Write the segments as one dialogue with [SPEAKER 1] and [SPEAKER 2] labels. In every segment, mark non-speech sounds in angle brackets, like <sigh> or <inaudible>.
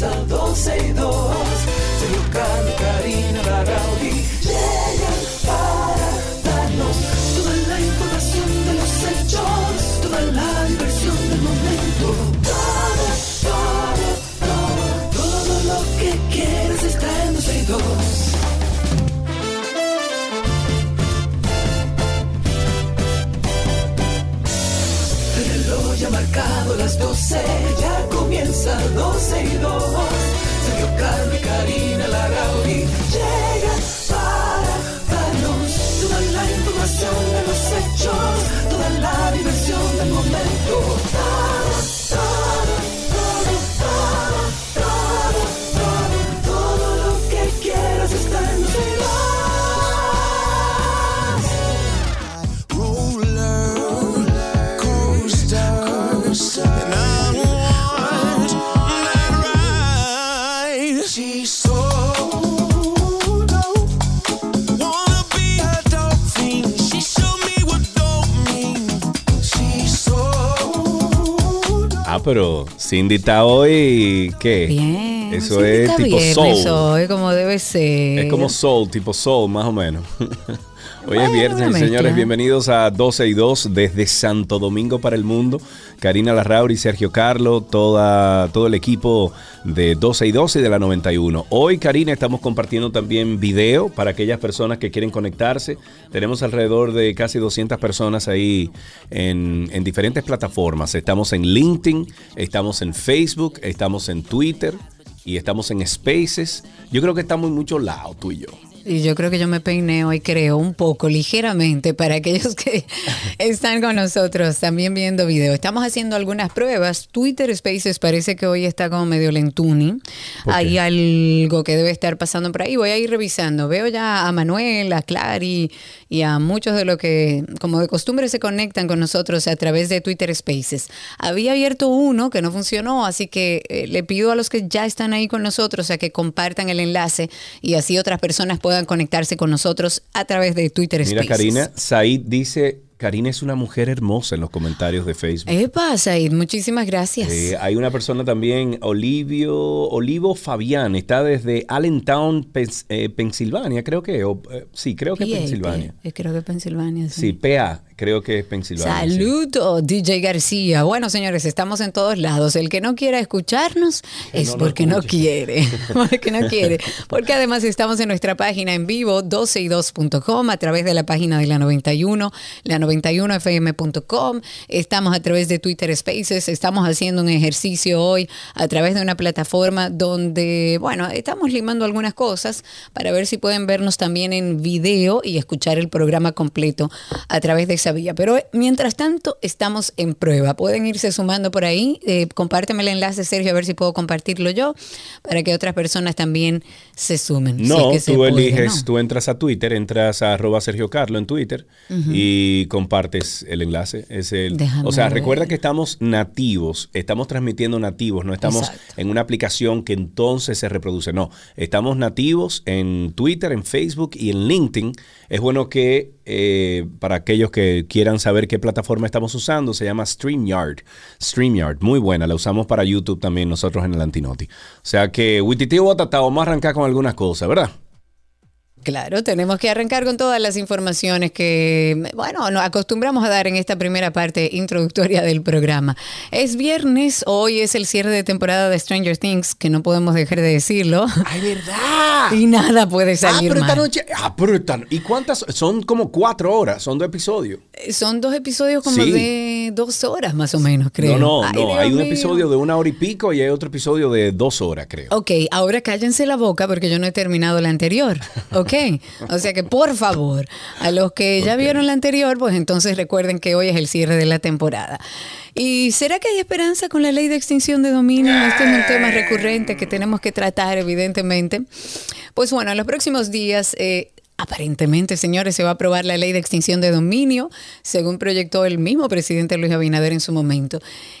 [SPEAKER 1] So.
[SPEAKER 2] Ah, pero Cindy está hoy, ¿qué?
[SPEAKER 3] Bien.
[SPEAKER 2] Eso
[SPEAKER 3] sí,
[SPEAKER 2] es
[SPEAKER 3] está
[SPEAKER 2] tipo soul.
[SPEAKER 3] hoy, como debe ser.
[SPEAKER 2] Es como soul, tipo soul, más o menos. <laughs> Hoy es viernes, señores. Bienvenidos a 12 y 2 desde Santo Domingo para el mundo. Karina Larrauri, Sergio Carlo, toda, todo el equipo de 12 y 2 y de la 91. Hoy, Karina, estamos compartiendo también video para aquellas personas que quieren conectarse. Tenemos alrededor de casi 200 personas ahí en, en diferentes plataformas. Estamos en LinkedIn, estamos en Facebook, estamos en Twitter y estamos en Spaces. Yo creo que estamos en muchos lados, tú y yo.
[SPEAKER 3] Y yo creo que yo me peiné hoy, creo, un poco, ligeramente, para aquellos que <laughs> están con nosotros también viendo video. Estamos haciendo algunas pruebas. Twitter Spaces parece que hoy está como medio lentuni. Hay algo que debe estar pasando por ahí. Voy a ir revisando. Veo ya a Manuel, a Clary y a muchos de los que, como de costumbre, se conectan con nosotros a través de Twitter Spaces. Había abierto uno que no funcionó, así que eh, le pido a los que ya están ahí con nosotros a que compartan el enlace y así otras personas puedan conectarse con nosotros a través de Twitter
[SPEAKER 2] Mira,
[SPEAKER 3] Spaces.
[SPEAKER 2] Karina, Said dice, Karina es una mujer hermosa en los comentarios de Facebook.
[SPEAKER 3] Epa, Said, muchísimas gracias.
[SPEAKER 2] Eh, hay una persona también, Olivio, Olivo Fabián, está desde Allentown, Pens- eh, Pensilvania, creo que, o, eh, sí, creo que es
[SPEAKER 3] PA,
[SPEAKER 2] Pensilvania.
[SPEAKER 3] PA, creo que Pensilvania.
[SPEAKER 2] Sí, PA, creo que es Pensilvania. sí.
[SPEAKER 3] Saludos, DJ García. Bueno, señores, estamos en todos lados. El que no quiera escucharnos es
[SPEAKER 2] no
[SPEAKER 3] porque no quiere. <laughs> <laughs> porque no quiere. Porque además estamos en nuestra página en vivo, 12y2.com, a través de la página de la 91, la 91fm.com. Estamos a través de Twitter Spaces. Estamos haciendo un ejercicio hoy a través de una plataforma donde, bueno, estamos limando algunas cosas para ver si pueden vernos también en video y escuchar el programa completo a través de esa vía. Pero eh, mientras tanto, estamos en prueba. Pueden irse sumando por ahí. Eh, compárteme el enlace, Sergio, a ver si puedo compartirlo yo para que otras personas también se sumen. Si
[SPEAKER 2] No,
[SPEAKER 3] es que se
[SPEAKER 2] tú eliges,
[SPEAKER 3] ¿no?
[SPEAKER 2] tú entras a Twitter, entras a arroba Sergio Carlo en Twitter y compartes el enlace. Es el,
[SPEAKER 3] Déjame
[SPEAKER 2] o sea,
[SPEAKER 3] ver.
[SPEAKER 2] recuerda que estamos nativos, estamos transmitiendo nativos, no estamos
[SPEAKER 3] Exacto.
[SPEAKER 2] en una aplicación que entonces se reproduce. No, estamos nativos en Twitter, en Facebook y en LinkedIn. Es bueno que eh, para aquellos que quieran saber qué plataforma estamos usando, se llama StreamYard. StreamYard, muy buena, la usamos para YouTube también nosotros en el Antinoti. O sea que, Wititio Botata, vamos a arrancar con algunas cosas, ¿verdad?
[SPEAKER 3] Claro, tenemos que arrancar con todas las informaciones que, bueno, nos acostumbramos a dar en esta primera parte introductoria del programa. Es viernes, hoy es el cierre de temporada de Stranger Things, que no podemos dejar de decirlo.
[SPEAKER 2] ¡Ay, verdad! <laughs>
[SPEAKER 3] Y nada puede
[SPEAKER 2] Ah,
[SPEAKER 3] salir
[SPEAKER 2] pero esta noche. Ah, pero esta- ¿Y cuántas? Son como cuatro horas, son dos episodios.
[SPEAKER 3] Son dos episodios como
[SPEAKER 2] Sí.
[SPEAKER 3] de dos horas más o menos, creo.
[SPEAKER 2] No, no,
[SPEAKER 3] Ay,
[SPEAKER 2] no.
[SPEAKER 3] Dios
[SPEAKER 2] Hay un
[SPEAKER 3] mío.
[SPEAKER 2] episodio de una hora y pico y hay otro episodio de dos horas, creo.
[SPEAKER 3] Ok, ahora cállense la boca porque yo no he terminado la anterior. <laughs> Ok, o sea que por favor, a los que ya
[SPEAKER 2] Ok.
[SPEAKER 3] vieron la anterior, pues entonces recuerden que hoy es el cierre de la temporada. ¿Y será que hay esperanza con la ley de extinción de dominio? Este es un tema recurrente que tenemos que tratar, evidentemente. Pues bueno, en los próximos días... eh, Aparentemente, señores, se va a aprobar la ley de extinción de dominio, según proyectó el mismo presidente Luis Abinader en su momento.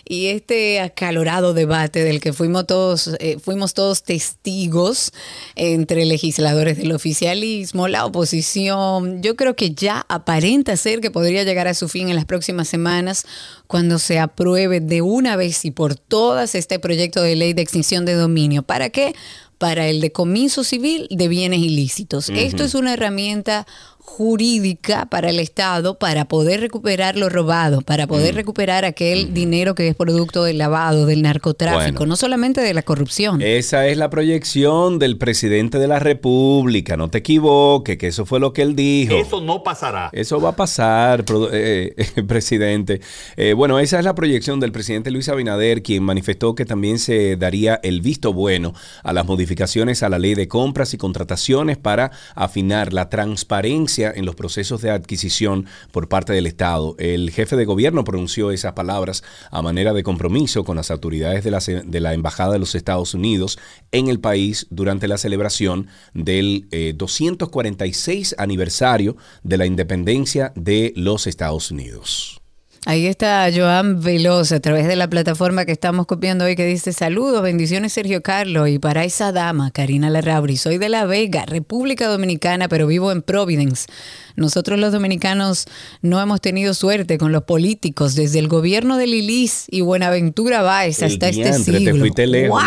[SPEAKER 3] Y este acalorado debate del que fuimos todos, eh, fuimos todos testigos entre legisladores del oficialismo, la oposición, yo creo que ya aparenta ser que podría llegar a su fin en las próximas semanas cuando se apruebe de una vez y por todas este proyecto de ley de extinción de dominio. ¿Para qué? Para el decomiso civil de bienes ilícitos. Esto es una herramienta jurídica para el Estado para poder recuperar lo robado, para poder recuperar aquel dinero que es producto del lavado, del narcotráfico,
[SPEAKER 2] Bueno.
[SPEAKER 3] no solamente de la corrupción.
[SPEAKER 2] Esa es la proyección del presidente de la República. No te equivoques, que eso fue lo que él dijo.
[SPEAKER 4] Eso no pasará.
[SPEAKER 2] Eso va a pasar, eh, eh, <laughs> presidente. Eh, bueno, esa es la proyección del presidente Luis Abinader, quien manifestó que también se daría el visto bueno a las modificaciones a la ley de compras y contrataciones para afinar la transparencia en los procesos de adquisición por parte del Estado. El jefe de gobierno pronunció esas palabras a manera de compromiso con las autoridades de la, de la Embajada de los Estados Unidos en el país durante la celebración del eh, 246 aniversario de la independencia de los Estados Unidos.
[SPEAKER 3] Ahí está Joan Veloz a través de la plataforma que estamos copiando hoy que dice saludos, bendiciones Sergio Carlos y para esa dama, Karina Larrauri, soy de La Vega, República Dominicana, pero vivo en Providence. Nosotros los dominicanos no hemos tenido suerte con los políticos desde el gobierno de Lilis y Buenaventura Báez
[SPEAKER 2] El
[SPEAKER 3] hasta este
[SPEAKER 2] diantre, te
[SPEAKER 3] siglo.
[SPEAKER 2] fuiste lejos.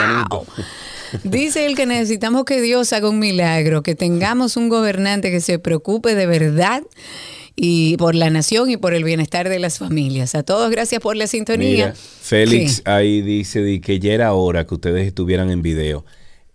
[SPEAKER 3] Dice él que necesitamos que Dios haga un milagro, que tengamos un gobernante que se preocupe de verdad y por la nación y por el bienestar de las familias. A todos gracias por la sintonía.
[SPEAKER 2] Mira, Félix ahí dice di que ya era hora que ustedes estuvieran en video.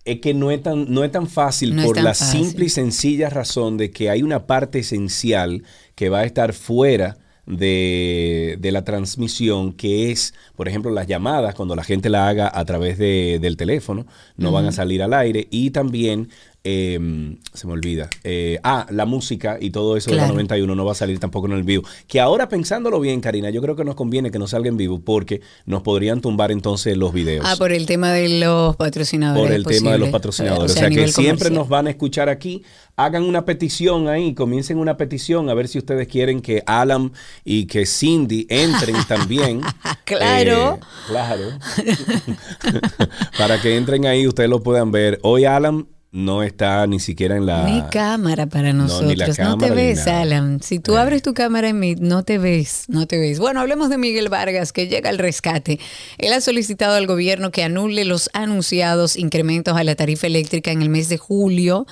[SPEAKER 2] Es que no es tan, no es tan fácil
[SPEAKER 3] No
[SPEAKER 2] por
[SPEAKER 3] tan
[SPEAKER 2] la
[SPEAKER 3] fácil.
[SPEAKER 2] simple y sencilla razón de que hay una parte esencial que va a estar fuera de, de la transmisión, que es, por ejemplo, las llamadas, cuando la gente la haga a través de- del teléfono, no van a salir al aire. Y también, eh, se me olvida, eh, ah, la música y todo eso de la
[SPEAKER 3] Claro.
[SPEAKER 2] 91 no va a salir tampoco en el vivo. Que ahora pensándolo bien, Karina, yo creo que nos conviene que no salga en vivo porque nos podrían tumbar entonces los videos.
[SPEAKER 3] Ah, por el tema de los patrocinadores.
[SPEAKER 2] por el tema de los patrocinadores.
[SPEAKER 3] O
[SPEAKER 2] O
[SPEAKER 3] sea,
[SPEAKER 2] que siempre
[SPEAKER 3] comercial.
[SPEAKER 2] nos van a escuchar aquí. Hagan una petición ahí, comiencen una petición a ver si ustedes quieren que Alan y que Cindy entren <laughs> también.
[SPEAKER 3] Claro.
[SPEAKER 2] Eh, claro. <laughs> Para que entren ahí, ustedes lo puedan ver. Hoy Alan no está ni siquiera en la...
[SPEAKER 3] Ni cámara para
[SPEAKER 2] No,
[SPEAKER 3] nosotros. No, te ves. Alan. Si tú
[SPEAKER 2] Eh.
[SPEAKER 3] abres tu cámara en Meet, no te ves, no te ves. Bueno, hablemos de Miguel Vargas, que llega al rescate. Él ha solicitado al gobierno que anule los anunciados incrementos a la tarifa eléctrica en el mes de julio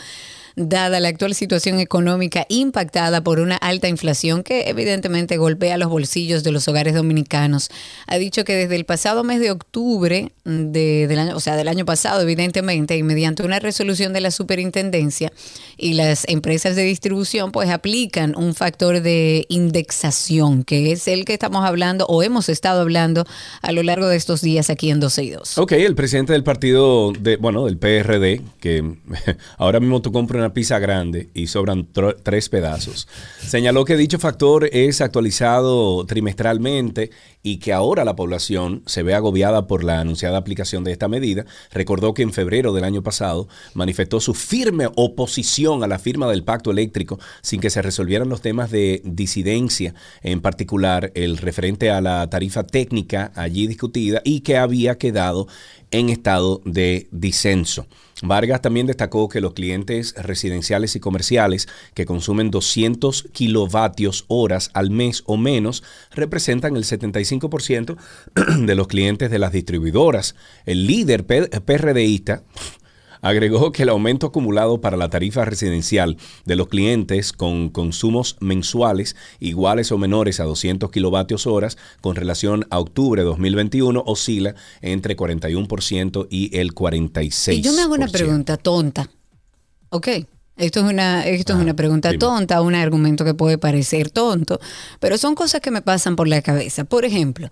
[SPEAKER 3] dada la actual situación económica impactada por una alta inflación que evidentemente golpea los bolsillos de los hogares dominicanos. Ha dicho que desde el pasado mes de octubre de- del año, o sea, del año pasado, evidentemente, y mediante una resolución de la superintendencia y las empresas de distribución, pues aplican un factor de indexación, que es el que estamos hablando o hemos estado hablando a lo largo de estos días aquí en 12 y 2.
[SPEAKER 2] Ok, el presidente del partido, de, bueno, del PRD, que <laughs> ahora mismo tú compras una pizza grande y sobran tres pedazos, señaló que dicho factor es actualizado trimestralmente y que ahora la población se ve agobiada por la anunciada aplicación de esta medida. Recordó que en febrero del año pasado manifestó su firme oposición a la firma del pacto eléctrico sin que se resolvieran los temas de disidencia, en particular el referente a la tarifa técnica allí discutida y que había quedado en estado de disenso. Vargas también destacó que los clientes residenciales y comerciales que consumen 200 kilovatios horas al mes o menos representan el 75% <clears throat> de los clientes de las distribuidoras. El líder PRDista agregó que el aumento acumulado para la tarifa residencial de los clientes con consumos mensuales iguales o menores a 200 kilovatios horas con relación a octubre de 2021 oscila entre 41% y el 46%.
[SPEAKER 3] Y yo me hago una pregunta tonta. Ok. Esto es una, esto es
[SPEAKER 2] Ah,
[SPEAKER 3] una pregunta
[SPEAKER 2] dime.
[SPEAKER 3] tonta, un argumento que puede parecer tonto, pero son cosas que me pasan por la cabeza. Por ejemplo,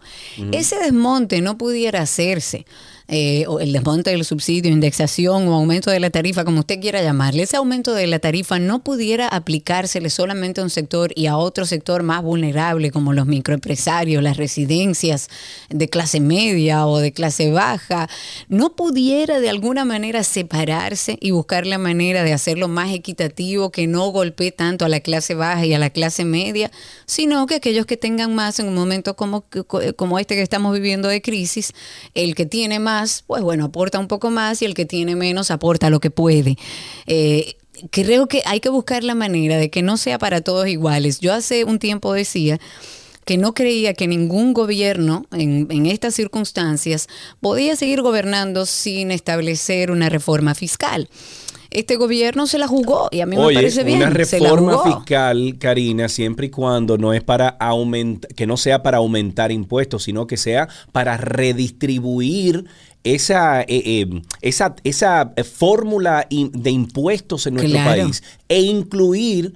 [SPEAKER 3] ese desmonte no pudiera hacerse eh, o el desmonte del subsidio, indexación o aumento de la tarifa, como usted quiera llamarle, ese aumento de la tarifa no pudiera aplicársele solamente a un sector y a otro sector más vulnerable, como los microempresarios, las residencias de clase media o de clase baja, no pudiera de alguna manera separarse y buscar la manera de hacerlo más equitativo, que no golpee tanto a la clase baja y a la clase media, sino que aquellos que tengan más en un momento como, como este que estamos viviendo de crisis, el que tiene más, pues bueno, aporta un poco más y el que tiene menos aporta lo que puede. Eh, creo que hay que buscar la manera de que no sea para todos iguales. Yo hace un tiempo decía que no creía que ningún gobierno en, en, estas circunstancias podía seguir gobernando sin establecer una reforma fiscal. Este gobierno se la jugó y a mí
[SPEAKER 2] Oye,
[SPEAKER 3] me parece bien.
[SPEAKER 2] Una reforma fiscal, Karina, siempre y cuando no es para aumentar, que no sea para aumentar impuestos, sino que sea para redistribuir esa, eh, eh, esa, esa eh, fórmula de impuestos en nuestro
[SPEAKER 3] Claro.
[SPEAKER 2] país e incluir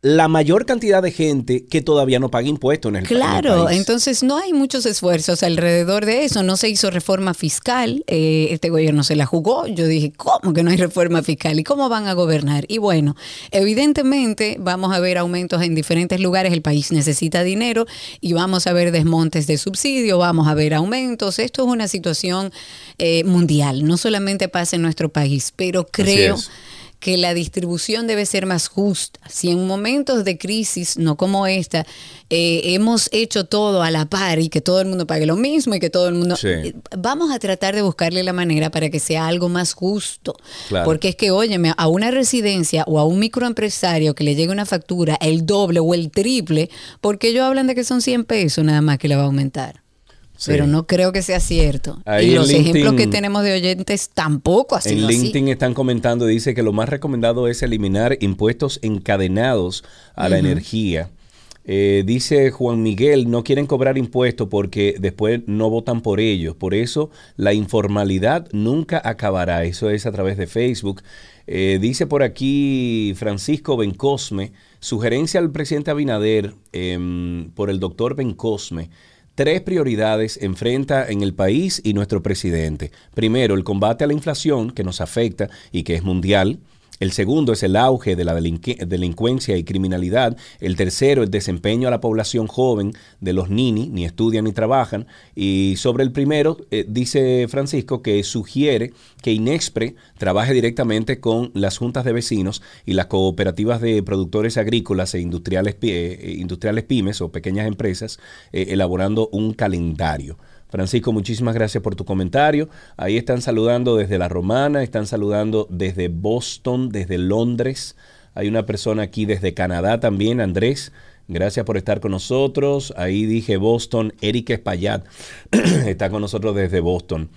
[SPEAKER 2] la mayor cantidad de gente que todavía no paga impuestos en el, en el
[SPEAKER 3] Claro,
[SPEAKER 2] país.
[SPEAKER 3] entonces no hay muchos esfuerzos alrededor de eso. No se hizo reforma fiscal. eh, este gobierno se la jugó. Yo dije, ¿cómo que no hay reforma fiscal? ¿Y cómo van a gobernar? Y bueno, evidentemente vamos a ver aumentos en diferentes lugares. El país necesita dinero y vamos a ver desmontes de subsidio, vamos a ver aumentos. Esto es una situación eh, mundial. No solamente pasa en nuestro país, pero creo
[SPEAKER 2] es.
[SPEAKER 3] Que la distribución debe ser más justa. Si en momentos de crisis, no como esta, eh, hemos hecho todo a la par y que todo el mundo pague lo mismo y que todo el mundo...
[SPEAKER 2] Sí.
[SPEAKER 3] eh, Vamos a tratar de buscarle la manera para que sea algo más justo.
[SPEAKER 2] Claro.
[SPEAKER 3] Porque es que, óyeme, a una residencia o a un microempresario que le llegue una factura el doble o el triple, porque ellos hablan de que son 100 pesos nada más que le va a aumentar.
[SPEAKER 2] Sí.
[SPEAKER 3] Pero no creo que sea cierto.
[SPEAKER 2] Ahí
[SPEAKER 3] y los ejemplos que tenemos de oyentes tampoco ha
[SPEAKER 2] En
[SPEAKER 3] así.
[SPEAKER 2] LinkedIn están comentando, dice que lo más recomendado es eliminar impuestos encadenados a la energía. Eh, dice Juan Miguel, no quieren cobrar impuestos porque después no votan por ellos. Por eso la informalidad nunca acabará. Eso es a través de Facebook. Eh, dice por aquí Francisco Bencosme, sugerencia al presidente Abinader em, por el doctor Bencosme. Tres prioridades enfrenta en el país y nuestro presidente. Primero, el combate a la inflación que nos afecta y que es mundial. El segundo es el auge de la delincuencia y criminalidad. El tercero, el desempeño a la población joven de los nini, ni estudian ni trabajan. Y sobre el primero, eh, dice Francisco que sugiere que Inexpre trabaje directamente con las juntas de vecinos y las cooperativas de productores agrícolas e industriales, eh, industriales pymes o pequeñas empresas, eh, elaborando un calendario. Francisco, muchísimas gracias por tu comentario. Ahí están saludando desde La Romana, están saludando desde Boston, desde Londres. Hay una persona aquí desde Canadá también, Andrés. Gracias por estar con nosotros. Ahí dije Boston, Eric Espaillat <clears throat> está con nosotros desde Boston.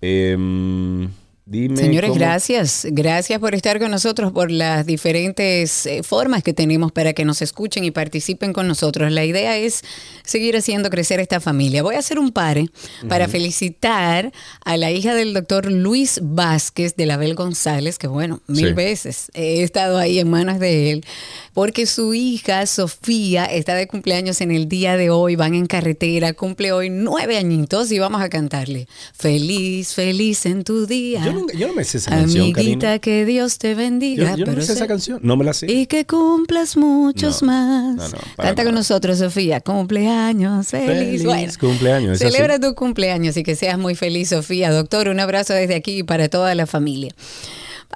[SPEAKER 2] Em, dime
[SPEAKER 3] Señores,
[SPEAKER 2] cómo-
[SPEAKER 3] gracias. Gracias por estar con nosotros, por las diferentes eh, formas que tenemos para que nos escuchen y participen con nosotros. La idea es seguir haciendo crecer esta familia. Voy a hacer un pare para felicitar a la hija del doctor Luis Vázquez de la Bel González, que bueno, mil
[SPEAKER 2] Sí.
[SPEAKER 3] veces he estado ahí en manos de él, porque su hija Sofía está de cumpleaños en el día de hoy, van en carretera, cumple hoy nueve añitos y vamos a cantarle. Feliz, feliz en tu día.
[SPEAKER 2] Yo yo no me sé esa canción,
[SPEAKER 3] Amiguita,
[SPEAKER 2] Karina.
[SPEAKER 3] que Dios te bendiga.
[SPEAKER 2] Yo, yo no me sé esa canción. No me la sé.
[SPEAKER 3] Y que cumplas muchos
[SPEAKER 2] No,
[SPEAKER 3] más.
[SPEAKER 2] no,
[SPEAKER 3] Canta con nosotros, Sofía. Cumpleaños, feliz.
[SPEAKER 2] Feliz
[SPEAKER 3] Bueno,
[SPEAKER 2] cumpleaños, así.
[SPEAKER 3] Celebra tu cumpleaños y que seas muy feliz, Sofía. Doctor, un abrazo desde aquí y para toda la familia.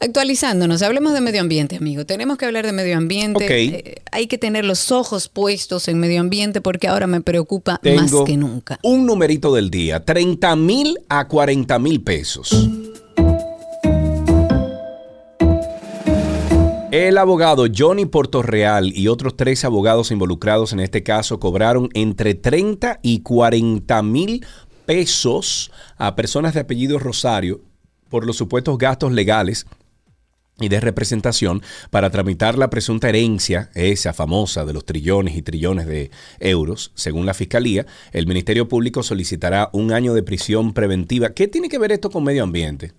[SPEAKER 3] Actualizándonos, hablemos de medio ambiente, amigo. Tenemos que hablar de medio ambiente. Eh, hay que tener los ojos puestos en medio ambiente porque ahora me preocupa
[SPEAKER 2] Tengo
[SPEAKER 3] más que nunca.
[SPEAKER 2] un numerito del día, 30 mil a 40 mil pesos. El abogado Johnny Portorreal y otros tres abogados involucrados en este caso cobraron entre 30 y 40 mil pesos a personas de apellido Rosario por los supuestos gastos legales y de representación para tramitar la presunta herencia, esa famosa de los trillones y trillones de euros. Según la Fiscalía, el Ministerio Público solicitará un año de prisión preventiva. ¿Qué tiene que ver esto con medio ambiente?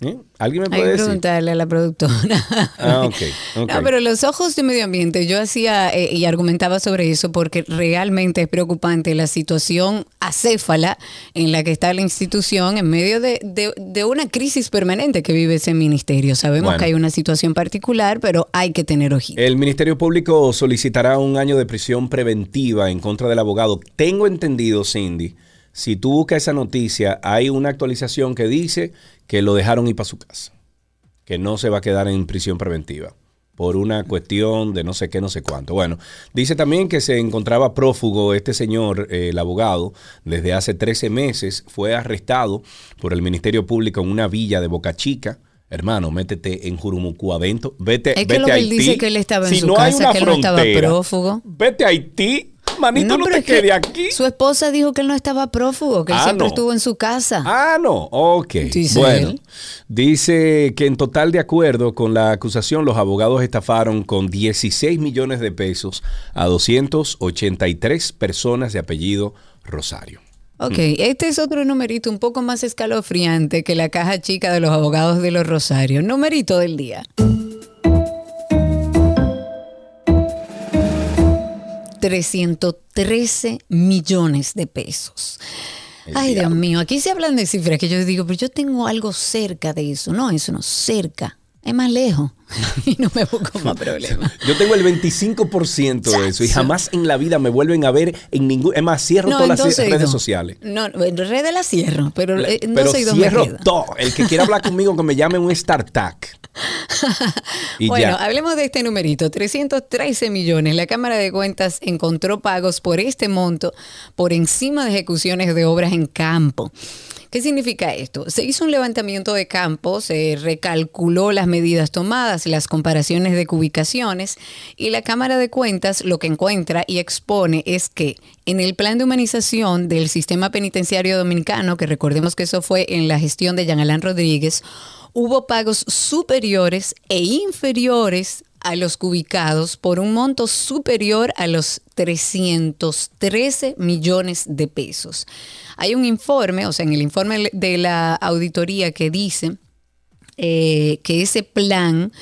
[SPEAKER 2] ¿Eh? ¿Alguien me
[SPEAKER 3] Hay
[SPEAKER 2] puede
[SPEAKER 3] que preguntarle a la productora.
[SPEAKER 2] Ah, ok, ok. <laughs>
[SPEAKER 3] No, pero los ojos de medio ambiente, yo hacía eh, y argumentaba sobre eso porque realmente es preocupante la situación acéfala en la que está la institución en medio de, de- de una crisis permanente que vive ese ministerio. Sabemos
[SPEAKER 2] Bueno.
[SPEAKER 3] que hay una situación particular, pero hay que tener ojito.
[SPEAKER 2] El Ministerio Público solicitará un año de prisión preventiva en contra del abogado. Tengo entendido, Cindy, si tú buscas esa noticia, hay una actualización que dice que lo dejaron ir para su casa, que no se va a quedar en prisión preventiva por una cuestión de no sé qué, no sé cuánto. Bueno, dice también que se encontraba prófugo este señor, eh, el abogado, desde hace 13 meses, fue arrestado por el Ministerio Público en una villa de Boca Chica. Hermano, métete en Jurumucu adentro, vete,
[SPEAKER 3] Es que
[SPEAKER 2] vete
[SPEAKER 3] lo
[SPEAKER 2] a
[SPEAKER 3] que él
[SPEAKER 2] Haití.
[SPEAKER 3] dice que él estaba en
[SPEAKER 2] Si
[SPEAKER 3] su
[SPEAKER 2] no hay
[SPEAKER 3] casa,
[SPEAKER 2] una
[SPEAKER 3] que él no estaba prófugo.
[SPEAKER 2] Vete a Haití, manito, no,
[SPEAKER 3] pero
[SPEAKER 2] te
[SPEAKER 3] es que
[SPEAKER 2] quede aquí.
[SPEAKER 3] Su esposa dijo que él no estaba prófugo, que él
[SPEAKER 2] Ah,
[SPEAKER 3] siempre
[SPEAKER 2] no.
[SPEAKER 3] estuvo en su casa.
[SPEAKER 2] Ah, no, ok.
[SPEAKER 3] Dice
[SPEAKER 2] bueno,
[SPEAKER 3] él.
[SPEAKER 2] dice que en total de acuerdo con la acusación, los abogados estafaron con 16 millones de pesos a 283 personas de apellido Rosario.
[SPEAKER 3] Ok, este es otro numerito un poco más escalofriante que la caja chica de los abogados de los Rosarios. Numerito del día. 313 millones de pesos.
[SPEAKER 2] El
[SPEAKER 3] Ay, Dios mío, aquí se hablan de cifras que yo digo, pero yo tengo algo cerca de eso. No, eso no, cerca. Es más lejos. <laughs> y no me busco más <laughs> problemas.
[SPEAKER 2] Yo tengo el 25% de eso y jamás en la vida me vuelven a ver en ningún... Es más, cierro
[SPEAKER 3] No,
[SPEAKER 2] todas las
[SPEAKER 3] 12 y
[SPEAKER 2] redes sociales.
[SPEAKER 3] No, en redes la cierro, pero eh, en
[SPEAKER 2] Pero
[SPEAKER 3] 12 y dos me
[SPEAKER 2] cierro todo. El que quiera hablar conmigo, que me llame un StarTac. <laughs>
[SPEAKER 3] Bueno,
[SPEAKER 2] ya.
[SPEAKER 3] hablemos de este numerito, 313 millones. La Cámara de Cuentas encontró pagos por este monto por encima de ejecuciones de obras en campo. ¿Qué significa esto? Se hizo un levantamiento de campo, se recalculó las medidas tomadas, las comparaciones de cubicaciones y la Cámara de Cuentas lo que encuentra y expone es que en el plan de humanización del sistema penitenciario dominicano, que recordemos que eso fue en la gestión de Jean Alain Rodríguez, hubo pagos superiores e inferiores a los cubicados por un monto superior a los 313 millones de pesos. Hay un informe, o sea, en el informe de la auditoría que dice eh, que ese plan,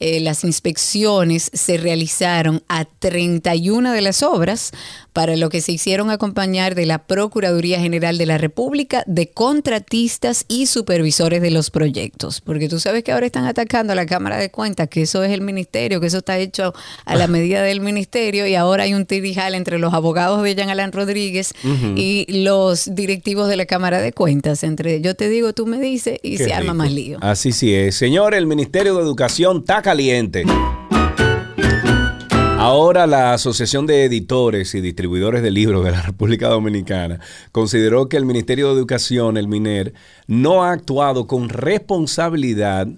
[SPEAKER 3] eh, las inspecciones se realizaron a 31 de las obras, para lo que se hicieron acompañar de la Procuraduría General de la República, de contratistas y supervisores de los proyectos. Porque tú sabes que ahora están atacando a la Cámara de Cuentas, que eso es el ministerio, que eso está hecho a la <laughs> medida del ministerio, y ahora hay un tirijal entre los abogados de Jean Alain Rodríguez y los directivos de la Cámara de Cuentas. Entre yo te digo, tú me dices, y
[SPEAKER 2] Qué
[SPEAKER 3] se arma
[SPEAKER 2] rico.
[SPEAKER 3] más lío.
[SPEAKER 2] Así sí es. Señor, el Ministerio de Educación está caliente. Ahora la Asociación de Editores y Distribuidores de Libros de la República Dominicana consideró que el Ministerio de Educación, el MINER, no ha actuado con responsabilidad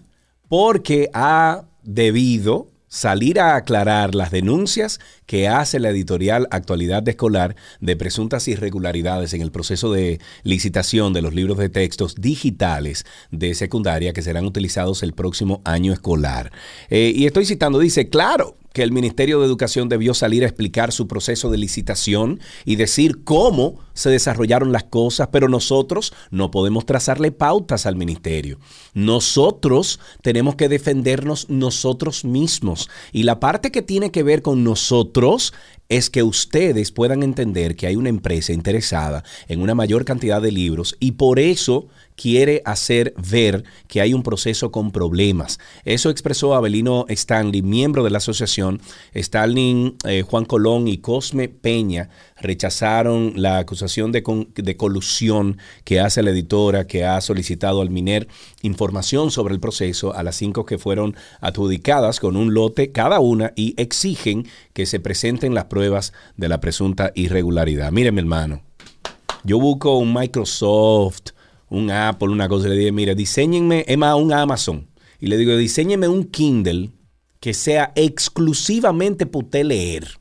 [SPEAKER 2] porque ha debido salir a aclarar las denuncias que hace la editorial Actualidad Escolar de presuntas irregularidades en el proceso de licitación de los libros de textos digitales de secundaria que serán utilizados el próximo año escolar. Eh, y estoy citando, dice, claro, que el Ministerio de Educación debió salir a explicar su proceso de licitación y decir cómo se desarrollaron las cosas, pero nosotros no podemos trazarle pautas al ministerio. Nosotros tenemos que defendernos nosotros mismos. Y la parte que tiene que ver con nosotros es que ustedes puedan entender que hay una empresa interesada en una mayor cantidad de libros y por eso quiere hacer ver que hay un proceso con problemas. Eso expresó Abelino Stanley, miembro de la asociación. Stanley, eh, Juan Colón y Cosme Peña rechazaron la acusación de, de colusión que hace la editora que ha solicitado al MINER información sobre el proceso a las cinco que fueron adjudicadas con un lote cada una y exigen que se presenten las pruebas de la presunta irregularidad. Miren, mi hermano, yo busco un Microsoft, un Apple, una cosa, y le dije, mire, diseñenme, es más, un Amazon. Y le digo, diseñenme un Kindle que sea exclusivamente para usted leer.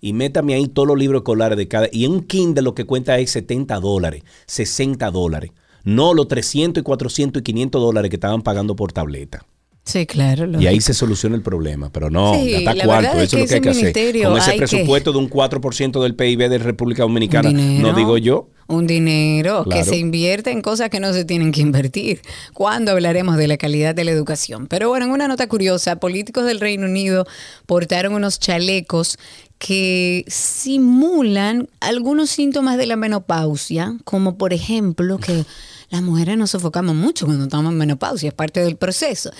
[SPEAKER 2] Y métame ahí todos los libros escolares de cada... Y en un Kindle lo que cuenta es 70 dólares, 60 dólares. No los 300 y 400 y 500 dólares que estaban pagando por tableta.
[SPEAKER 3] Sí, claro.
[SPEAKER 2] Y ahí se soluciona el problema, pero no,
[SPEAKER 3] Sí,
[SPEAKER 2] cuarto,
[SPEAKER 3] verdad es
[SPEAKER 2] eso es lo
[SPEAKER 3] que
[SPEAKER 2] que hay que hacer. Con ese
[SPEAKER 3] que-
[SPEAKER 2] presupuesto de un 4% del PIB de República Dominicana,
[SPEAKER 3] dinero,
[SPEAKER 2] no digo yo.
[SPEAKER 3] Un dinero que se invierte en cosas que no se tienen que invertir. ¿Cuándo hablaremos de la calidad de la educación? Pero bueno, en una nota curiosa, políticos del Reino Unido portaron unos chalecos que simulan algunos síntomas de la menopausia, como por ejemplo que las mujeres nos sofocamos mucho cuando estamos en menopausia, es parte del proceso.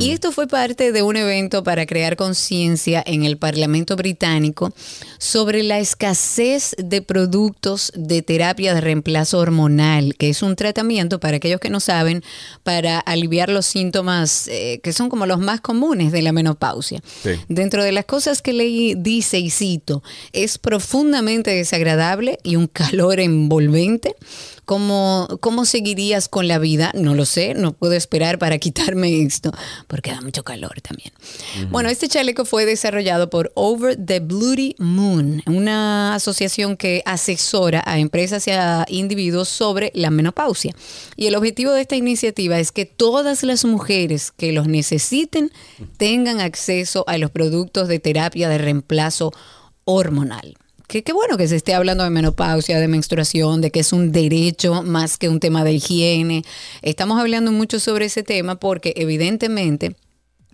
[SPEAKER 3] Y esto fue parte de un evento para crear conciencia en el Parlamento británico sobre la escasez de productos de terapia de reemplazo hormonal, que es un tratamiento, para aquellos que no saben, para aliviar los síntomas eh, que son como los más comunes de la menopausia.
[SPEAKER 2] Sí.
[SPEAKER 3] Dentro de las cosas que leí, dice y cito, es profundamente desagradable y un calor envolvente. ¿Cómo, ¿Cómo seguirías con la vida? No lo sé, no puedo esperar para quitarme esto, porque da mucho calor también. Bueno, este chaleco fue desarrollado por Over the Bloody Moon, una asociación que asesora a empresas y a individuos sobre la menopausia. Y el objetivo de esta iniciativa es que todas las mujeres que los necesiten tengan acceso a los productos de terapia de reemplazo hormonal. Que qué bueno que se esté hablando de menopausia, de menstruación, de que es un derecho más que un tema de higiene. Estamos hablando mucho sobre ese tema porque evidentemente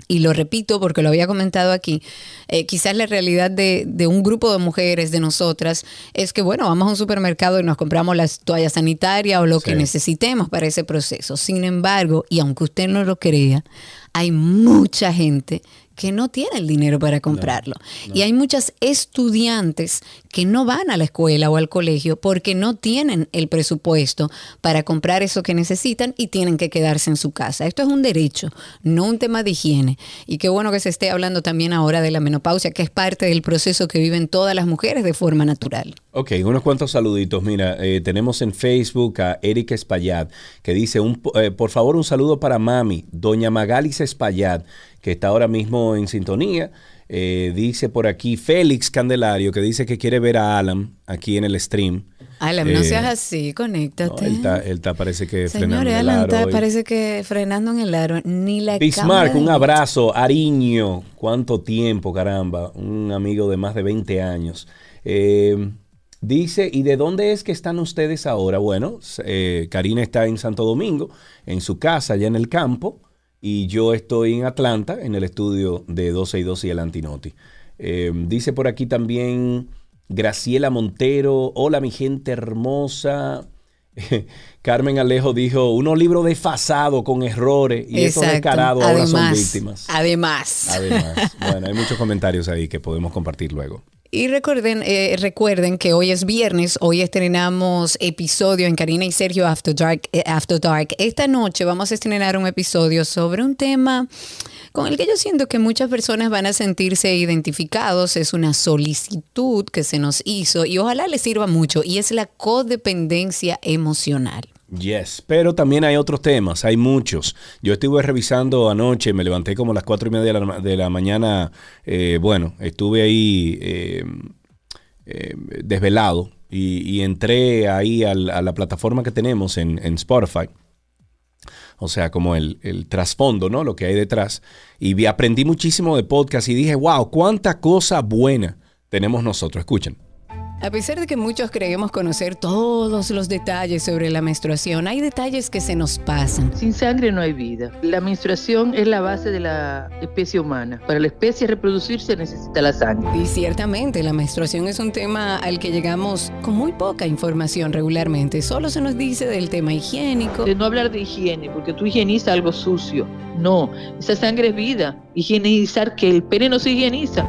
[SPEAKER 3] y lo repito porque lo había comentado aquí, eh, quizás la realidad de, de un grupo de mujeres, de nosotras, es que, bueno, vamos a un supermercado y nos compramos las toallas sanitarias o lo que necesitemos para ese proceso. Sin embargo, y aunque usted no lo crea, hay mucha gente que no tiene el dinero para comprarlo. Y hay muchas estudiantes que no van a la escuela o al colegio porque no tienen el presupuesto para comprar eso que necesitan y tienen que quedarse en su casa. Esto es un derecho, no un tema de higiene. Y qué bueno que se esté hablando también ahora de la menopausia, que es parte del proceso que viven todas las mujeres de forma natural.
[SPEAKER 2] Ok, unos cuantos saluditos. Mira, eh, tenemos en Facebook a Erika Espaillat que dice, un, eh, por favor, un saludo para mami, doña Magalis Espaillat, que está ahora mismo en sintonía. Eh, dice por aquí Félix Candelario, que dice que quiere ver a Alan aquí en el stream.
[SPEAKER 3] Alan, no
[SPEAKER 2] Eh,
[SPEAKER 3] seas así,
[SPEAKER 2] No,
[SPEAKER 3] conéctate.
[SPEAKER 2] él, está, él está, parece que frenando el
[SPEAKER 3] Alan
[SPEAKER 2] aro
[SPEAKER 3] está,
[SPEAKER 2] hoy.
[SPEAKER 3] parece que frenando en el aro. Ni la
[SPEAKER 2] Bismarck, un abrazo. Ariño, cuánto tiempo, caramba. Un amigo de más de 20 años. Eh, dice, ¿y de dónde es que están ustedes ahora? Bueno, eh, Karina está en Santo Domingo, en su casa, allá en el campo, y yo estoy en Atlanta, en el estudio de 12 y 12 y el Antinoti. Eh, dice por aquí también Graciela Montero, hola mi gente hermosa. <laughs> Carmen Alejo dijo, unos libros desfasados con errores y esos
[SPEAKER 3] Exacto.
[SPEAKER 2] descarados ahora son víctimas.
[SPEAKER 3] Además.
[SPEAKER 2] Además, bueno, hay muchos comentarios ahí que podemos compartir luego.
[SPEAKER 3] Y recuerden, eh, recuerden que hoy es viernes, hoy estrenamos episodio en Karina y Sergio After Dark, eh, After Dark. Esta noche vamos a estrenar un episodio sobre un tema con el que yo siento que muchas personas van a sentirse identificados. Es una solicitud que se nos hizo y ojalá les sirva mucho y es la codependencia emocional.
[SPEAKER 2] Yes, pero también hay otros temas, hay muchos. Yo estuve revisando anoche, me levanté como a las cuatro y media de la, de la mañana. eh, bueno, estuve ahí eh, eh, desvelado y, entré ahí a la plataforma que tenemos en, Spotify. O sea, como el, el trasfondo, ¿no? Lo que hay detrás. Y aprendí muchísimo de podcast y dije, wow, cuánta cosa buena tenemos nosotros. Escuchen.
[SPEAKER 3] A pesar de que muchos creemos conocer todos los detalles sobre la menstruación, hay detalles que se nos pasan.
[SPEAKER 4] Sin sangre no hay vida. La menstruación es la base de la especie humana. Para la especie reproducirse necesita la sangre.
[SPEAKER 3] Y ciertamente la menstruación es un tema al que llegamos con muy poca información regularmente. Solo se nos dice del tema higiénico.
[SPEAKER 4] De no hablar de higiene, porque tú higienizas algo sucio. No, esa sangre es vida. Higienizar que el pene no se higieniza.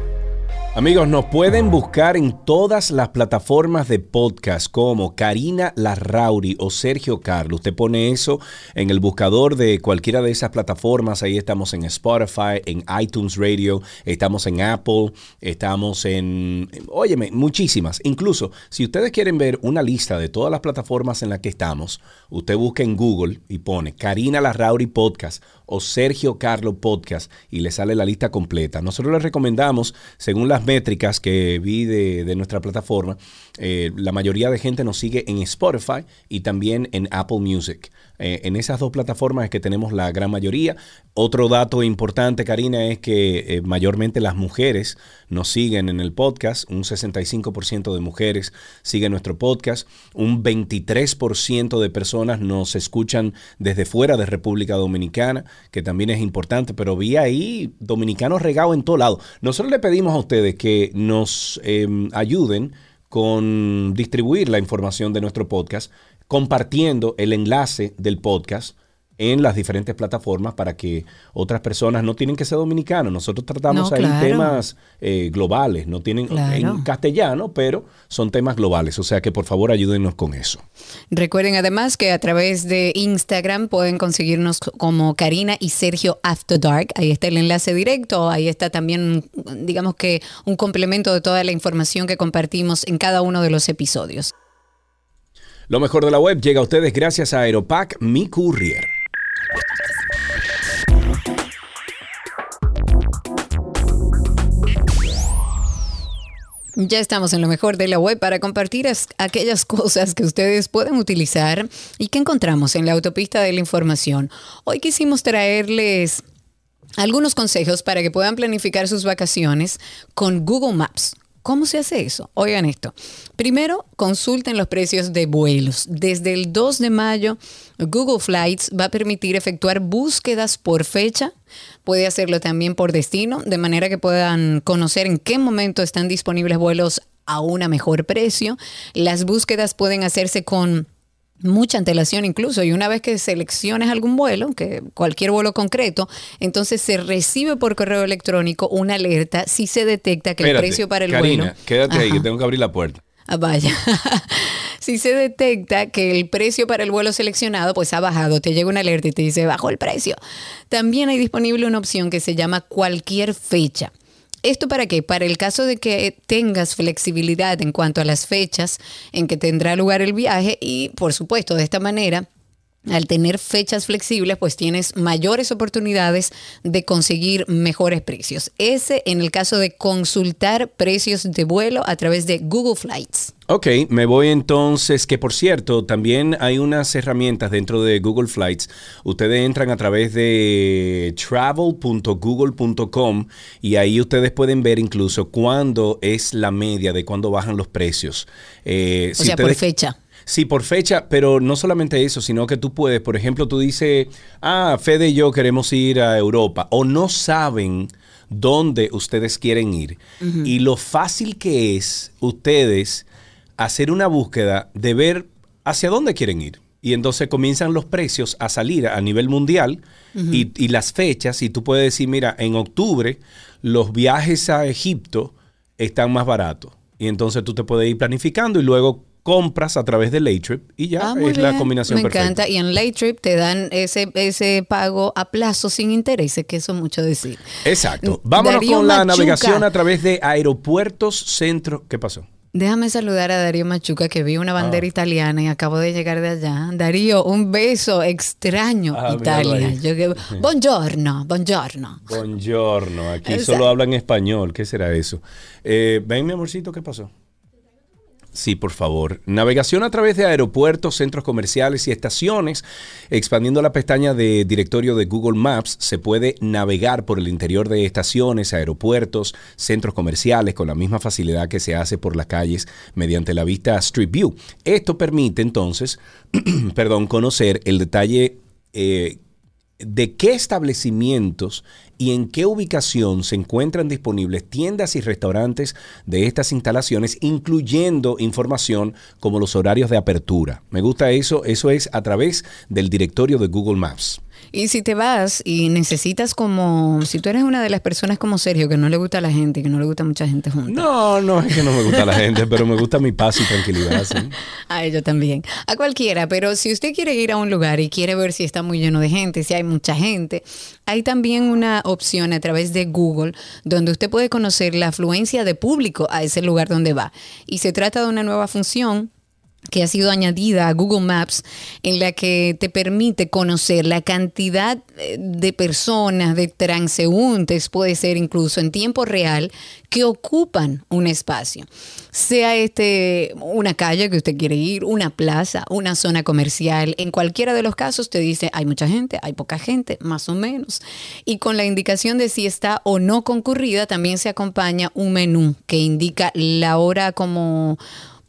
[SPEAKER 2] Amigos, nos pueden buscar en todas las plataformas de podcast como Karina Larrauri o Sergio Carlos. Usted pone eso en el buscador de cualquiera de esas plataformas. Ahí estamos en Spotify, en iTunes Radio, estamos en Apple, estamos en... Óyeme, muchísimas. Incluso, si ustedes quieren ver una lista de todas las plataformas en las que estamos, usted busca en Google y pone Karina Larrauri Podcast o Sergio Carlo Podcast y le sale la lista completa. Nosotros les recomendamos, según las métricas que vi de, de nuestra plataforma, eh, la mayoría de gente nos sigue en Spotify y también en Apple Music. Eh, en esas dos plataformas es que tenemos la gran mayoría. Otro dato importante, Karina, es que eh, mayormente las mujeres nos siguen en el podcast. Un 65% de mujeres siguen nuestro podcast. Un 23% de personas nos escuchan desde fuera de República Dominicana, que también es importante. Pero vi ahí dominicanos regados en todo lado. Nosotros le pedimos a ustedes que nos em, ayuden con distribuir la información de nuestro podcast, compartiendo el enlace del podcast en las diferentes plataformas para que otras personas no tienen que ser dominicanos. Nosotros tratamos
[SPEAKER 3] No,
[SPEAKER 2] ahí
[SPEAKER 3] claro.
[SPEAKER 2] temas eh, globales, no tienen
[SPEAKER 3] Claro.
[SPEAKER 2] en castellano, pero son temas globales. O sea que por favor ayúdenos con eso.
[SPEAKER 3] Recuerden además que a través de Instagram pueden conseguirnos como Karina y Sergio After Dark. Ahí está el enlace directo. Ahí está también, digamos que, un complemento de toda la información que compartimos en cada uno de los episodios.
[SPEAKER 2] Lo mejor de la web llega a ustedes gracias a Aeropack Mi Courier.
[SPEAKER 3] Ya estamos en lo mejor de la web para compartir as- aquellas cosas que ustedes pueden utilizar y que encontramos en la autopista de la información. Hoy quisimos traerles algunos consejos para que puedan planificar sus vacaciones con Google Maps. ¿Cómo se hace eso? Oigan esto. Primero, consulten los precios de vuelos. Desde el 2 de mayo, Google Flights va a permitir efectuar búsquedas por fecha. Puede hacerlo también por destino, de manera que puedan conocer en qué momento están disponibles vuelos a un mejor precio. Las búsquedas pueden hacerse con mucha antelación incluso y una vez que selecciones algún vuelo, que cualquier vuelo concreto, entonces se recibe por correo electrónico una alerta si se detecta que el precio para el
[SPEAKER 2] Karina,
[SPEAKER 3] vuelo
[SPEAKER 2] quédate ahí, que tengo que abrir la puerta.
[SPEAKER 3] Ah, vaya. <laughs> si se detecta que el precio para el vuelo seleccionado pues ha bajado, te llega una alerta y te dice bajó el precio. También hay disponible una opción que se llama cualquier fecha. ¿Esto para qué? Para el caso de que tengas flexibilidad en cuanto a las fechas en que tendrá lugar el viaje y, por supuesto, de esta manera, al tener fechas flexibles, pues tienes mayores oportunidades de conseguir mejores precios. Ese en el caso de consultar precios de vuelo a través de Google Flights.
[SPEAKER 2] Ok, me voy entonces, que por cierto, también hay unas herramientas dentro de Google Flights. Ustedes entran a través de travel.google.com y ahí ustedes pueden ver incluso cuándo es la media de cuándo bajan los precios. Eh,
[SPEAKER 3] O
[SPEAKER 2] si
[SPEAKER 3] sea, por fecha.
[SPEAKER 2] Sí, por fecha, pero no solamente eso, sino que tú puedes, por ejemplo, tú dices, ah, Fede y yo queremos ir a Europa, o no saben dónde ustedes quieren ir. Y lo fácil que es ustedes hacer una búsqueda de ver hacia dónde quieren ir. Y entonces comienzan los precios a salir a nivel mundial y, y las fechas, y tú puedes decir, mira, en octubre los viajes a Egipto están más baratos. Y entonces tú te puedes ir planificando y luego compras a través de Laytrip y ya
[SPEAKER 3] Ah,
[SPEAKER 2] es la combinación
[SPEAKER 3] Me
[SPEAKER 2] perfecta.
[SPEAKER 3] encanta. Y en Late Trip te dan ese, ese pago a plazo sin intereses, que eso es mucho decir.
[SPEAKER 2] Exacto. Vámonos
[SPEAKER 3] Darío
[SPEAKER 2] con la
[SPEAKER 3] Machuca.
[SPEAKER 2] navegación a través de aeropuertos, centro. ¿Qué pasó?
[SPEAKER 3] Déjame saludar a Darío Machuca, que vi una
[SPEAKER 2] Ah.
[SPEAKER 3] bandera italiana y acabo de llegar de allá. Darío, un beso extraño,
[SPEAKER 2] Ah,
[SPEAKER 3] Italia. Yo que- buongiorno, buongiorno.
[SPEAKER 2] Buongiorno. Aquí
[SPEAKER 3] Exacto.
[SPEAKER 2] solo hablan español. ¿Qué será eso? Eh, Ven, mi amorcito, ¿qué pasó? Sí, por favor. Navegación a través de aeropuertos, centros comerciales y estaciones. Expandiendo la pestaña de directorio de Google Maps, se puede navegar por el interior de estaciones, aeropuertos, centros comerciales con la misma facilidad que se hace por las calles mediante la vista Street View. Esto permite entonces, <clears throat> perdón, conocer el detalle eh, de qué establecimientos y en qué ubicación se encuentran disponibles tiendas y restaurantes de estas instalaciones, incluyendo información como los horarios de apertura. Me gusta eso, eso es a través del directorio de Google Maps.
[SPEAKER 3] Y si te vas y necesitas como, si tú eres una de las personas como Sergio, que no le gusta a la gente, que no le gusta mucha gente junta.
[SPEAKER 2] No, no es que no me gusta la gente, pero me gusta mi paz y tranquilidad. ¿sí? <laughs>
[SPEAKER 3] A también. A cualquiera, pero si usted quiere ir a un lugar y quiere ver si está muy lleno de gente, si hay mucha gente, hay también una opción a través de Google donde usted puede conocer la afluencia de público a ese lugar donde va. Y se trata de una nueva función que ha sido añadida a Google Maps en la que te permite conocer la cantidad eh, de personas, de transeúntes, puede ser incluso en tiempo real, que ocupan un espacio. Sea este una calle que usted quiere ir, una plaza, una zona comercial, en cualquiera de los casos te dice hay mucha gente, hay poca gente, más o menos. Y con la indicación de si está o no concurrida, también se acompaña un menú que indica la hora como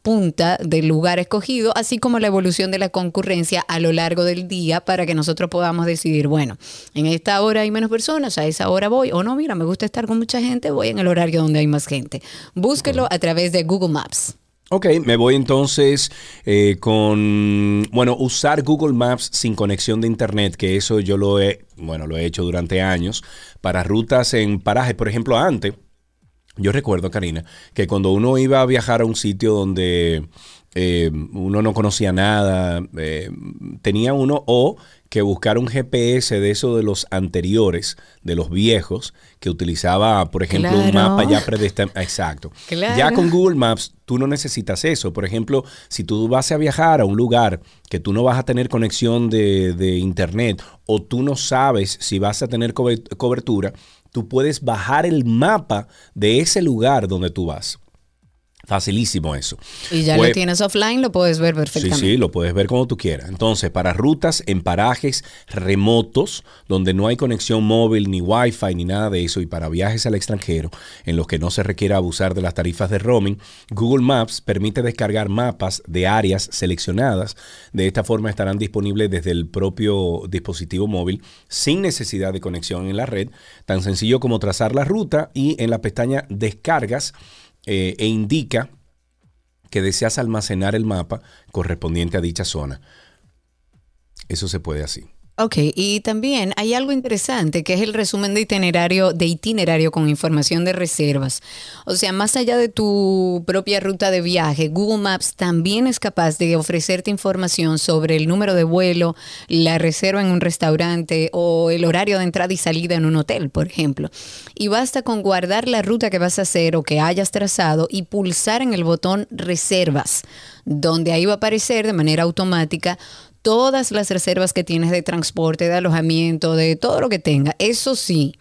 [SPEAKER 3] punta del lugar escogido, así como la evolución de la concurrencia a lo largo del día para que nosotros podamos decidir, bueno, en esta hora hay menos personas, a esa hora voy, o no, mira, me gusta estar con mucha gente, voy en el horario donde hay más gente. Búsquelo a través de Google Maps.
[SPEAKER 2] Ok, me voy entonces eh, con, bueno, usar Google Maps sin conexión de Internet, que eso yo lo he, bueno, lo he hecho durante años, para rutas en parajes, por ejemplo, antes. Yo recuerdo, Karina, que cuando uno iba a viajar a un sitio donde eh, uno no conocía nada, eh, tenía uno o que buscar un GPS de eso de los anteriores, de los viejos, que utilizaba, por ejemplo, un mapa ya <laughs> predestinado. Exacto.
[SPEAKER 3] Claro.
[SPEAKER 2] Ya con Google Maps tú no necesitas eso. Por ejemplo, si tú vas a viajar a un lugar que tú no vas a tener conexión de, de internet o tú no sabes si vas a tener cobe- cobertura, tú puedes bajar el mapa de ese lugar donde tú vas. Facilísimo eso.
[SPEAKER 3] Y ya
[SPEAKER 2] Pues-
[SPEAKER 3] lo tienes offline, lo puedes ver
[SPEAKER 2] Sí,
[SPEAKER 3] perfectamente.
[SPEAKER 2] sí, lo puedes ver como tú quieras. Entonces, para rutas en parajes remotos, donde no hay conexión móvil, ni wifi, ni nada de eso, y para viajes al extranjero, en los que no se requiere abusar de las tarifas de roaming, Google Maps permite descargar mapas de áreas seleccionadas. De esta forma estarán disponibles desde el propio dispositivo móvil, sin necesidad de conexión en la red, tan sencillo como trazar la ruta y en la pestaña Descargas eh, e indica que deseas almacenar el mapa correspondiente a dicha zona. Eso se puede así.
[SPEAKER 3] Ok, y también hay algo interesante que es el resumen de itinerario, de itinerario con información de reservas. O sea, más allá de tu propia ruta de viaje, Google Maps también es capaz de ofrecerte información sobre el número de vuelo, la reserva en un restaurante o el horario de entrada y salida en un hotel, por ejemplo. Y basta con guardar la ruta que vas a hacer o que hayas trazado y pulsar en el botón reservas, donde ahí va a aparecer de manera automática todas las reservas que tienes de transporte, de alojamiento, de todo lo que tenga. Eso sí,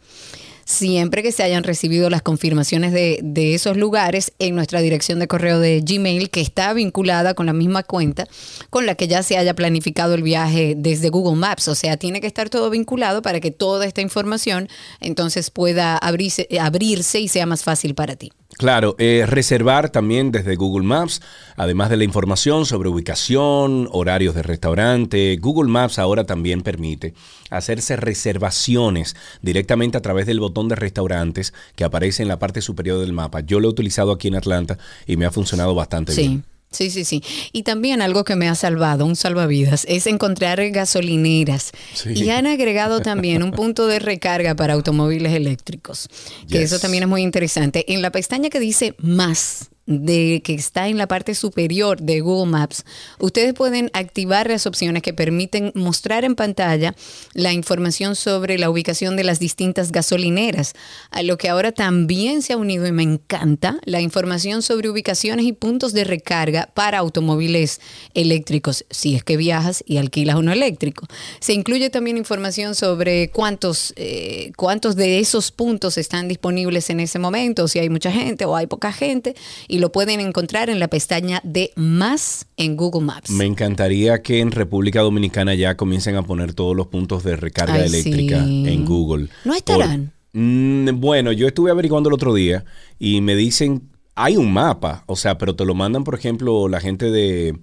[SPEAKER 3] siempre que se hayan recibido las confirmaciones de, de esos lugares en nuestra dirección de correo de Gmail, que está vinculada con la misma cuenta con la que ya se haya planificado el viaje desde Google Maps. O sea, tiene que estar todo vinculado para que toda esta información entonces pueda abrirse, abrirse y sea más fácil para ti.
[SPEAKER 2] Claro, eh, reservar también desde Google Maps, además de la información sobre ubicación, horarios de restaurante. Google Maps ahora también permite hacerse reservaciones directamente a través del botón de restaurantes que aparece en la parte superior del mapa. Yo lo he utilizado aquí en Atlanta y me ha funcionado bastante
[SPEAKER 3] Sí.
[SPEAKER 2] bien.
[SPEAKER 3] Sí, sí, sí. Y también algo que me ha salvado, un salvavidas, es encontrar gasolineras.
[SPEAKER 2] Sí.
[SPEAKER 3] Y han agregado también un punto de recarga para automóviles eléctricos, que
[SPEAKER 2] Yes.
[SPEAKER 3] eso también es muy interesante. En la pestaña que dice más, de que está en la parte superior de Google Maps, ustedes pueden activar las opciones que permiten mostrar en pantalla la información sobre la ubicación de las distintas gasolineras, a lo que ahora también se ha unido y me encanta la información sobre ubicaciones y puntos de recarga para automóviles eléctricos, si es que viajas y alquilas uno eléctrico. Se incluye también información sobre cuántos, eh, cuántos de esos puntos están disponibles en ese momento, si hay mucha gente o hay poca gente, y lo pueden encontrar en la pestaña de más en Google Maps.
[SPEAKER 2] Me encantaría que en República Dominicana ya comiencen a poner todos los puntos de recarga
[SPEAKER 3] Ay,
[SPEAKER 2] eléctrica
[SPEAKER 3] sí.
[SPEAKER 2] en Google.
[SPEAKER 3] ¿No estarán?
[SPEAKER 2] Por- Mm, bueno, yo estuve averiguando el otro día y me dicen, hay un mapa, o sea, pero te lo mandan, por ejemplo, la gente de...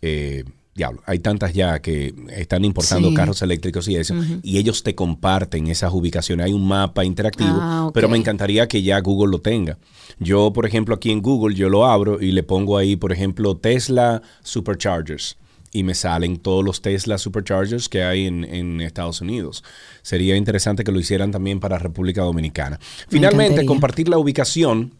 [SPEAKER 2] eh, Diablo, hay tantas ya que están importando
[SPEAKER 3] Sí.
[SPEAKER 2] carros eléctricos y eso, y ellos te comparten esas ubicaciones. Hay un mapa interactivo,
[SPEAKER 3] Ah,
[SPEAKER 2] pero me encantaría que ya Google lo tenga. Yo, por ejemplo, aquí en Google, yo lo abro y le pongo ahí, por ejemplo, Tesla Superchargers. y me salen todos los Tesla Superchargers que hay en, en Estados Unidos. Sería interesante que lo hicieran también para República Dominicana. Finalmente, compartir la ubicación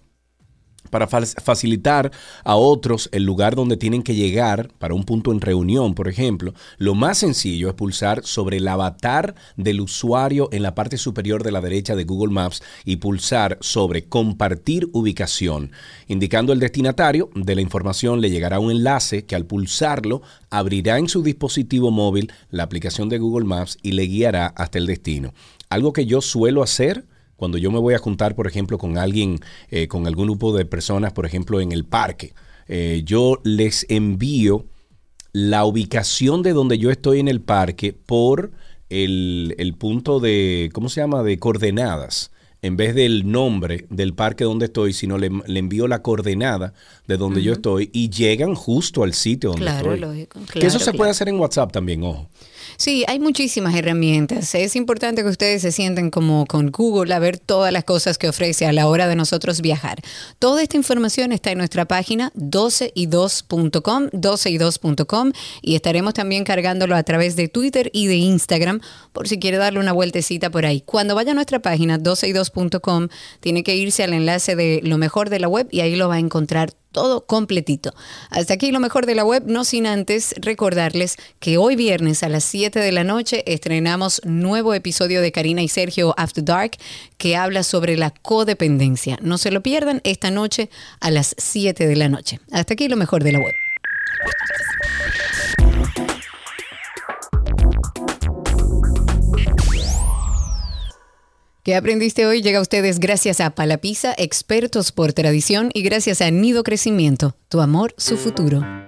[SPEAKER 2] para fa- facilitar a otros el lugar donde tienen que llegar para un punto en reunión, por ejemplo, lo más sencillo es pulsar sobre el avatar del usuario en la parte superior de la derecha de Google Maps y pulsar sobre compartir ubicación. Indicando el destinatario de la información le llegará un enlace que al pulsarlo abrirá en su dispositivo móvil la aplicación de Google Maps y le guiará hasta el destino. Algo que yo suelo hacer cuando yo me voy a juntar, por ejemplo, con alguien, eh, con algún grupo de personas, por ejemplo, en el parque, eh, yo les envío la ubicación de donde yo estoy en el parque por el, el punto de, ¿cómo se llama?, de coordenadas. En vez del nombre del parque donde estoy, sino le, le envío la coordenada de donde yo estoy y llegan justo al sitio donde
[SPEAKER 3] Claro,
[SPEAKER 2] estoy.
[SPEAKER 3] lógico,
[SPEAKER 2] que eso
[SPEAKER 3] claro,
[SPEAKER 2] se
[SPEAKER 3] claro.
[SPEAKER 2] puede hacer en WhatsApp también, ojo.
[SPEAKER 3] Sí, hay muchísimas herramientas. Es importante que ustedes se sienten como con Google a ver todas las cosas que ofrece a la hora de nosotros viajar. Toda esta información está en nuestra página 12y2.com, 12y2.com y estaremos también cargándolo a través de Twitter y de Instagram por si quiere darle una vueltecita por ahí. Cuando vaya a nuestra página 12y2.com, tiene que irse al enlace de lo mejor de la web y ahí lo va a encontrar todo completito. Hasta aquí lo mejor de la web, no sin antes recordarles que hoy viernes a las 7 de la noche estrenamos nuevo episodio de Karina y Sergio After Dark que habla sobre la codependencia. No se lo pierdan esta noche a las 7 de la noche. Hasta aquí lo mejor de la web. ¿Qué aprendiste hoy? Llega a ustedes gracias a Palapisa, expertos por tradición, y gracias a Nido Crecimiento, tu amor, su futuro.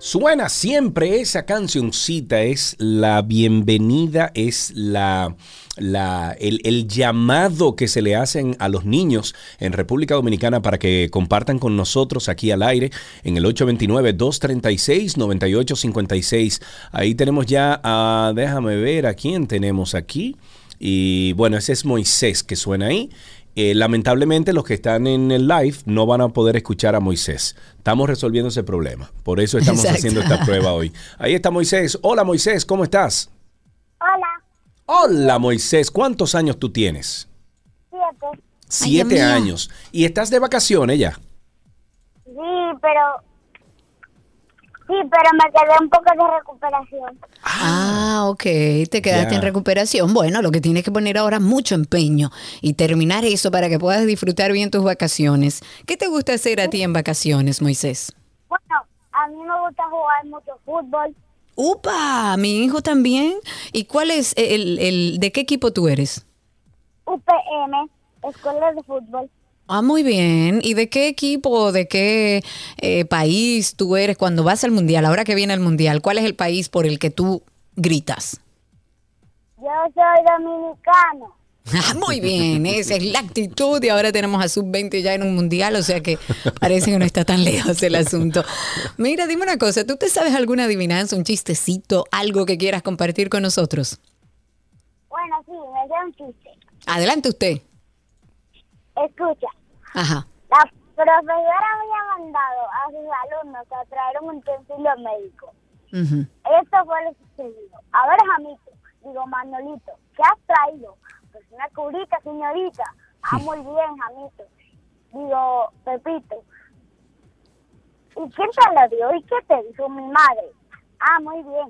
[SPEAKER 2] Suena siempre esa cancioncita, es la bienvenida, es la, la- el, el llamado que se le hacen a los niños en República Dominicana para que compartan con nosotros aquí al aire en el 829-236-9856. Ahí tenemos ya, a, déjame ver a quién tenemos aquí. Y bueno, ese es Moisés que suena ahí. Eh, lamentablemente los que están en el live no van a poder escuchar a Moisés. Estamos resolviendo ese problema. Por eso estamos
[SPEAKER 3] Exacto.
[SPEAKER 2] haciendo esta prueba hoy. Ahí está Moisés. Hola Moisés, ¿cómo estás?
[SPEAKER 5] Hola,
[SPEAKER 2] Hola Moisés, ¿cuántos años tú tienes?
[SPEAKER 5] siete.
[SPEAKER 2] Siete años. ¿Y estás de vacaciones ya?
[SPEAKER 5] Sí, pero... Sí, pero me quedé un poco de recuperación.
[SPEAKER 3] Ah, ok, te quedaste en recuperación. Bueno, lo que tienes que poner ahora es mucho empeño y terminar eso para que puedas disfrutar bien tus vacaciones. ¿Qué te gusta hacer a ti en vacaciones, Moisés?
[SPEAKER 5] Bueno, a mí me gusta jugar mucho fútbol.
[SPEAKER 3] ¡Upa! Mi hijo también. ¿Y cuál es el, el de qué equipo tú eres?
[SPEAKER 5] UPM, Escuela de Fútbol.
[SPEAKER 3] Ah, muy bien. ¿Y de qué equipo de qué eh, país tú eres cuando vas al mundial? Ahora que viene el mundial, ¿cuál es el país por el que tú gritas?
[SPEAKER 5] Yo soy dominicano.
[SPEAKER 3] Ah, muy bien, esa es la actitud y ahora tenemos a sub-20 ya en un mundial, o sea que parece que no está tan lejos el asunto. Mira, dime una cosa, ¿tú te sabes alguna adivinanza, un chistecito, algo que quieras compartir con nosotros?
[SPEAKER 5] Bueno, sí, me sé un chiste.
[SPEAKER 3] Adelante usted.
[SPEAKER 5] Escucha,
[SPEAKER 3] Ajá.
[SPEAKER 5] la profesora había mandado a sus alumnos a traer un utensilio médico. Esto fue lo sucedido. A ver, Jamito, digo, Manolito, ¿qué has traído? Pues una curita, señorita. Ah, muy bien, Jamito. Digo, Pepito. ¿Y quién te la dio? ¿Y qué te dijo mi madre? Ah, muy bien.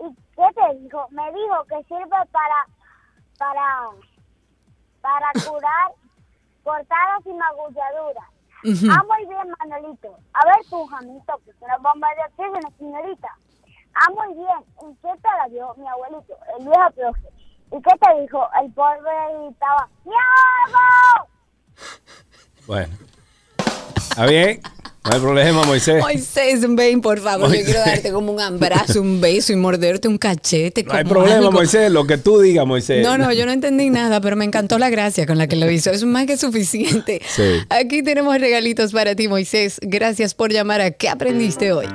[SPEAKER 5] ¿Y qué te dijo? Me dijo que sirve para, para, para curar cortadas y magulladuras. Ah, muy bien, Manolito. A ver tú, Jamito, que es una bomba de oxígeno, señorita. Ah, muy bien. ¿Y qué te la dio mi abuelito, el viejo profe? ¿Y qué te dijo? El pobre gritaba, ¡Diego!
[SPEAKER 2] Bueno. ¿Está bien? No hay problema, Moisés.
[SPEAKER 3] Moisés, ven, por favor, yo quiero darte como un abrazo, un beso y morderte un cachete.
[SPEAKER 2] No hay problema,
[SPEAKER 3] algo.
[SPEAKER 2] Moisés. Lo que tú digas, Moisés.
[SPEAKER 3] No, no, yo no entendí nada, pero me encantó la gracia con la que lo hizo. Es más que suficiente.
[SPEAKER 2] Sí.
[SPEAKER 3] Aquí tenemos regalitos para ti, Moisés. Gracias por llamar a ¿Qué aprendiste hoy?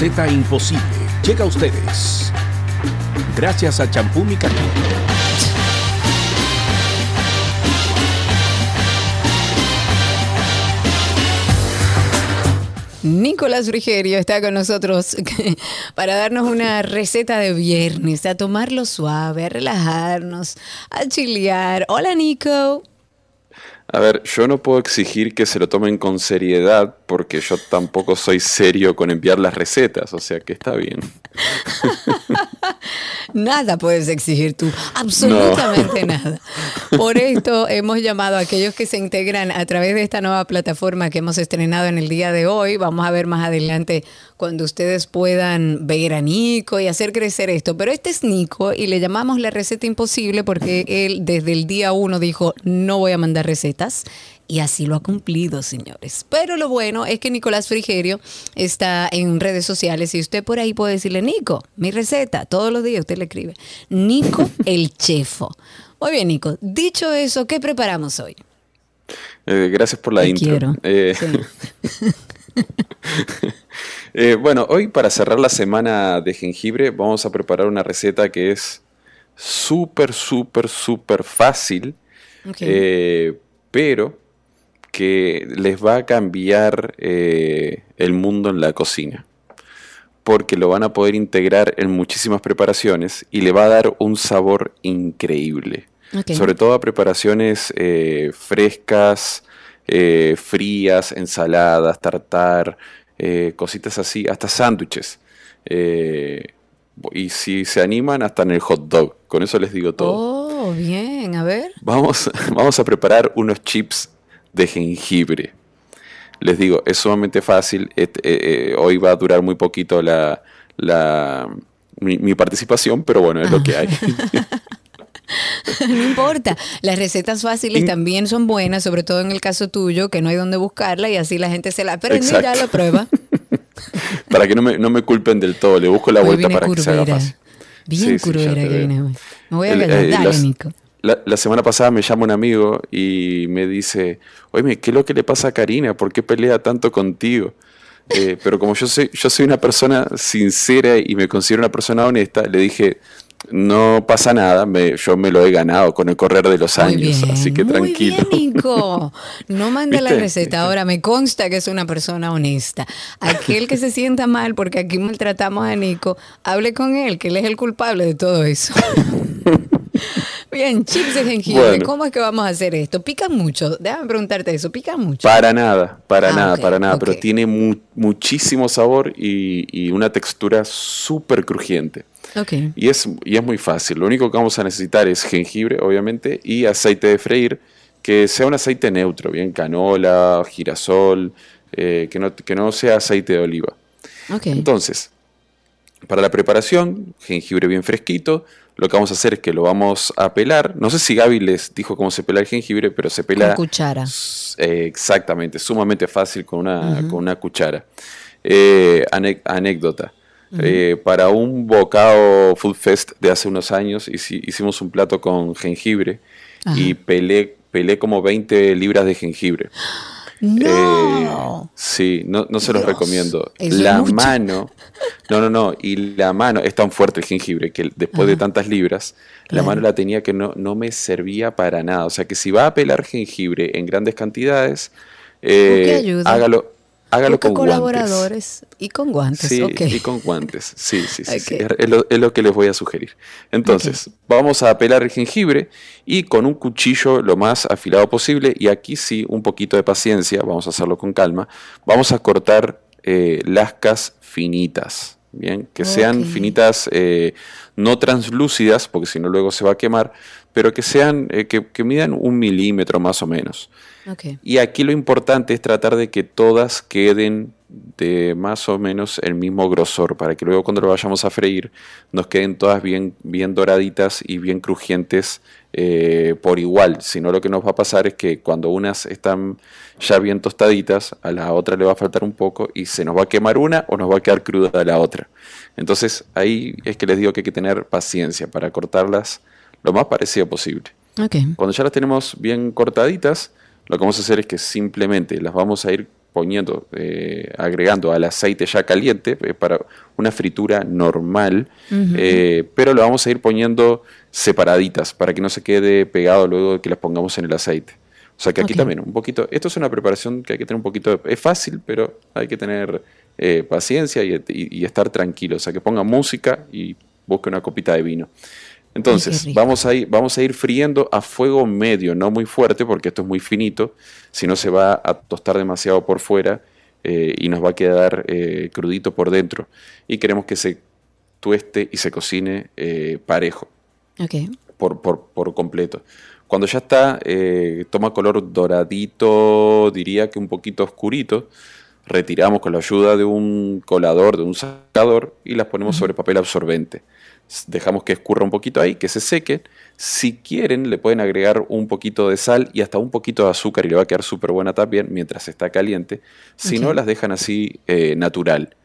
[SPEAKER 2] Receta imposible llega a ustedes gracias a Champú Mi.
[SPEAKER 3] Nicolás Frigerio está con nosotros <laughs> para darnos una receta de viernes, a tomarlo suave, a relajarnos, a chilear. Hola Nico.
[SPEAKER 6] A ver, yo no puedo exigir que se lo tomen con seriedad porque yo tampoco soy serio con enviar las recetas, o sea que está bien. <laughs>
[SPEAKER 3] Nada puedes exigir tú, absolutamente <laughs> nada. Por esto hemos llamado a aquellos que se integran a través de esta nueva plataforma que hemos estrenado en el día de hoy. Vamos a ver más adelante cuando ustedes puedan ver a Nico y hacer crecer esto. Pero este es Nico y le llamamos la receta imposible porque él desde el día uno dijo no voy a mandar recetas. Y así lo ha cumplido, señores. Pero lo bueno es que Nicolás Frigerio está en redes sociales y usted por ahí puede decirle, Nico, mi receta, todos los días usted le escribe. Nico <laughs> el chefo. Muy bien, Nico. Dicho eso, ¿qué preparamos hoy?
[SPEAKER 6] Eh, gracias por la
[SPEAKER 3] Te
[SPEAKER 6] intro.
[SPEAKER 3] quiero.
[SPEAKER 6] Eh,
[SPEAKER 3] Sí. <laughs>
[SPEAKER 6] eh, bueno, hoy para cerrar la semana de jengibre vamos a preparar una receta que es súper, súper, súper fácil, pero que les va a cambiar eh, el mundo en la cocina. Porque lo van a poder integrar en muchísimas preparaciones y le va a dar un sabor increíble. Sobre todo a preparaciones eh, frescas, eh, frías, ensaladas, tartar, cositas así, hasta sándwiches. Y si se animan, hasta en el hot dog. Con eso les digo todo.
[SPEAKER 3] Oh, bien, a ver.
[SPEAKER 6] Vamos, <laughs> vamos a preparar unos chips de jengibre. Les digo, es sumamente fácil. eh, eh, hoy va a durar muy poquito la, la- mi, mi participación, pero bueno, es lo que hay. <laughs>
[SPEAKER 3] No importa. Las recetas fáciles
[SPEAKER 6] In-
[SPEAKER 3] también son buenas, sobre todo en el caso tuyo, que no hay donde buscarla y así la gente se la ya
[SPEAKER 6] Exacto.
[SPEAKER 3] la prueba. <laughs>
[SPEAKER 6] para que no me, no me culpen del todo, le busco la
[SPEAKER 3] Hoy
[SPEAKER 6] vuelta para que se haga fácil.
[SPEAKER 3] Bien
[SPEAKER 6] Sí, sí,
[SPEAKER 3] curvera
[SPEAKER 6] te
[SPEAKER 3] que viene hoy. Me voy a callar.
[SPEAKER 6] eh,
[SPEAKER 3] Dale,
[SPEAKER 6] las-
[SPEAKER 3] Nico.
[SPEAKER 6] La, la semana pasada me llama un amigo y me dice, oye, ¿qué es lo que le pasa a Karina? ¿Por qué pelea tanto contigo? Eh, pero como yo soy, yo soy una persona sincera y me considero una persona honesta, le dije, no pasa nada, me- yo me lo he ganado con el correr de los
[SPEAKER 3] Muy
[SPEAKER 6] años,
[SPEAKER 3] bien,
[SPEAKER 6] así que
[SPEAKER 3] muy
[SPEAKER 6] tranquilo.
[SPEAKER 3] bien, Nico. No manda la receta. Ahora me consta que es una persona honesta. Aquel que se sienta mal porque aquí maltratamos a Nico, hable con él, que él es el culpable de todo eso. <laughs> Bien, chips de jengibre.
[SPEAKER 6] Bueno.
[SPEAKER 3] ¿Cómo es que vamos a hacer esto? ¿Pican mucho? Déjame preguntarte eso. ¿Pican mucho?
[SPEAKER 6] Para nada, para
[SPEAKER 3] Ah,
[SPEAKER 6] nada, para nada, pero tiene mu- muchísimo sabor y, y una textura súper crujiente.
[SPEAKER 3] Ok.
[SPEAKER 6] Y es, y es muy fácil. Lo único que vamos a necesitar es jengibre, obviamente, y aceite de freír, que sea un aceite neutro, bien canola, girasol, eh, que, no, que no sea aceite de oliva.
[SPEAKER 3] Ok.
[SPEAKER 6] Entonces, para la preparación, jengibre bien fresquito, lo que vamos a hacer es que lo vamos a pelar. No sé si Gaby les dijo cómo se pela el jengibre, pero se pela...
[SPEAKER 3] Con cuchara.
[SPEAKER 6] eh, exactamente, sumamente fácil con una, con una cuchara. Eh, anécdota. Eh, para un bocado Food Fest de hace unos años hici- hicimos un plato con jengibre y pelé, pelé como 20 libras de jengibre. <gasps>
[SPEAKER 3] No.
[SPEAKER 6] Eh, sí, no, no se los
[SPEAKER 3] Dios,
[SPEAKER 6] recomiendo. La mano, no, no, no, y la mano, es tan fuerte el jengibre que después de tantas libras,
[SPEAKER 3] Claro.
[SPEAKER 6] la mano la tenía que no, no me servía para nada. O sea que si va a pelar jengibre en grandes cantidades, eh, hágalo, hágalo
[SPEAKER 3] Busca
[SPEAKER 6] con guantes.
[SPEAKER 3] colaboradores y con guantes.
[SPEAKER 6] Sí, y con guantes. Sí, sí, sí. Es, lo, es lo que les voy a sugerir. Entonces, vamos a pelar el jengibre y con un cuchillo lo más afilado posible. Y aquí sí, un poquito de paciencia, vamos a hacerlo con calma. Vamos a cortar eh, lascas finitas. Bien, que sean finitas, eh, no translúcidas, porque si no luego se va a quemar, pero que sean, eh, que, que midan un milímetro más o menos. Y aquí lo importante es tratar de que todas queden de más o menos el mismo grosor, para que luego cuando lo vayamos a freír nos queden todas bien, bien doraditas y bien crujientes eh, por igual. Si no, lo que nos va a pasar es que cuando unas están ya bien tostaditas, a la otra le va a faltar un poco y se nos va a quemar una o nos va a quedar cruda la otra. Entonces ahí es que les digo que hay que tener paciencia para cortarlas lo más parecido posible. Cuando ya las tenemos bien cortaditas, lo que vamos a hacer es que simplemente las vamos a ir poniendo, eh, agregando al aceite ya caliente eh, para una fritura normal, eh, pero lo vamos a ir poniendo separaditas para que no se quede pegado luego de que las pongamos en el aceite. O sea que aquí también un poquito, esto es una preparación que hay que tener un poquito, de- es fácil, pero hay que tener eh, paciencia y, y- y estar tranquilo. O sea que ponga música y busque una copita de vino. Entonces, vamos a, ir, vamos a ir friendo a fuego medio, no muy fuerte, porque esto es muy finito, si no se va a tostar demasiado por fuera eh, y nos va a quedar eh, crudito por dentro. Y queremos que se tueste y se cocine eh, parejo
[SPEAKER 3] Ok.
[SPEAKER 6] por, por, por completo. Cuando ya está, toma color doradito, diría que un poquito oscurito, retiramos con la ayuda de un colador, de un sacador, y las ponemos sobre papel absorbente. Dejamos que escurra un poquito ahí, que se seque. Si quieren, le pueden agregar un poquito de sal y hasta un poquito de azúcar y le va a quedar súper buena también mientras está caliente. Si no, las dejan así eh, natural.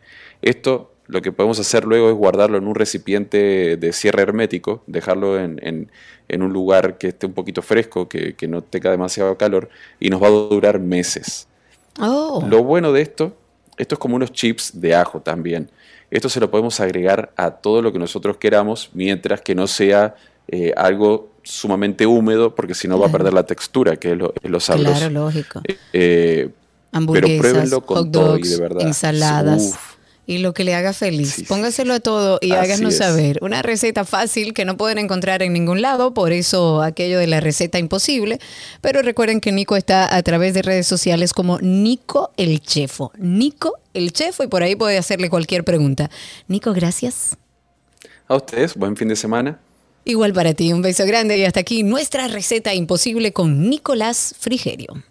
[SPEAKER 6] Esto lo que podemos hacer luego es guardarlo en un recipiente de cierre hermético, dejarlo en, en- en un lugar que esté un poquito fresco, que, que no tenga demasiado calor, y nos va a durar meses.
[SPEAKER 3] Oh.
[SPEAKER 6] Lo bueno de esto, esto es como unos chips de ajo también. Esto se lo podemos agregar a todo lo que nosotros queramos, mientras que no sea eh, algo sumamente húmedo, porque si no va a perder la textura, que es lo, es lo sabroso.
[SPEAKER 3] Claro, lógico.
[SPEAKER 6] Eh,
[SPEAKER 3] Hamburguesas,
[SPEAKER 6] pruébenlo con
[SPEAKER 3] hot
[SPEAKER 6] todo y
[SPEAKER 3] dogs,
[SPEAKER 6] de verdad.
[SPEAKER 3] ensaladas.
[SPEAKER 6] Uf.
[SPEAKER 3] Y lo que le haga feliz.
[SPEAKER 6] Sí,
[SPEAKER 3] Póngaselo a todo y háganos saber. Una receta fácil que no pueden encontrar en ningún lado, por eso aquello de la receta imposible. Pero recuerden que Nico está a través de redes sociales como Nico el Chefo. Nico el Chefo y por ahí puede hacerle cualquier pregunta. Nico, gracias.
[SPEAKER 6] A ustedes, buen fin de semana.
[SPEAKER 3] Igual para ti, un beso grande y hasta aquí nuestra receta imposible con Nicolás Frigerio.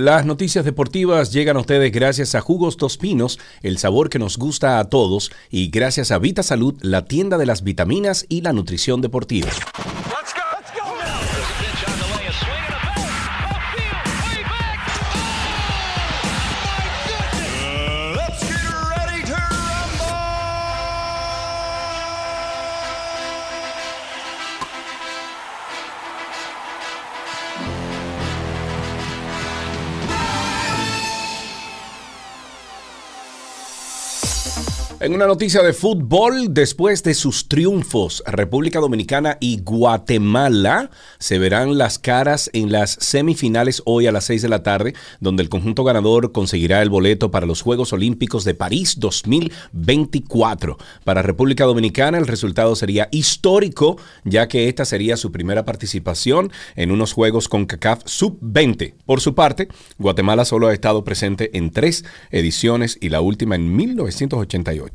[SPEAKER 2] Las noticias deportivas llegan a ustedes gracias a Jugos Dos Pinos, el sabor que nos gusta a todos, y gracias a Vita Salud, la tienda de las vitaminas y la nutrición deportiva. En una noticia de fútbol, después de sus triunfos, República Dominicana y Guatemala se verán las caras en las semifinales hoy a las 6 de la tarde, donde el conjunto ganador conseguirá el boleto para los Juegos Olímpicos de París 2024. Para República Dominicana el resultado sería histórico, ya que esta sería su primera participación en unos Juegos con CACAF Sub-20. Por su parte, Guatemala solo ha estado presente en tres ediciones y la última en 1988.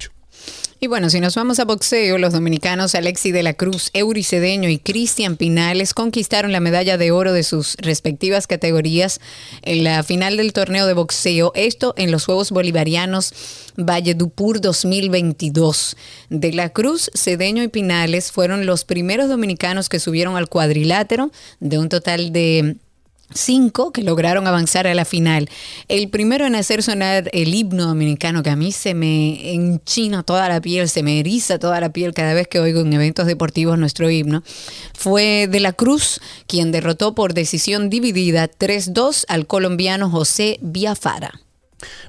[SPEAKER 3] Y bueno, si nos vamos a boxeo, los dominicanos Alexi de la Cruz, Eury Cedeño y Cristian Pinales conquistaron la medalla de oro de sus respectivas categorías en la final del torneo de boxeo, esto en los Juegos Bolivarianos Valle Dupur 2022. De la Cruz, Cedeño y Pinales fueron los primeros dominicanos que subieron al cuadrilátero de un total de cinco que lograron avanzar a la final. El primero en hacer sonar el himno dominicano, que a mí se me enchina toda la piel, se me eriza toda la piel cada vez que oigo en eventos deportivos nuestro himno, fue De la Cruz, quien derrotó por decisión dividida 3-2 al colombiano José Biafara.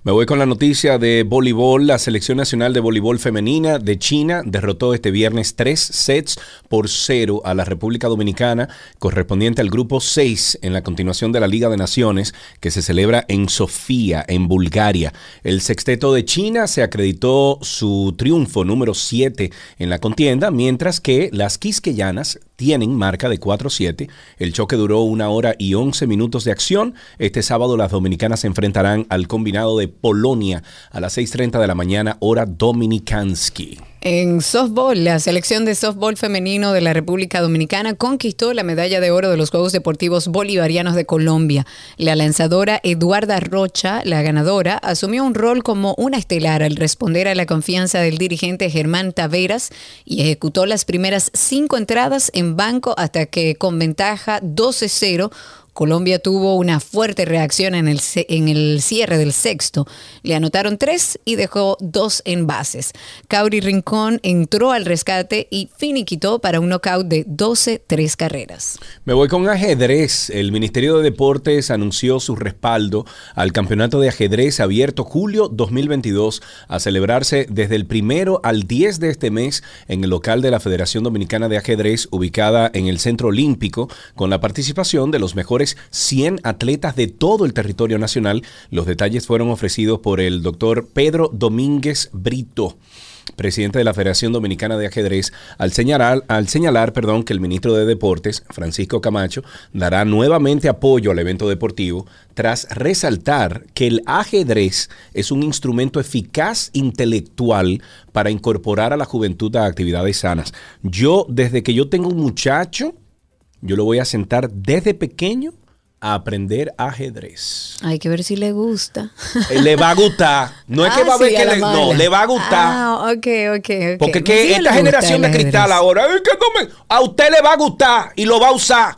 [SPEAKER 2] Me voy con la noticia de voleibol. La selección nacional de voleibol femenina de China derrotó este viernes tres sets por cero a la República Dominicana, correspondiente al grupo 6 en la continuación de la Liga de Naciones que se celebra en Sofía, en Bulgaria. El sexteto de China se acreditó su triunfo número 7 en la contienda, mientras que las quisqueyanas tienen marca de 4-7. El choque duró una hora y 11 minutos de acción. Este sábado las dominicanas se enfrentarán al combinado de Polonia a las 6.30 de la mañana, hora dominikansky.
[SPEAKER 3] En softball, la selección de softball femenino de la República Dominicana conquistó la medalla de oro de los Juegos Deportivos Bolivarianos de Colombia. La lanzadora Eduarda Rocha, la ganadora, asumió un rol como una estelar al responder a la confianza del dirigente Germán Taveras y ejecutó las primeras cinco entradas en banco hasta que con ventaja 12-0 Colombia tuvo una fuerte reacción en el, en el cierre del sexto. Le anotaron tres y dejó dos envases. Cauri Rincón entró al rescate y finiquitó para un knockout de 12-3 carreras.
[SPEAKER 2] Me voy con ajedrez. El Ministerio de Deportes anunció su respaldo al Campeonato de Ajedrez abierto julio 2022 a celebrarse desde el primero al 10 de este mes en el local de la Federación Dominicana de Ajedrez ubicada en el Centro Olímpico con la participación de los mejores 100 atletas de todo el territorio nacional. Los detalles fueron ofrecidos por el doctor Pedro Domínguez Brito presidente de la Federación Dominicana de Ajedrez, al señalar, al señalar perdón, que el ministro de Deportes, Francisco Camacho, dará nuevamente apoyo al evento deportivo tras resaltar que el ajedrez es un instrumento eficaz intelectual para incorporar a la juventud a actividades sanas. Yo, desde que yo tengo un muchacho, yo lo voy a sentar desde pequeño a aprender ajedrez.
[SPEAKER 3] Hay que ver si le gusta.
[SPEAKER 2] Eh, Le va a gustar. No es que
[SPEAKER 3] Ah,
[SPEAKER 2] va a ver
[SPEAKER 3] sí,
[SPEAKER 2] que le, no,
[SPEAKER 3] mala.
[SPEAKER 2] le va a gustar.
[SPEAKER 3] Ah, ok, ok, ok.
[SPEAKER 2] Porque que esta generación de cristal ahora, es que no me- a usted le va a gustar y lo va a usar.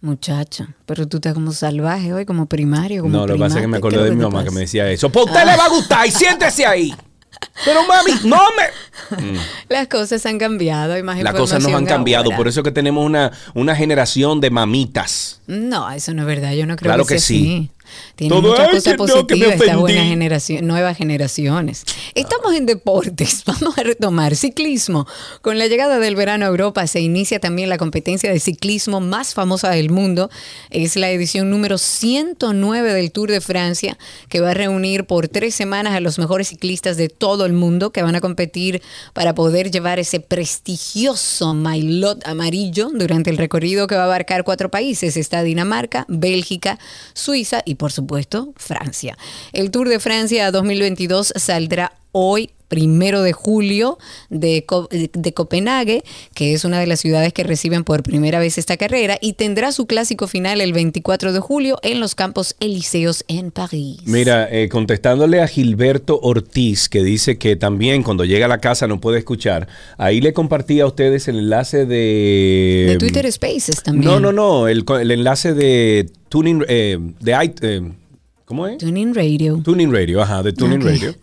[SPEAKER 3] Muchacha, pero tú estás como salvaje hoy, como primario, como
[SPEAKER 2] No, lo que pasa es que me acordé
[SPEAKER 3] ¿Qué
[SPEAKER 2] de mi mamá que me decía eso. Pues a usted le va a gustar y siéntese ahí. Pero mami, no me.
[SPEAKER 3] Las cosas han cambiado, más
[SPEAKER 2] Las cosas nos han cambiado,
[SPEAKER 3] ahora.
[SPEAKER 2] por eso que tenemos una, una generación de mamitas.
[SPEAKER 3] No, eso no es verdad. Yo no creo
[SPEAKER 2] Claro
[SPEAKER 3] que,
[SPEAKER 2] que
[SPEAKER 3] sea
[SPEAKER 2] sí.
[SPEAKER 3] así. Tiene
[SPEAKER 2] Todo,
[SPEAKER 3] muchas
[SPEAKER 2] "Ay,
[SPEAKER 3] cosas
[SPEAKER 2] no,
[SPEAKER 3] positivas esta buena
[SPEAKER 2] ofendí".
[SPEAKER 3] generación, nuevas generaciones. Estamos en deportes. <laughs> Vamos a retomar ciclismo. Con la llegada del verano a Europa se inicia también la competencia de ciclismo más famosa del mundo. Es la edición número 109 del Tour de Francia, que va a reunir por tres semanas a los mejores ciclistas de todo el mundo que van a competir para poder llevar ese prestigioso maillot amarillo durante el recorrido que va a abarcar cuatro países. Está Dinamarca, Bélgica, Suiza y por supuesto Francia. El Tour de Francia 2022 saldrá hoy. Primero de julio de, Co- de Copenhague, que es una de las ciudades que reciben por primera vez esta carrera, y tendrá su clásico final el 24 de julio en los Campos Elíseos en París.
[SPEAKER 2] Mira, eh, contestándole a Gilberto Ortiz, que dice que también cuando llega a la casa no puede escuchar, ahí le compartí a ustedes el enlace de...
[SPEAKER 3] de Twitter Spaces también.
[SPEAKER 2] No, no, no, el, enlace de Tuning, eh, de eh, ¿cómo es?
[SPEAKER 3] Tuning Radio.
[SPEAKER 2] Tuning Radio, ajá, de Tuning. Radio.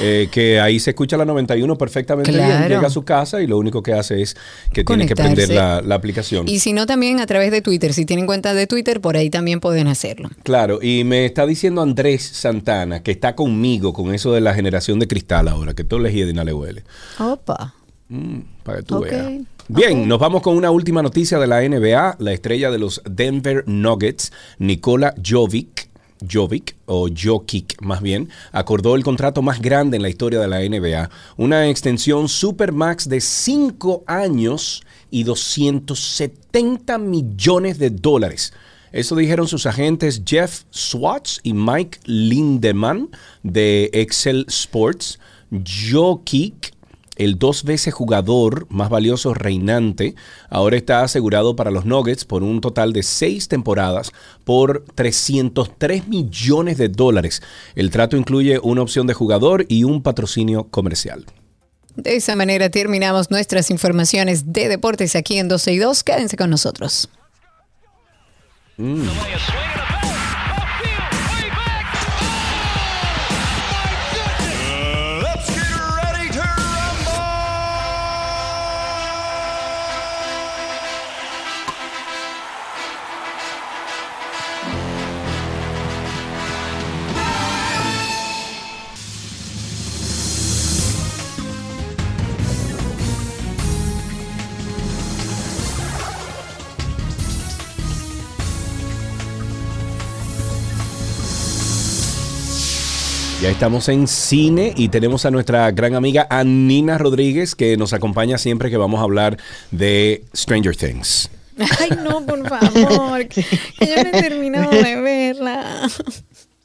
[SPEAKER 2] Eh, que ahí se escucha la 91 perfectamente bien.
[SPEAKER 3] Claro.
[SPEAKER 2] Llega a su casa y lo único que hace es que tiene que prender la, la aplicación.
[SPEAKER 3] Y si no, también a través de Twitter. Si tienen cuenta de Twitter, por ahí también pueden hacerlo.
[SPEAKER 2] Claro, y me está diciendo Andrés Santana que está conmigo con eso de la generación de cristal ahora, que todo le de le huele.
[SPEAKER 3] Opa.
[SPEAKER 2] Mm, para que tú veas. Bien, nos vamos con una última noticia de la NBA. La estrella de los Denver Nuggets, Nikola Jovic, Jovic o Jokic más bien, acordó el contrato más grande en la historia de la NBA, una extensión Supermax de 5 años y 270 millones de dólares. Eso dijeron sus agentes Jeff Swatz y Mike Lindemann de Excel Sports. Jokic el dos veces jugador más valioso reinante, ahora está asegurado para los Nuggets por un total de seis temporadas por 303 millones de dólares. El trato incluye una opción de jugador y un patrocinio comercial.
[SPEAKER 3] De esa manera terminamos nuestras informaciones de deportes aquí en 12 y 2. Quédense con nosotros.
[SPEAKER 1] Let's
[SPEAKER 2] Ya estamos en cine y tenemos a nuestra gran amiga Anina Rodríguez que nos acompaña siempre que vamos a hablar de Stranger Things.
[SPEAKER 3] Ay, no, por favor. Que yo no he terminado de verla.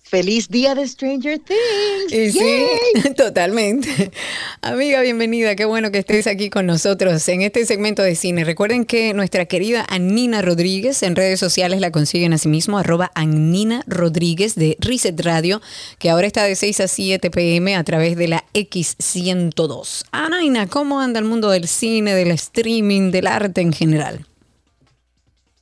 [SPEAKER 7] Feliz día de Stranger Things.
[SPEAKER 3] Y sí, <laughs> totalmente. Amiga, bienvenida. Qué bueno que estés aquí con nosotros en este segmento de cine. Recuerden que nuestra querida Anina Rodríguez en redes sociales la consiguen asimismo, arroba Anina Rodríguez de Reset Radio, que ahora está de 6 a 7 pm a través de la X102. Anaina, ¿cómo anda el mundo del cine, del streaming, del arte en general?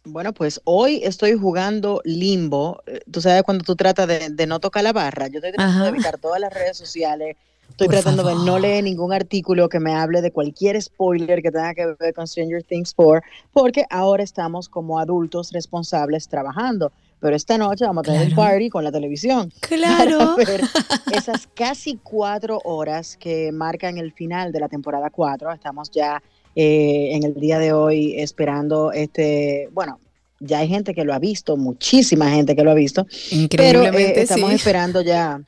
[SPEAKER 7] Bueno, pues hoy estoy jugando limbo. Eh, Tú sabes cuando tú tratas de, de no tocar la barra. Yo estoy tratando
[SPEAKER 3] Ajá.
[SPEAKER 7] de evitar todas las redes sociales. Estoy
[SPEAKER 3] Por
[SPEAKER 7] tratando de no leer ningún artículo que me hable de cualquier spoiler que tenga que ver con Stranger Things 4, porque ahora estamos como adultos responsables trabajando. Pero esta noche vamos a tener un party con la televisión. <laughs>
[SPEAKER 3] Claro.
[SPEAKER 7] Para ver <laughs> esas casi cuatro horas que marcan el final de la temporada 4. Estamos ya eh, en el día de hoy esperando este, bueno, ya hay gente que lo ha visto, muchísima gente que lo ha visto, pero eh,
[SPEAKER 3] Increíblemente
[SPEAKER 7] estamos
[SPEAKER 3] sí.
[SPEAKER 7] esperando ya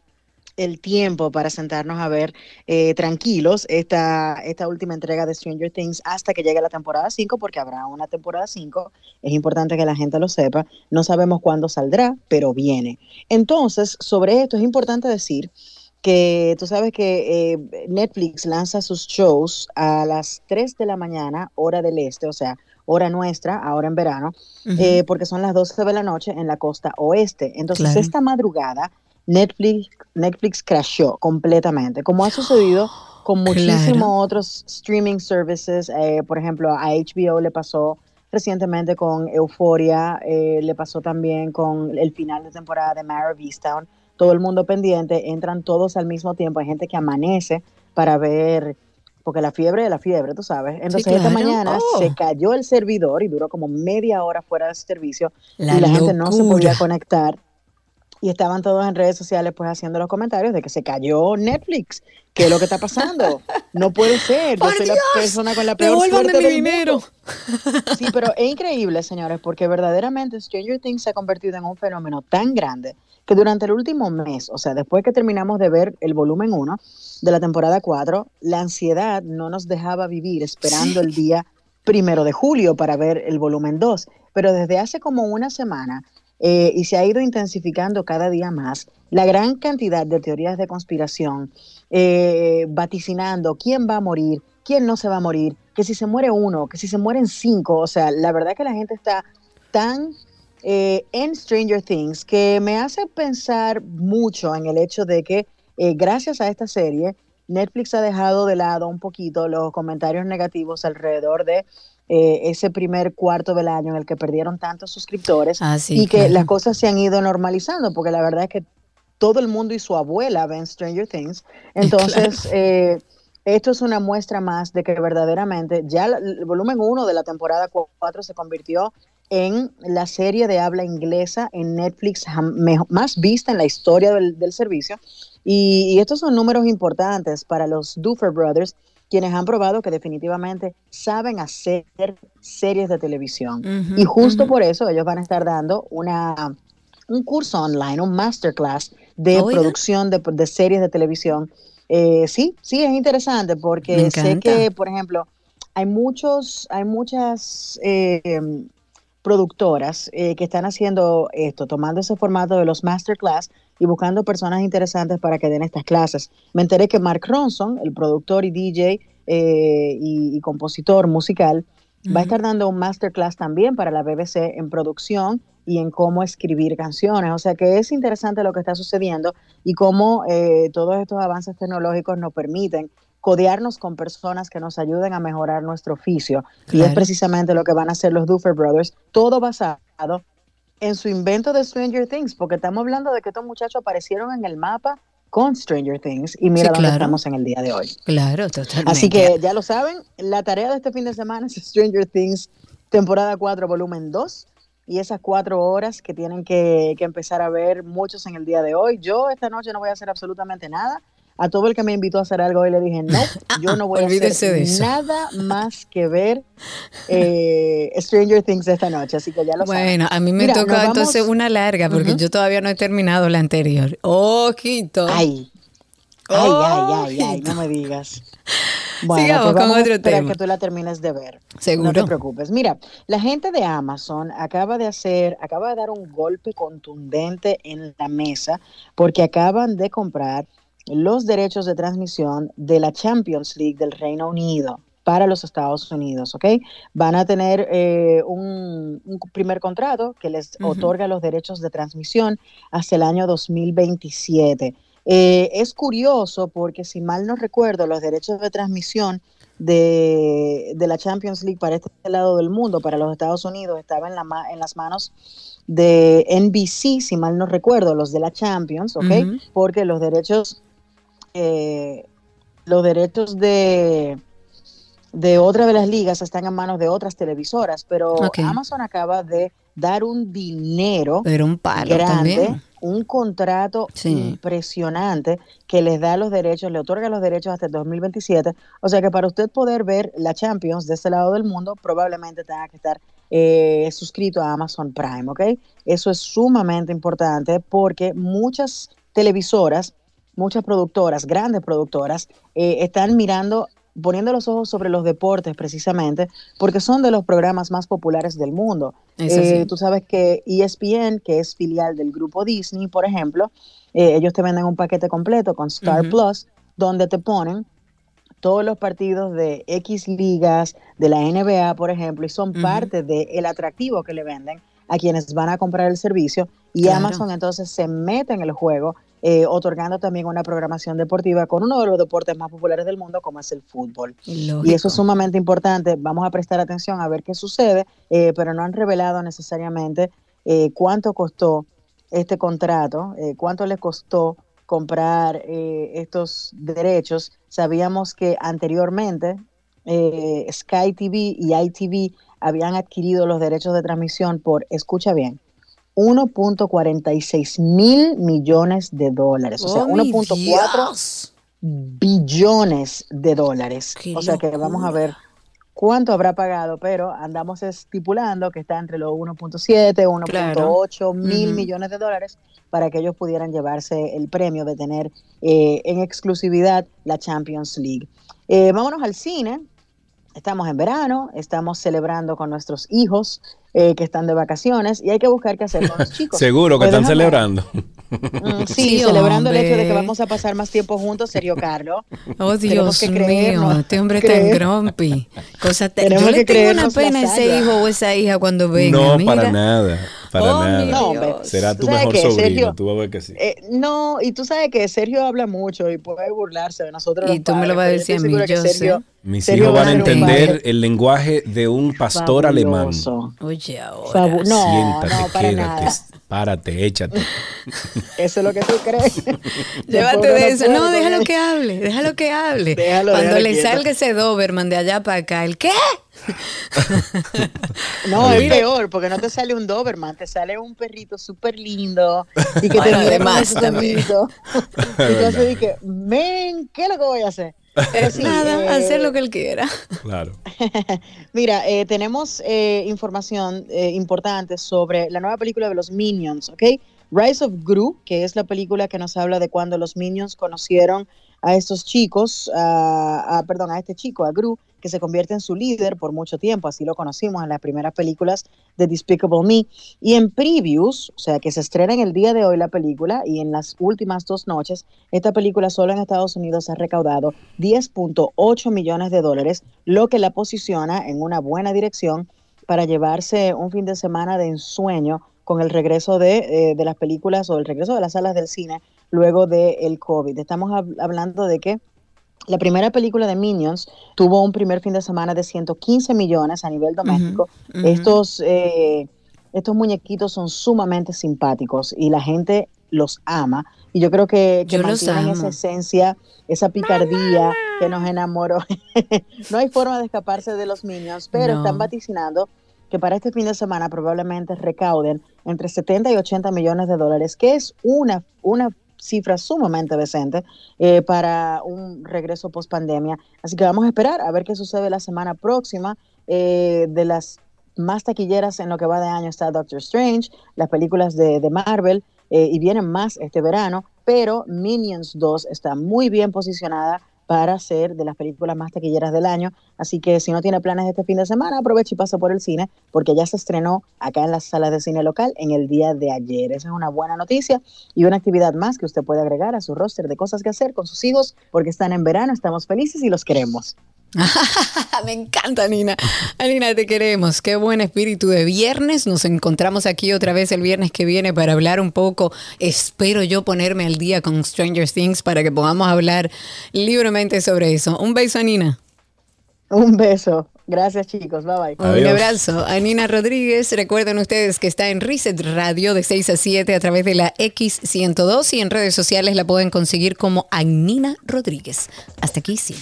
[SPEAKER 7] el tiempo para sentarnos a ver eh, tranquilos esta, esta última entrega de Stranger Things hasta que llegue la temporada 5, porque habrá una temporada 5, es importante que la gente lo sepa, no sabemos cuándo saldrá, pero viene. Entonces, sobre esto es importante decir que tú sabes que eh, Netflix lanza sus shows a las 3 de la mañana, hora del este, o sea, hora nuestra, ahora en verano,
[SPEAKER 3] Ujú.
[SPEAKER 7] eh, porque son las 12 de la noche en la costa oeste. Entonces,
[SPEAKER 3] Claro.
[SPEAKER 7] esta madrugada, Netflix, Netflix crashó completamente, como ha sucedido <gasps> con muchísimos
[SPEAKER 3] Claro.
[SPEAKER 7] otros streaming services. eh, por ejemplo, a HBO le pasó recientemente con Euphoria, eh, le pasó también con el final de temporada de Mare of Easttown. Todo el mundo pendiente, entran todos al mismo tiempo. Hay gente que amanece para ver, porque la fiebre es la fiebre, tú sabes. Entonces, esta
[SPEAKER 3] claro.
[SPEAKER 7] mañana
[SPEAKER 3] Oh.
[SPEAKER 7] se cayó el servidor y duró como media hora fuera de servicio
[SPEAKER 3] La
[SPEAKER 7] y la gente no se podía conectar. Y estaban todos en redes sociales pues haciendo los comentarios de que se cayó Netflix. ¿Qué es lo que está pasando? No puede ser. Yo
[SPEAKER 3] ¡Por
[SPEAKER 7] soy la
[SPEAKER 3] Dios!
[SPEAKER 7] persona con la peor suerte
[SPEAKER 3] mi
[SPEAKER 7] del
[SPEAKER 3] dinero.
[SPEAKER 7] mundo. Sí, pero es increíble, señores, porque verdaderamente Stranger Things se ha convertido en un fenómeno tan grande que durante el último mes, o sea, después que terminamos de ver el volumen 1 de la temporada 4, la ansiedad no nos dejaba vivir esperando el día primero de julio para ver el volumen 2. Pero desde hace como una semana, eh, y se ha ido intensificando cada día más, la gran cantidad de teorías de conspiración, eh, vaticinando quién va a morir, quién no se va a morir, que si se muere uno, que si se mueren cinco, o sea, la verdad que la gente está tan eh, en Stranger Things que me hace pensar mucho en el hecho de que eh, gracias a esta serie, Netflix ha dejado de lado un poquito los comentarios negativos alrededor de eh, ese primer cuarto del año en el que perdieron tantos suscriptores
[SPEAKER 3] Ah, sí,
[SPEAKER 7] y que
[SPEAKER 3] claro.
[SPEAKER 7] las cosas se han ido normalizando, porque la verdad es que todo el mundo y su abuela ven Stranger Things. <laughs> Entonces, eh, esto es una muestra más de que verdaderamente ya el volumen 1 de la temporada 4 se convirtió en la serie de habla inglesa en Netflix más vista en la historia del, del servicio. Y, y estos son números importantes para los Duffer Brothers, quienes han probado que definitivamente saben hacer series de televisión.
[SPEAKER 3] Ujú,
[SPEAKER 7] y justo
[SPEAKER 3] ujú.
[SPEAKER 7] por eso ellos van a estar dando una, un curso online, un masterclass de
[SPEAKER 3] Oiga.
[SPEAKER 7] producción de, de series de televisión. Eh, sí, sí, es interesante porque sé que, por ejemplo, hay muchos, hay muchas eh, productoras eh, que están haciendo esto, tomando ese formato de los masterclass y buscando personas interesantes para que den estas clases. Me enteré que Mark Ronson, el productor y DJ eh, y, y compositor musical, va a estar dando un masterclass también para la BBC en producción y en cómo escribir canciones. O sea que es interesante lo que está sucediendo y cómo eh, todos estos avances tecnológicos nos permiten codearnos con personas que nos ayuden a mejorar nuestro oficio. Y es
[SPEAKER 3] Claro.
[SPEAKER 7] precisamente lo que van a hacer los Duffer Brothers, todo basado en su invento de Stranger Things, porque estamos hablando de que estos muchachos aparecieron en el mapa con Stranger Things y mira
[SPEAKER 3] Sí,
[SPEAKER 7] dónde
[SPEAKER 3] claro.
[SPEAKER 7] estamos en el día de hoy.
[SPEAKER 3] Claro, totalmente.
[SPEAKER 7] Así que ya lo saben, la tarea de este fin de semana es Stranger Things, temporada 4, volumen 2. Y esas cuatro horas que tienen que, que empezar a ver muchos en el día de hoy. Yo esta noche no voy a hacer absolutamente nada. A todo el que me invitó a hacer algo hoy le dije, no, <laughs> yo no voy a hacer
[SPEAKER 3] de eso.
[SPEAKER 7] nada más que ver eh, Stranger Things esta noche. Así que ya lo saben.
[SPEAKER 3] Bueno, a mí me
[SPEAKER 7] Mira,
[SPEAKER 3] toca entonces una larga porque yo todavía no he terminado la anterior. Ojito.
[SPEAKER 7] Ay, Ay,
[SPEAKER 3] Oh,
[SPEAKER 7] ay, ay, ay, no me digas. <laughs> Bueno,
[SPEAKER 3] Sigamos
[SPEAKER 7] pues
[SPEAKER 3] con otro
[SPEAKER 7] esperar
[SPEAKER 3] tema.
[SPEAKER 7] que tú la termines de ver. No
[SPEAKER 3] Seguro.
[SPEAKER 7] te preocupes. Mira, la gente de Amazon acaba de hacer, acaba de dar un golpe contundente en la mesa porque acaban de comprar los derechos de transmisión de la Champions League del Reino Unido para los Estados Unidos, ¿ok? Van a tener eh, un, un primer contrato que les otorga los derechos de transmisión hasta el año 2027. Eh, es curioso porque si mal no recuerdo, los derechos de transmisión de, de la Champions League para este lado del mundo, para los Estados Unidos, estaban en, la ma- en las manos de NBC, si mal no recuerdo, los de la Champions, ¿ok? Porque los derechos, eh, los derechos de, de otra de las ligas están en manos de otras televisoras, pero. Amazon acaba de dar un dinero
[SPEAKER 3] Pero un palo
[SPEAKER 7] grande,
[SPEAKER 3] también.
[SPEAKER 7] un contrato
[SPEAKER 3] Sí.
[SPEAKER 7] impresionante que les da los derechos, le otorga los derechos hasta el 2027. O sea que para usted poder ver la Champions de este lado del mundo, probablemente tenga que estar eh, suscrito a Amazon Prime, ¿ok? Eso es sumamente importante porque muchas televisoras, muchas productoras, grandes productoras, eh, están mirando poniendo los ojos sobre los deportes precisamente, porque son de los programas más populares del mundo. Eh. Tú sabes que ESPN, que es filial del grupo Disney, por ejemplo, eh, ellos te venden un paquete completo con Star. Plus, donde te ponen todos los partidos de X ligas, de la NBA, por ejemplo, y son parte del atractivo que le venden a quienes van a comprar el servicio. Y
[SPEAKER 3] Claro.
[SPEAKER 7] Amazon entonces se mete en el juego, eh, otorgando también una programación deportiva con uno de los deportes más populares del mundo, como es el fútbol. Y eso es sumamente importante. Vamos a prestar atención a ver qué sucede, eh, pero no han revelado necesariamente eh, cuánto costó este contrato, cuánto le costó comprar estos derechos. Sabíamos que anteriormente Sky TV y ITV habían adquirido los derechos de transmisión por, escucha bien, 1.46 mil millones de dólares. O sea,
[SPEAKER 3] Oh, mi
[SPEAKER 7] 1.4
[SPEAKER 3] Dios.
[SPEAKER 7] billones de dólares.
[SPEAKER 3] Qué
[SPEAKER 7] o sea que vamos a ver cuánto habrá pagado, pero andamos estipulando que está entre los 1.7, 1.8 mil
[SPEAKER 3] Ujú.
[SPEAKER 7] millones de dólares para que ellos pudieran llevarse el premio de tener eh, en exclusividad la Champions League. Eh, vámonos al cine. Estamos en verano, estamos celebrando con nuestros hijos eh, que están de vacaciones y hay que buscar qué hacer con los <laughs> chicos.
[SPEAKER 2] Seguro que
[SPEAKER 7] Pues
[SPEAKER 2] están
[SPEAKER 7] déjame-
[SPEAKER 2] celebrando.
[SPEAKER 7] Mm, <laughs> sí,
[SPEAKER 3] Sí,
[SPEAKER 7] celebrando el hecho de que vamos a pasar más tiempo juntos, Sergio Carlos. <laughs>
[SPEAKER 3] Oh, Dios
[SPEAKER 7] que
[SPEAKER 3] mío, este hombre tan
[SPEAKER 7] creer.
[SPEAKER 3] grumpy. Cosa te- Yo le
[SPEAKER 7] que
[SPEAKER 3] tengo una pena a ese hijo o esa hija cuando venga.
[SPEAKER 2] no,
[SPEAKER 3] mira.
[SPEAKER 2] para nada. Para
[SPEAKER 3] Oh,
[SPEAKER 2] nada.
[SPEAKER 7] No, hombre.
[SPEAKER 3] Dios.
[SPEAKER 2] Será tu
[SPEAKER 7] ¿Tú sabes
[SPEAKER 2] mejor
[SPEAKER 7] qué,
[SPEAKER 2] sobrino.
[SPEAKER 7] Sergio?
[SPEAKER 2] Tú vas a ver que sí.
[SPEAKER 7] Eh, no, y tú sabes que Sergio habla mucho y puede burlarse de nosotros.
[SPEAKER 3] Y
[SPEAKER 7] los
[SPEAKER 3] tú me lo vas a decir a mí, yo sé.
[SPEAKER 7] Sergio-
[SPEAKER 2] Mis
[SPEAKER 7] Sergio
[SPEAKER 2] hijos
[SPEAKER 7] va
[SPEAKER 2] van a entender el lenguaje de un pastor alemán.
[SPEAKER 7] fabuloso.
[SPEAKER 3] Oye, ahora.
[SPEAKER 7] Fabu- no,
[SPEAKER 2] Siéntate,
[SPEAKER 7] no, para
[SPEAKER 2] quédate,
[SPEAKER 7] nada.
[SPEAKER 2] párate, échate. <laughs>
[SPEAKER 7] Eso es lo que tú crees. <laughs>
[SPEAKER 3] Llévate de eso. No, déjalo que hable, déjalo que hable.
[SPEAKER 7] Déjalo,
[SPEAKER 3] Cuando
[SPEAKER 7] déjalo
[SPEAKER 3] le
[SPEAKER 7] quieto.
[SPEAKER 3] salga ese Doberman de allá para acá, ¿el qué? <laughs>
[SPEAKER 7] No, es peor, porque no te sale un Doberman, te sale un perrito súper lindo y que
[SPEAKER 3] Bueno,
[SPEAKER 7] te
[SPEAKER 3] además también.
[SPEAKER 7] y tú que, men, ¿qué es lo que voy a hacer? Pero sí,
[SPEAKER 3] Nada,
[SPEAKER 7] eh,
[SPEAKER 3] hacer lo que él quiera.
[SPEAKER 2] Claro. <laughs>
[SPEAKER 7] Mira, eh, tenemos eh, información eh, importante sobre la nueva película de los Minions, ¿ok? Rise of Gru, que es la película que nos habla de cuando los Minions conocieron a estos chicos, a- a- perdón, a este chico, a Gru, que se convierte en su líder por mucho tiempo, así lo conocimos en las primeras películas de Despicable Me. Y en previews, o sea, que se estrena en el día de hoy la película y en las últimas dos noches, esta película solo en Estados Unidos ha recaudado 10.8 millones de dólares, lo que la posiciona en una buena dirección para llevarse un fin de semana de ensueño con el regreso de, eh, de las películas o el regreso de las salas del cine luego del COVID. Estamos hab- hablando de que la primera película de Minions tuvo un primer fin de semana de 115 millones a nivel doméstico.
[SPEAKER 3] Ujú, ujú.
[SPEAKER 7] Estos, eh, estos muñequitos son sumamente simpáticos y la gente los ama. Y yo creo que, que
[SPEAKER 3] Yo
[SPEAKER 7] mantienen esa esencia, esa picardía que nos enamoró. <laughs> no hay forma de escaparse de los Minions, pero
[SPEAKER 3] No.
[SPEAKER 7] están vaticinando que para este fin de semana probablemente recauden entre 70 y 80 millones de dólares, que es una, una cifra sumamente decente eh, para un regreso post pandemia. Así que vamos a esperar a ver qué sucede la semana próxima. Eh, de las más taquilleras en lo que va de año está Doctor Strange, las películas de, de Marvel, eh, y vienen más este verano. pero Minions 2 está muy bien posicionada para ser de las películas más taquilleras del año. Así que si no tiene planes este fin de semana, aproveche y pase por el cine, porque ya se estrenó acá en las salas de cine local en el día de ayer. Esa es una buena noticia y una actividad más que usted puede agregar a su roster de cosas que hacer con sus hijos, porque están en verano, estamos felices y los queremos. <laughs>
[SPEAKER 3] Me encanta, Nina. Nina, te queremos. Qué buen espíritu de viernes. Nos encontramos aquí otra vez el viernes que viene para hablar un poco. Espero yo ponerme al día con Stranger Things para que podamos hablar libremente sobre eso. Un beso, Nina.
[SPEAKER 7] Un beso. Gracias, chicos. Bye bye.
[SPEAKER 3] Un abrazo a Nina Rodríguez. Recuerden ustedes que está en Reset Radio de 6 a 7 a través de la X102 y en redes sociales la pueden conseguir como Nina Rodríguez. Hasta aquí sí.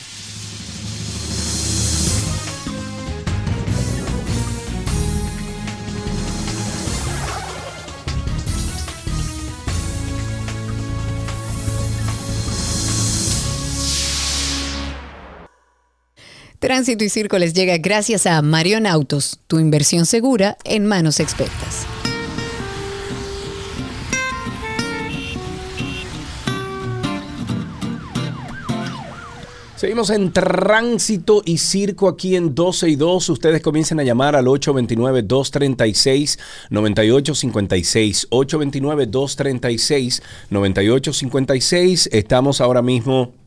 [SPEAKER 3] Tránsito y Circo les llega gracias a Marion Autos, tu inversión segura en manos expertas.
[SPEAKER 2] Seguimos en tránsito y circo aquí en 12 y 2. Ustedes comiencen a llamar al 829-236-9856. 829-236-9856. Estamos ahora mismo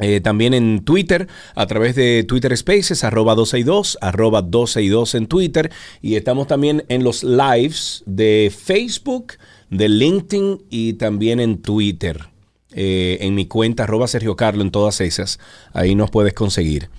[SPEAKER 2] eh, también en Twitter, a través de Twitter Spaces, arroba 12 y 2, arroba 12 y 2 en Twitter. Y estamos también en los lives de Facebook, de LinkedIn y también en Twitter. Eh, en mi cuenta, arroba Sergio Carlo, en todas esas. Ahí nos puedes conseguir.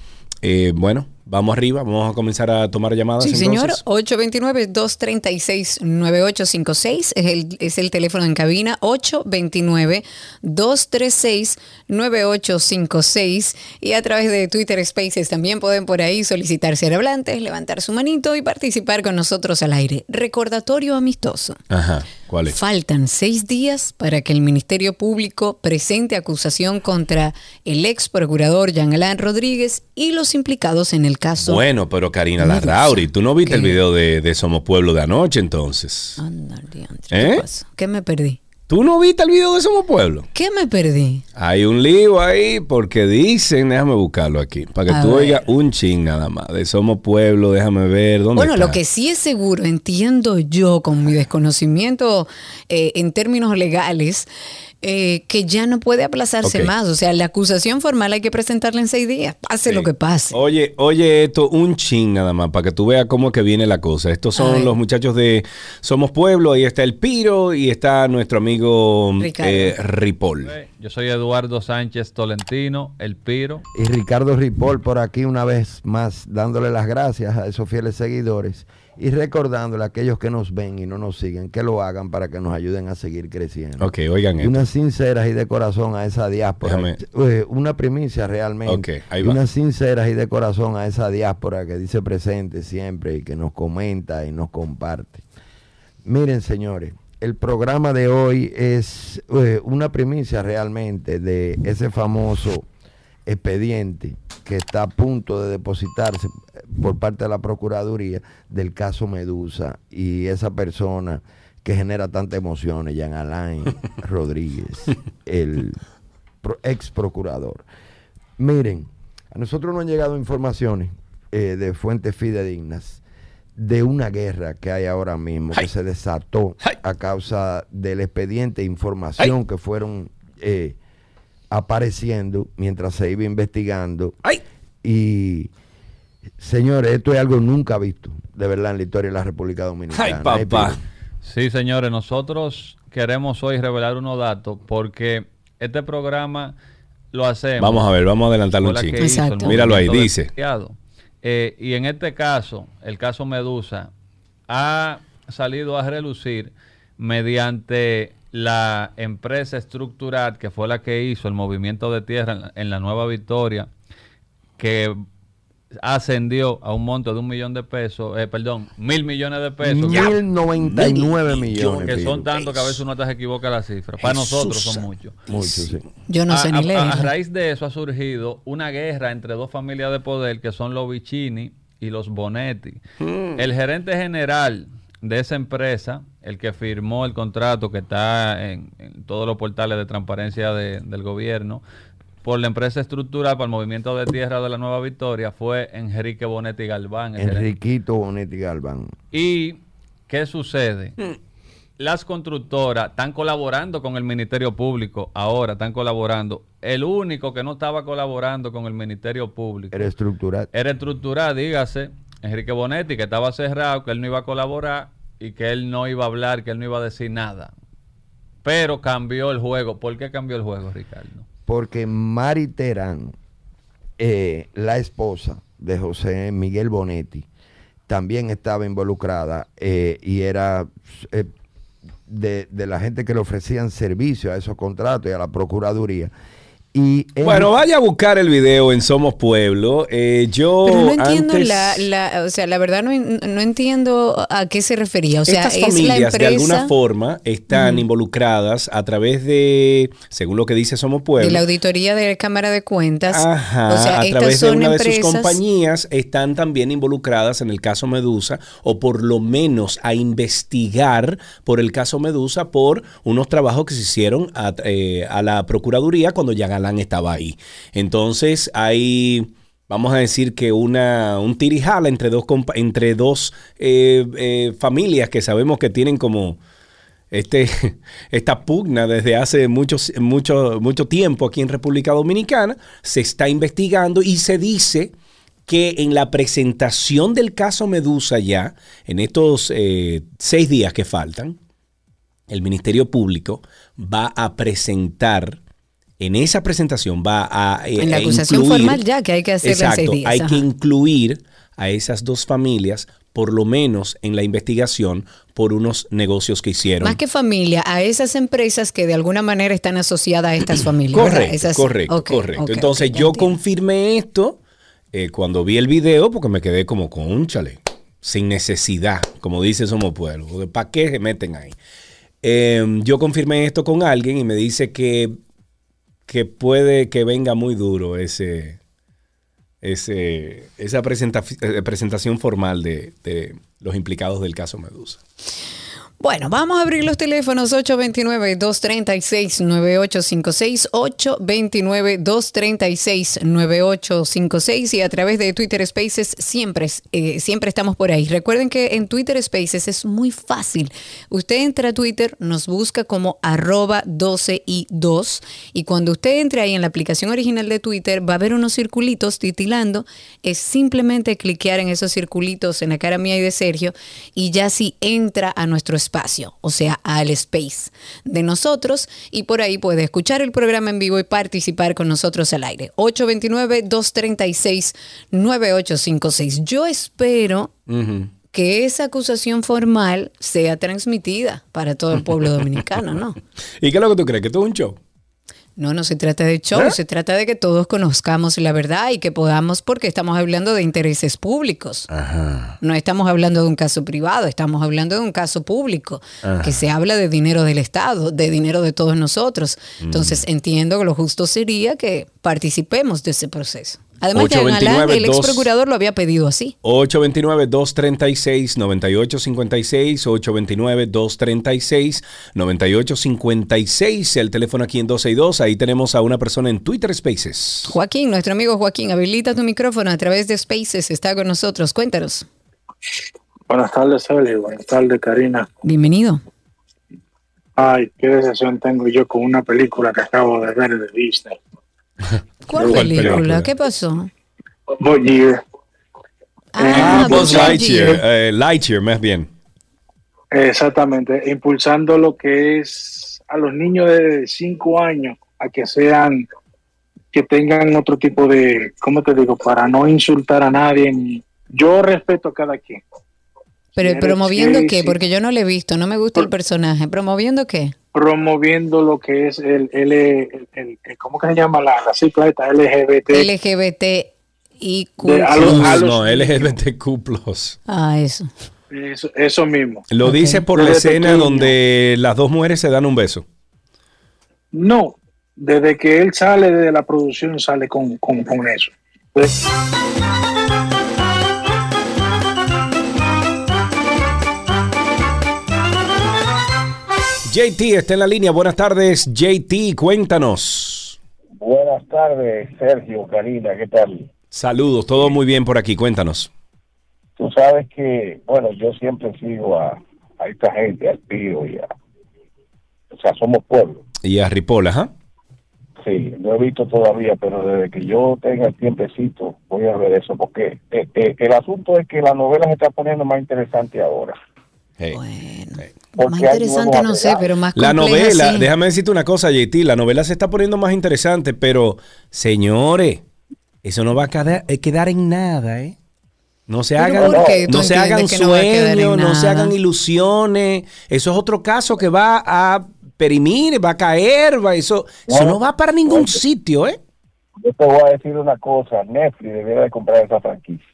[SPEAKER 2] Eh, bueno, vamos arriba, vamos a comenzar a tomar llamadas.
[SPEAKER 3] Sí, señor.
[SPEAKER 2] entonces.
[SPEAKER 3] 829-236-9856 es el, es el teléfono en cabina. 829-236-9856. Y a través de Twitter Spaces también pueden por ahí solicitar ser hablantes, levantar su manito y participar con nosotros al aire. Recordatorio amistoso.
[SPEAKER 2] Ajá, ¿cuál es?
[SPEAKER 3] Faltan seis días para que el Ministerio Público presente acusación contra el ex procurador Jean Alain Rodríguez y los implicados en el caso.
[SPEAKER 2] Bueno, pero Karina. Larrauri, ¿tú no viste el video de, de Somos Pueblo de anoche entonces?
[SPEAKER 3] Anda, diantre,
[SPEAKER 2] ¿Eh?
[SPEAKER 3] ¿Qué pasó? ¿Qué me perdí?
[SPEAKER 2] ¿Tú no viste el video de Somos Pueblo?
[SPEAKER 3] ¿Qué me perdí?
[SPEAKER 2] Hay un lío ahí porque dicen, déjame buscarlo aquí, para que
[SPEAKER 3] A
[SPEAKER 2] tú
[SPEAKER 3] ver.
[SPEAKER 2] oigas un ching nada más. De Somos Pueblo, déjame ver dónde
[SPEAKER 3] Bueno,
[SPEAKER 2] está?
[SPEAKER 3] lo que sí es seguro, entiendo yo con mi desconocimiento eh, en términos legales, eh, que ya no puede aplazarse más. O sea, la acusación formal hay que presentarla en seis días, pase
[SPEAKER 2] Sí.
[SPEAKER 3] lo que pase.
[SPEAKER 2] Oye, oye esto, un ching nada más, para que tú veas cómo que viene la cosa. Estos son los muchachos de Somos Pueblo, ahí está el Piro y está nuestro amigo
[SPEAKER 3] Ricardo.
[SPEAKER 2] eh, Ripoll.
[SPEAKER 8] Yo soy Eduardo Sánchez Tolentino, el Piro.
[SPEAKER 9] Y Ricardo Ripoll por aquí una vez más dándole las gracias a esos fieles seguidores y recordándole a aquellos que nos ven y no nos siguen que lo hagan para que nos ayuden a seguir creciendo.
[SPEAKER 2] Ok, oigan
[SPEAKER 9] Y
[SPEAKER 2] esto.
[SPEAKER 9] unas sinceras y de corazón a esa diáspora.
[SPEAKER 2] Déjame-
[SPEAKER 9] Eh, una primicia realmente.
[SPEAKER 2] Ok, ahí va.
[SPEAKER 9] unas sinceras y de corazón a esa diáspora que dice presente siempre y que nos comenta y nos comparte. Miren, señores, el programa de hoy es eh, una primicia realmente de ese famoso expediente que está a punto de depositarse eh, por parte de la Procuraduría del caso Medusa y esa persona que genera tantas emociones, Jean Alain <laughs> Rodríguez, el ex procurador. Miren, a nosotros nos han llegado informaciones eh, de fuentes fidedignas de una guerra que hay ahora mismo,
[SPEAKER 2] Ay.
[SPEAKER 9] que se desató
[SPEAKER 2] Ay.
[SPEAKER 9] a causa del expediente de información que fueron eh, apareciendo mientras se iba investigando.
[SPEAKER 2] ¡Ay!
[SPEAKER 9] Y, señores, esto es algo nunca visto, de verdad, en la historia de la República Dominicana.
[SPEAKER 2] ¡Ay, papá!
[SPEAKER 8] Sí, señores, nosotros queremos hoy revelar unos datos porque este programa lo hacemos.
[SPEAKER 2] Vamos a ver, vamos a adelantarle
[SPEAKER 8] por
[SPEAKER 2] un
[SPEAKER 8] el
[SPEAKER 3] Exacto.
[SPEAKER 2] Míralo ahí, dice.
[SPEAKER 8] Eh, y en este caso, el caso Medusa, ha salido a relucir mediante la empresa estructural que fue la que hizo el movimiento de tierra en la, en la Nueva Victoria, que ascendió a un monto de un millón de pesos, eh, perdón, mil millones de pesos.
[SPEAKER 9] Mil noventa y nueve millones.
[SPEAKER 8] que son tantos que a veces uno se equivoca la cifra. Para
[SPEAKER 2] Jesús
[SPEAKER 8] nosotros son muchos.
[SPEAKER 9] Mucho, sí.
[SPEAKER 3] Yo no
[SPEAKER 8] a,
[SPEAKER 3] sé
[SPEAKER 8] a-
[SPEAKER 3] ni
[SPEAKER 8] a-
[SPEAKER 3] leer.
[SPEAKER 8] a raíz de eso ha surgido una guerra entre dos familias de poder que son los Vicini y los Bonetti.
[SPEAKER 2] Mm.
[SPEAKER 8] El gerente general de esa empresa, el que firmó el contrato que está en, en todos los portales de transparencia de- del gobierno, por la empresa estructural para el movimiento de tierra de la Nueva Victoria, fue Enrique Bonetti Galván.
[SPEAKER 9] Enriquito Bonetti Galván.
[SPEAKER 8] ¿Y qué sucede? <laughs> Las constructoras están colaborando con el Ministerio Público, ahora están colaborando. El único que no estaba colaborando con el Ministerio Público
[SPEAKER 9] Era estructural.
[SPEAKER 8] era estructural, dígase, Enrique Bonetti, que estaba cerrado, que él no iba a colaborar y que él no iba a hablar, que él no iba a decir nada. Pero cambió el juego. ¿Por qué cambió el juego, Ricardo?
[SPEAKER 9] Porque Mari Terán, eh, la esposa de José Miguel Bonetti, también estaba involucrada eh, y era eh, de, de la gente que le ofrecían servicio a esos contratos y a la Procuraduría. Y él-
[SPEAKER 2] Bueno, vaya a buscar el video en Somos Pueblo. Eh, yo
[SPEAKER 3] Pero no entiendo
[SPEAKER 2] antes-
[SPEAKER 3] la, la- o sea, la verdad no, en- no entiendo a qué se refería. O sea,
[SPEAKER 2] Estas
[SPEAKER 3] es la
[SPEAKER 2] familias
[SPEAKER 3] empresa
[SPEAKER 2] de alguna forma están involucradas a través de, según lo que dice Somos Pueblo,
[SPEAKER 3] de la auditoría de la Cámara de Cuentas.
[SPEAKER 2] Ajá,
[SPEAKER 3] o sea,
[SPEAKER 2] a
[SPEAKER 3] estas
[SPEAKER 2] través de
[SPEAKER 3] son
[SPEAKER 2] una de sus compañías están también involucradas en el caso Medusa o por lo menos a investigar por el caso Medusa por unos trabajos que se hicieron a, eh, a la Procuraduría cuando ya Estaba ahí. Entonces hay... Vamos a decir que una, un tirijala entre dos, entre dos eh, eh, familias que sabemos que tienen como, este, <laughs> esta pugna desde hace muchos, mucho, mucho tiempo aquí en República Dominicana, se está investigando y se dice que en la presentación del caso Medusa ya, en estos eh, seis días que faltan, el Ministerio Público va a presentar, en esa presentación va a... eh,
[SPEAKER 3] En la acusación
[SPEAKER 2] incluir-
[SPEAKER 3] formal ya, que hay que hacerla en seis
[SPEAKER 2] Exacto,
[SPEAKER 3] días,
[SPEAKER 2] hay
[SPEAKER 3] ajá.
[SPEAKER 2] que incluir a esas dos familias, por lo menos en la investigación, por unos negocios que hicieron.
[SPEAKER 3] Más que familia, a esas empresas que de alguna manera están asociadas a estas <clears throat> familias.
[SPEAKER 2] Correcto,
[SPEAKER 3] Esas-
[SPEAKER 2] correcto, correcto. Entonces yo
[SPEAKER 3] entiendo.
[SPEAKER 2] confirmé esto eh, cuando vi el video porque me quedé como con un chale, sin necesidad, como dice Somos Pueblo. ¿Para qué se meten ahí? Eh, yo confirmé esto con alguien y me dice que, que puede que venga muy duro ese, ese, esa eh, presentación formal de, de los implicados del caso Medusa.
[SPEAKER 3] Bueno, vamos a abrir los teléfonos 829-236-9856, 829-236-9856 y a través de Twitter Spaces siempre, eh, siempre estamos por ahí. Recuerden que en Twitter Spaces es muy fácil. Usted entra a Twitter, nos busca como arroba 12 y 2 y cuando usted entre ahí en la aplicación original de Twitter va a ver unos circulitos titilando. Es simplemente cliquear en esos circulitos en la cara mía y de Sergio y ya sí entra a nuestro espacio, o sea, al space de nosotros y por ahí puede escuchar el programa en vivo y participar con nosotros al aire. 829-236-9856. Yo espero que esa acusación formal sea transmitida para todo el pueblo dominicano, ¿no? <laughs>
[SPEAKER 2] ¿Y qué es lo que tú crees? ¿Que esto es un show?
[SPEAKER 3] No, no se trata de show,
[SPEAKER 2] ¿Eh?
[SPEAKER 3] se trata de que todos conozcamos la verdad y que podamos, porque estamos hablando de intereses públicos.
[SPEAKER 2] Ajá.
[SPEAKER 3] No estamos hablando de un caso privado, estamos hablando de un caso público,
[SPEAKER 2] Ajá.
[SPEAKER 3] que se habla de dinero del Estado, de dinero de todos nosotros. Entonces entiendo que lo justo sería que participemos de ese proceso. Además, Jean Alain,
[SPEAKER 2] 829
[SPEAKER 3] el ex procurador lo había pedido así.
[SPEAKER 2] 829-236-9856, 829-236-9856, el teléfono aquí en 12 y 2, ahí tenemos a una persona en Twitter Spaces.
[SPEAKER 3] Joaquín, nuestro amigo Joaquín, habilita tu micrófono a través de Spaces, está con nosotros. Cuéntanos.
[SPEAKER 10] Buenas tardes, Eli. Buenas tardes, Karina.
[SPEAKER 3] Bienvenido.
[SPEAKER 10] Ay, qué decepción tengo yo con una película que acabo de ver de Disney. <laughs>
[SPEAKER 3] ¿Cuál
[SPEAKER 2] ¿Cuál
[SPEAKER 3] película?
[SPEAKER 2] película?
[SPEAKER 3] ¿Qué pasó?
[SPEAKER 10] Voyager.
[SPEAKER 3] Ah,
[SPEAKER 2] Buzz
[SPEAKER 3] Buzz
[SPEAKER 2] Lightyear,
[SPEAKER 3] Lightyear.
[SPEAKER 2] eh, Lightyear más bien.
[SPEAKER 10] Exactamente, impulsando lo que es a los niños de 5 años a que sean, que tengan otro tipo de, ¿cómo te digo? Para no insultar a nadie. ni- Yo respeto a cada quien.
[SPEAKER 3] Pero promoviendo qué?
[SPEAKER 10] sí.
[SPEAKER 3] Porque yo no le he visto, no me gusta el personaje. ¿Promoviendo qué?
[SPEAKER 10] Promoviendo lo que es el, el, el- el- el- ¿cómo que se llama la, la sigla esta? LGBT.
[SPEAKER 3] LGBT y
[SPEAKER 10] De- a los- a los-
[SPEAKER 2] no, LGBTQ+.
[SPEAKER 3] Ah, eso.
[SPEAKER 10] Eso, eso mismo.
[SPEAKER 2] Lo dice por la escena
[SPEAKER 10] pequeño.
[SPEAKER 2] donde las dos mujeres se dan un beso.
[SPEAKER 10] No, desde que él sale de la producción sale con, con, con eso. Pues,
[SPEAKER 2] JT está en la línea. Buenas tardes, JT, cuéntanos.
[SPEAKER 11] Buenas tardes, Sergio, Karina, ¿qué tal?
[SPEAKER 2] Saludos, todo muy bien por aquí, cuéntanos.
[SPEAKER 11] Tú sabes que, bueno, yo siempre sigo a, a esta gente, al Pío y a... O sea, somos pueblo.
[SPEAKER 2] Y a Ripoll, ajá.
[SPEAKER 11] Sí, no he visto todavía, pero desde que yo tenga el tiempecito voy a ver eso, porque eh, eh, el asunto es que la novela se está poniendo más interesante ahora.
[SPEAKER 3] Bueno,
[SPEAKER 11] Porque
[SPEAKER 3] más interesante no sé, pero más
[SPEAKER 2] La novela,
[SPEAKER 3] sí.
[SPEAKER 2] déjame decirte una cosa, JT, la novela se está poniendo más interesante, pero señores, eso no va a quedar, eh, quedar en nada, ¿eh? No se
[SPEAKER 3] ¿Pero
[SPEAKER 2] hagan, no se hagan
[SPEAKER 3] no
[SPEAKER 2] sueños, no se hagan ilusiones. Eso es otro caso que va a perimir, va a caer, va, eso, eso no va para ningún sitio, ¿eh?
[SPEAKER 11] Yo te voy a decir una cosa, Netflix debería de comprar esa franquicia.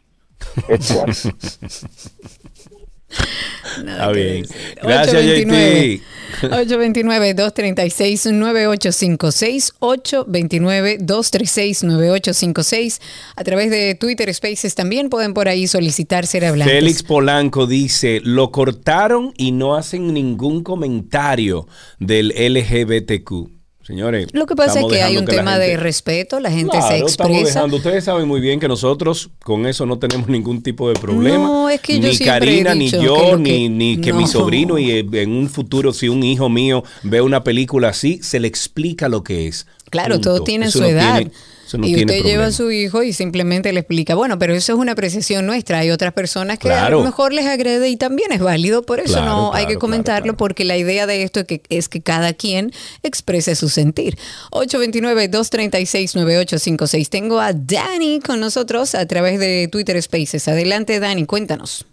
[SPEAKER 11] <laughs> <laughs> Es-
[SPEAKER 2] Está bien. Gracias, JT.
[SPEAKER 3] 829-236-9856, 829-236-9856. A través de Twitter Spaces también pueden por ahí solicitar ser hablantes.
[SPEAKER 2] Félix Polanco dice, lo cortaron y no hacen ningún comentario del LGBTQ. Señores,
[SPEAKER 3] Lo que pasa es que hay un
[SPEAKER 2] que
[SPEAKER 3] tema de respeto, la gente
[SPEAKER 2] Claro,
[SPEAKER 3] se expresa.
[SPEAKER 2] Ustedes saben muy bien que nosotros con eso no tenemos ningún tipo de problema.
[SPEAKER 3] No, es que yo
[SPEAKER 2] ni Karina, ni yo,
[SPEAKER 3] que
[SPEAKER 2] ni,
[SPEAKER 3] que-
[SPEAKER 2] ni que mi
[SPEAKER 3] no.
[SPEAKER 2] sobrino y eh, en un futuro si un hijo mío ve una película así, se le explica lo que es.
[SPEAKER 3] Claro,
[SPEAKER 2] Punto.
[SPEAKER 3] todos tienen
[SPEAKER 2] Eso
[SPEAKER 3] su edad.
[SPEAKER 2] tiene- eso no
[SPEAKER 3] y
[SPEAKER 2] tiene
[SPEAKER 3] usted lleva a su hijo y simplemente le explica, bueno, pero eso es una apreciación nuestra. Hay otras personas que a lo mejor les agrede y también es válido. Por eso
[SPEAKER 2] Claro,
[SPEAKER 3] no hay que comentarlo porque la idea de esto es que, es que cada quien exprese su sentir. 829-236-9856. Tengo a Dani con nosotros a través de Twitter Spaces. Adelante, Dani, cuéntanos.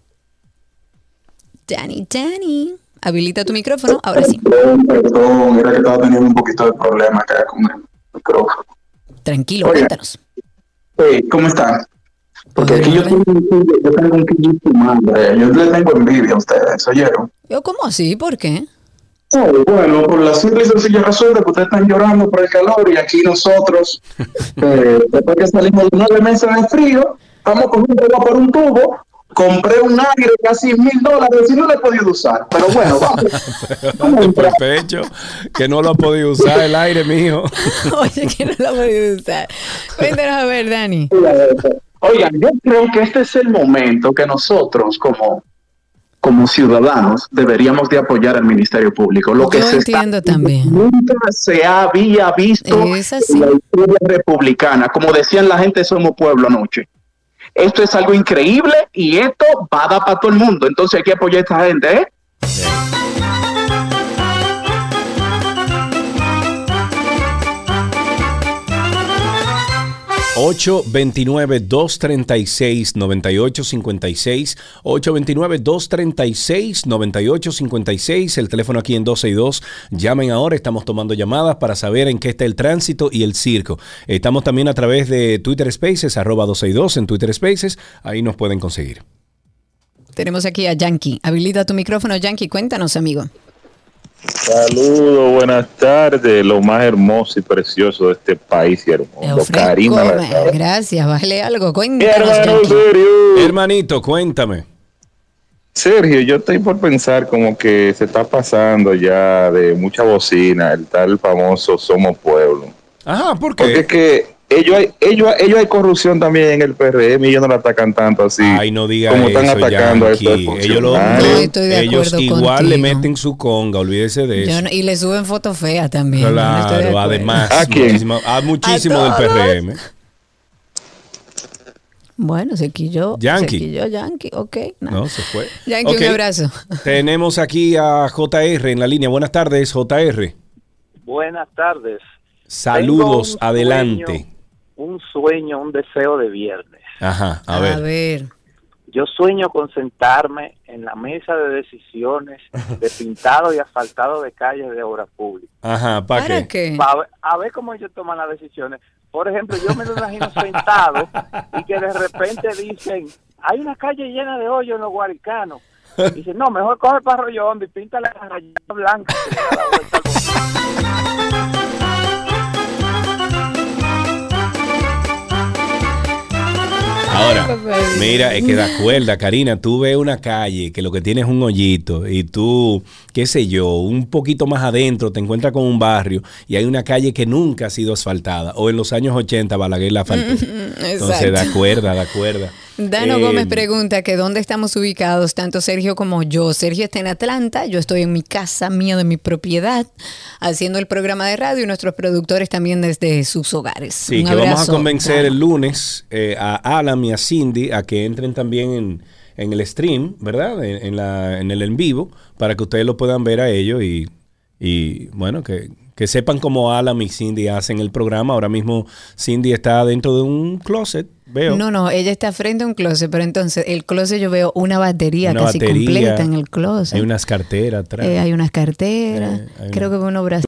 [SPEAKER 3] Dani, Dani. Habilita tu micrófono, ahora sí.
[SPEAKER 12] Perdón, era que estaba teniendo un poquito de problema acá con el micrófono.
[SPEAKER 3] Tranquilo,
[SPEAKER 12] Oye.
[SPEAKER 3] cuéntanos.
[SPEAKER 12] Hey, ¿cómo están? Porque aquí yo tengo, yo tengo un quillo de madre. Yo le tengo envidia a ustedes, ¿oyeron?
[SPEAKER 3] Yo, ¿Cómo así? ¿Por qué?
[SPEAKER 12] Oh, bueno, por la simple y sencilla razón de que ustedes están llorando por el calor y aquí nosotros, <laughs> eh, después que salimos de nueve meses de frío, estamos cogiendo agua por un tubo. Compré un aire casi mil dólares y no lo he podido usar. Pero bueno, <laughs> vamos.
[SPEAKER 2] Por el pecho, que no lo ha podido usar el aire, mijo. <laughs>
[SPEAKER 3] Oye, que no la voy a usar. Cuéntanos a ver, Dani.
[SPEAKER 12] Oigan, yo creo que este es el momento que nosotros como, como ciudadanos deberíamos de apoyar al Ministerio Público. Lo que se está
[SPEAKER 3] entiendo también.
[SPEAKER 12] nunca se había visto en la historia republicana. Como decían la gente, somos pueblo anoche. Esto es algo increíble y esto va a dar para todo el mundo. Entonces hay que apoyar a esta gente, ¿eh?
[SPEAKER 2] 829-236-9856. 829-236-9856. El teléfono aquí en 12 y 2. Llamen ahora. Estamos tomando llamadas para saber en qué está el tránsito y el circo. Estamos también a través de Twitter Spaces, arroba 12 y 2 en Twitter Spaces. Ahí nos pueden conseguir.
[SPEAKER 3] Tenemos aquí a Yankee. Habilita tu micrófono, Yankee. Cuéntanos, amigo.
[SPEAKER 13] Saludos, buenas tardes, lo más hermoso y precioso de este país y hermoso.
[SPEAKER 3] Gracias, bájale algo.
[SPEAKER 13] Mi
[SPEAKER 3] Cuéntanos,
[SPEAKER 13] hermano. Sergio.
[SPEAKER 2] Hermanito, cuéntame.
[SPEAKER 13] Sergio, yo estoy por pensar como que se está pasando ya de mucha bocina el tal famoso Somos Pueblo.
[SPEAKER 2] Ajá, ¿por qué?
[SPEAKER 13] Porque es que ellos hay, ellos, ellos hay corrupción también en el PRM y ellos no la atacan tanto así.
[SPEAKER 2] Ay, no diga
[SPEAKER 13] como están atacando a estos.
[SPEAKER 2] Ellos, lo-
[SPEAKER 13] funcionarios.
[SPEAKER 3] No, estoy de
[SPEAKER 2] ellos igual le meten su conga, olvídese de eso.
[SPEAKER 3] no- y le suben fotos feas también. no
[SPEAKER 2] Claro, además,
[SPEAKER 13] ¿A quién?
[SPEAKER 2] muchísimo, a muchísimo
[SPEAKER 3] A
[SPEAKER 2] del. PRM.
[SPEAKER 3] Bueno, se quilló.
[SPEAKER 2] Yankee.
[SPEAKER 3] Se quilló Yankee, ok.
[SPEAKER 2] No, se fue.
[SPEAKER 3] Yankee, un abrazo. <laughs>
[SPEAKER 2] Tenemos aquí a JR en la línea. Buenas tardes, JR.
[SPEAKER 14] Buenas tardes.
[SPEAKER 2] Saludos, adelante.
[SPEAKER 14] sueño, un sueño, un deseo de viernes.
[SPEAKER 2] Ajá, a
[SPEAKER 3] A
[SPEAKER 2] ver.
[SPEAKER 14] Yo sueño con sentarme en la mesa de decisiones de <laughs> pintado y asfaltado de calles de obra pública.
[SPEAKER 2] Ajá, ¿para
[SPEAKER 3] ¿Para
[SPEAKER 2] qué?
[SPEAKER 3] qué?
[SPEAKER 14] Pa ver- a ver cómo ellos toman las decisiones. Por ejemplo, yo me lo imagino <laughs> sentado y que de repente dicen, hay una calle llena de hoyos en los guaricanos. <laughs> Dicen, no, mejor coge para Hondo y pinta la rayita blanca.
[SPEAKER 2] Ahora, mira, es que da cuerda, Karina, tú ves una calle que lo que tiene es un hoyito y tú, qué sé yo, un poquito más adentro te encuentras con un barrio y hay una calle que nunca ha sido asfaltada o en los años 80 Balaguer la asfaltó. <laughs> Entonces da cuerda, da cuerda.
[SPEAKER 3] Dano
[SPEAKER 2] Eh,
[SPEAKER 3] Gómez pregunta que dónde estamos ubicados, tanto Sergio como yo. Sergio está en Atlanta, yo estoy en mi casa, mía de mi propiedad, haciendo el programa de radio y nuestros productores también desde sus hogares.
[SPEAKER 2] Sí,
[SPEAKER 3] Un
[SPEAKER 2] que vamos a convencer el lunes eh, a Alan y a Cindy a que entren también en, en el stream, ¿verdad? En, en la, en el en vivo, para que ustedes lo puedan ver a ellos y, y bueno, que, que sepan cómo Alan y Cindy hacen el programa. Ahora mismo Cindy está dentro de un closet, veo.
[SPEAKER 3] No, no, ella está frente a un closet, pero entonces el closet yo veo una batería
[SPEAKER 2] Una
[SPEAKER 3] casi
[SPEAKER 2] batería,
[SPEAKER 3] completa en el closet.
[SPEAKER 2] Hay unas carteras atrás.
[SPEAKER 3] Eh, hay unas carteras,
[SPEAKER 2] Eh, hay
[SPEAKER 3] creo que unos brazos.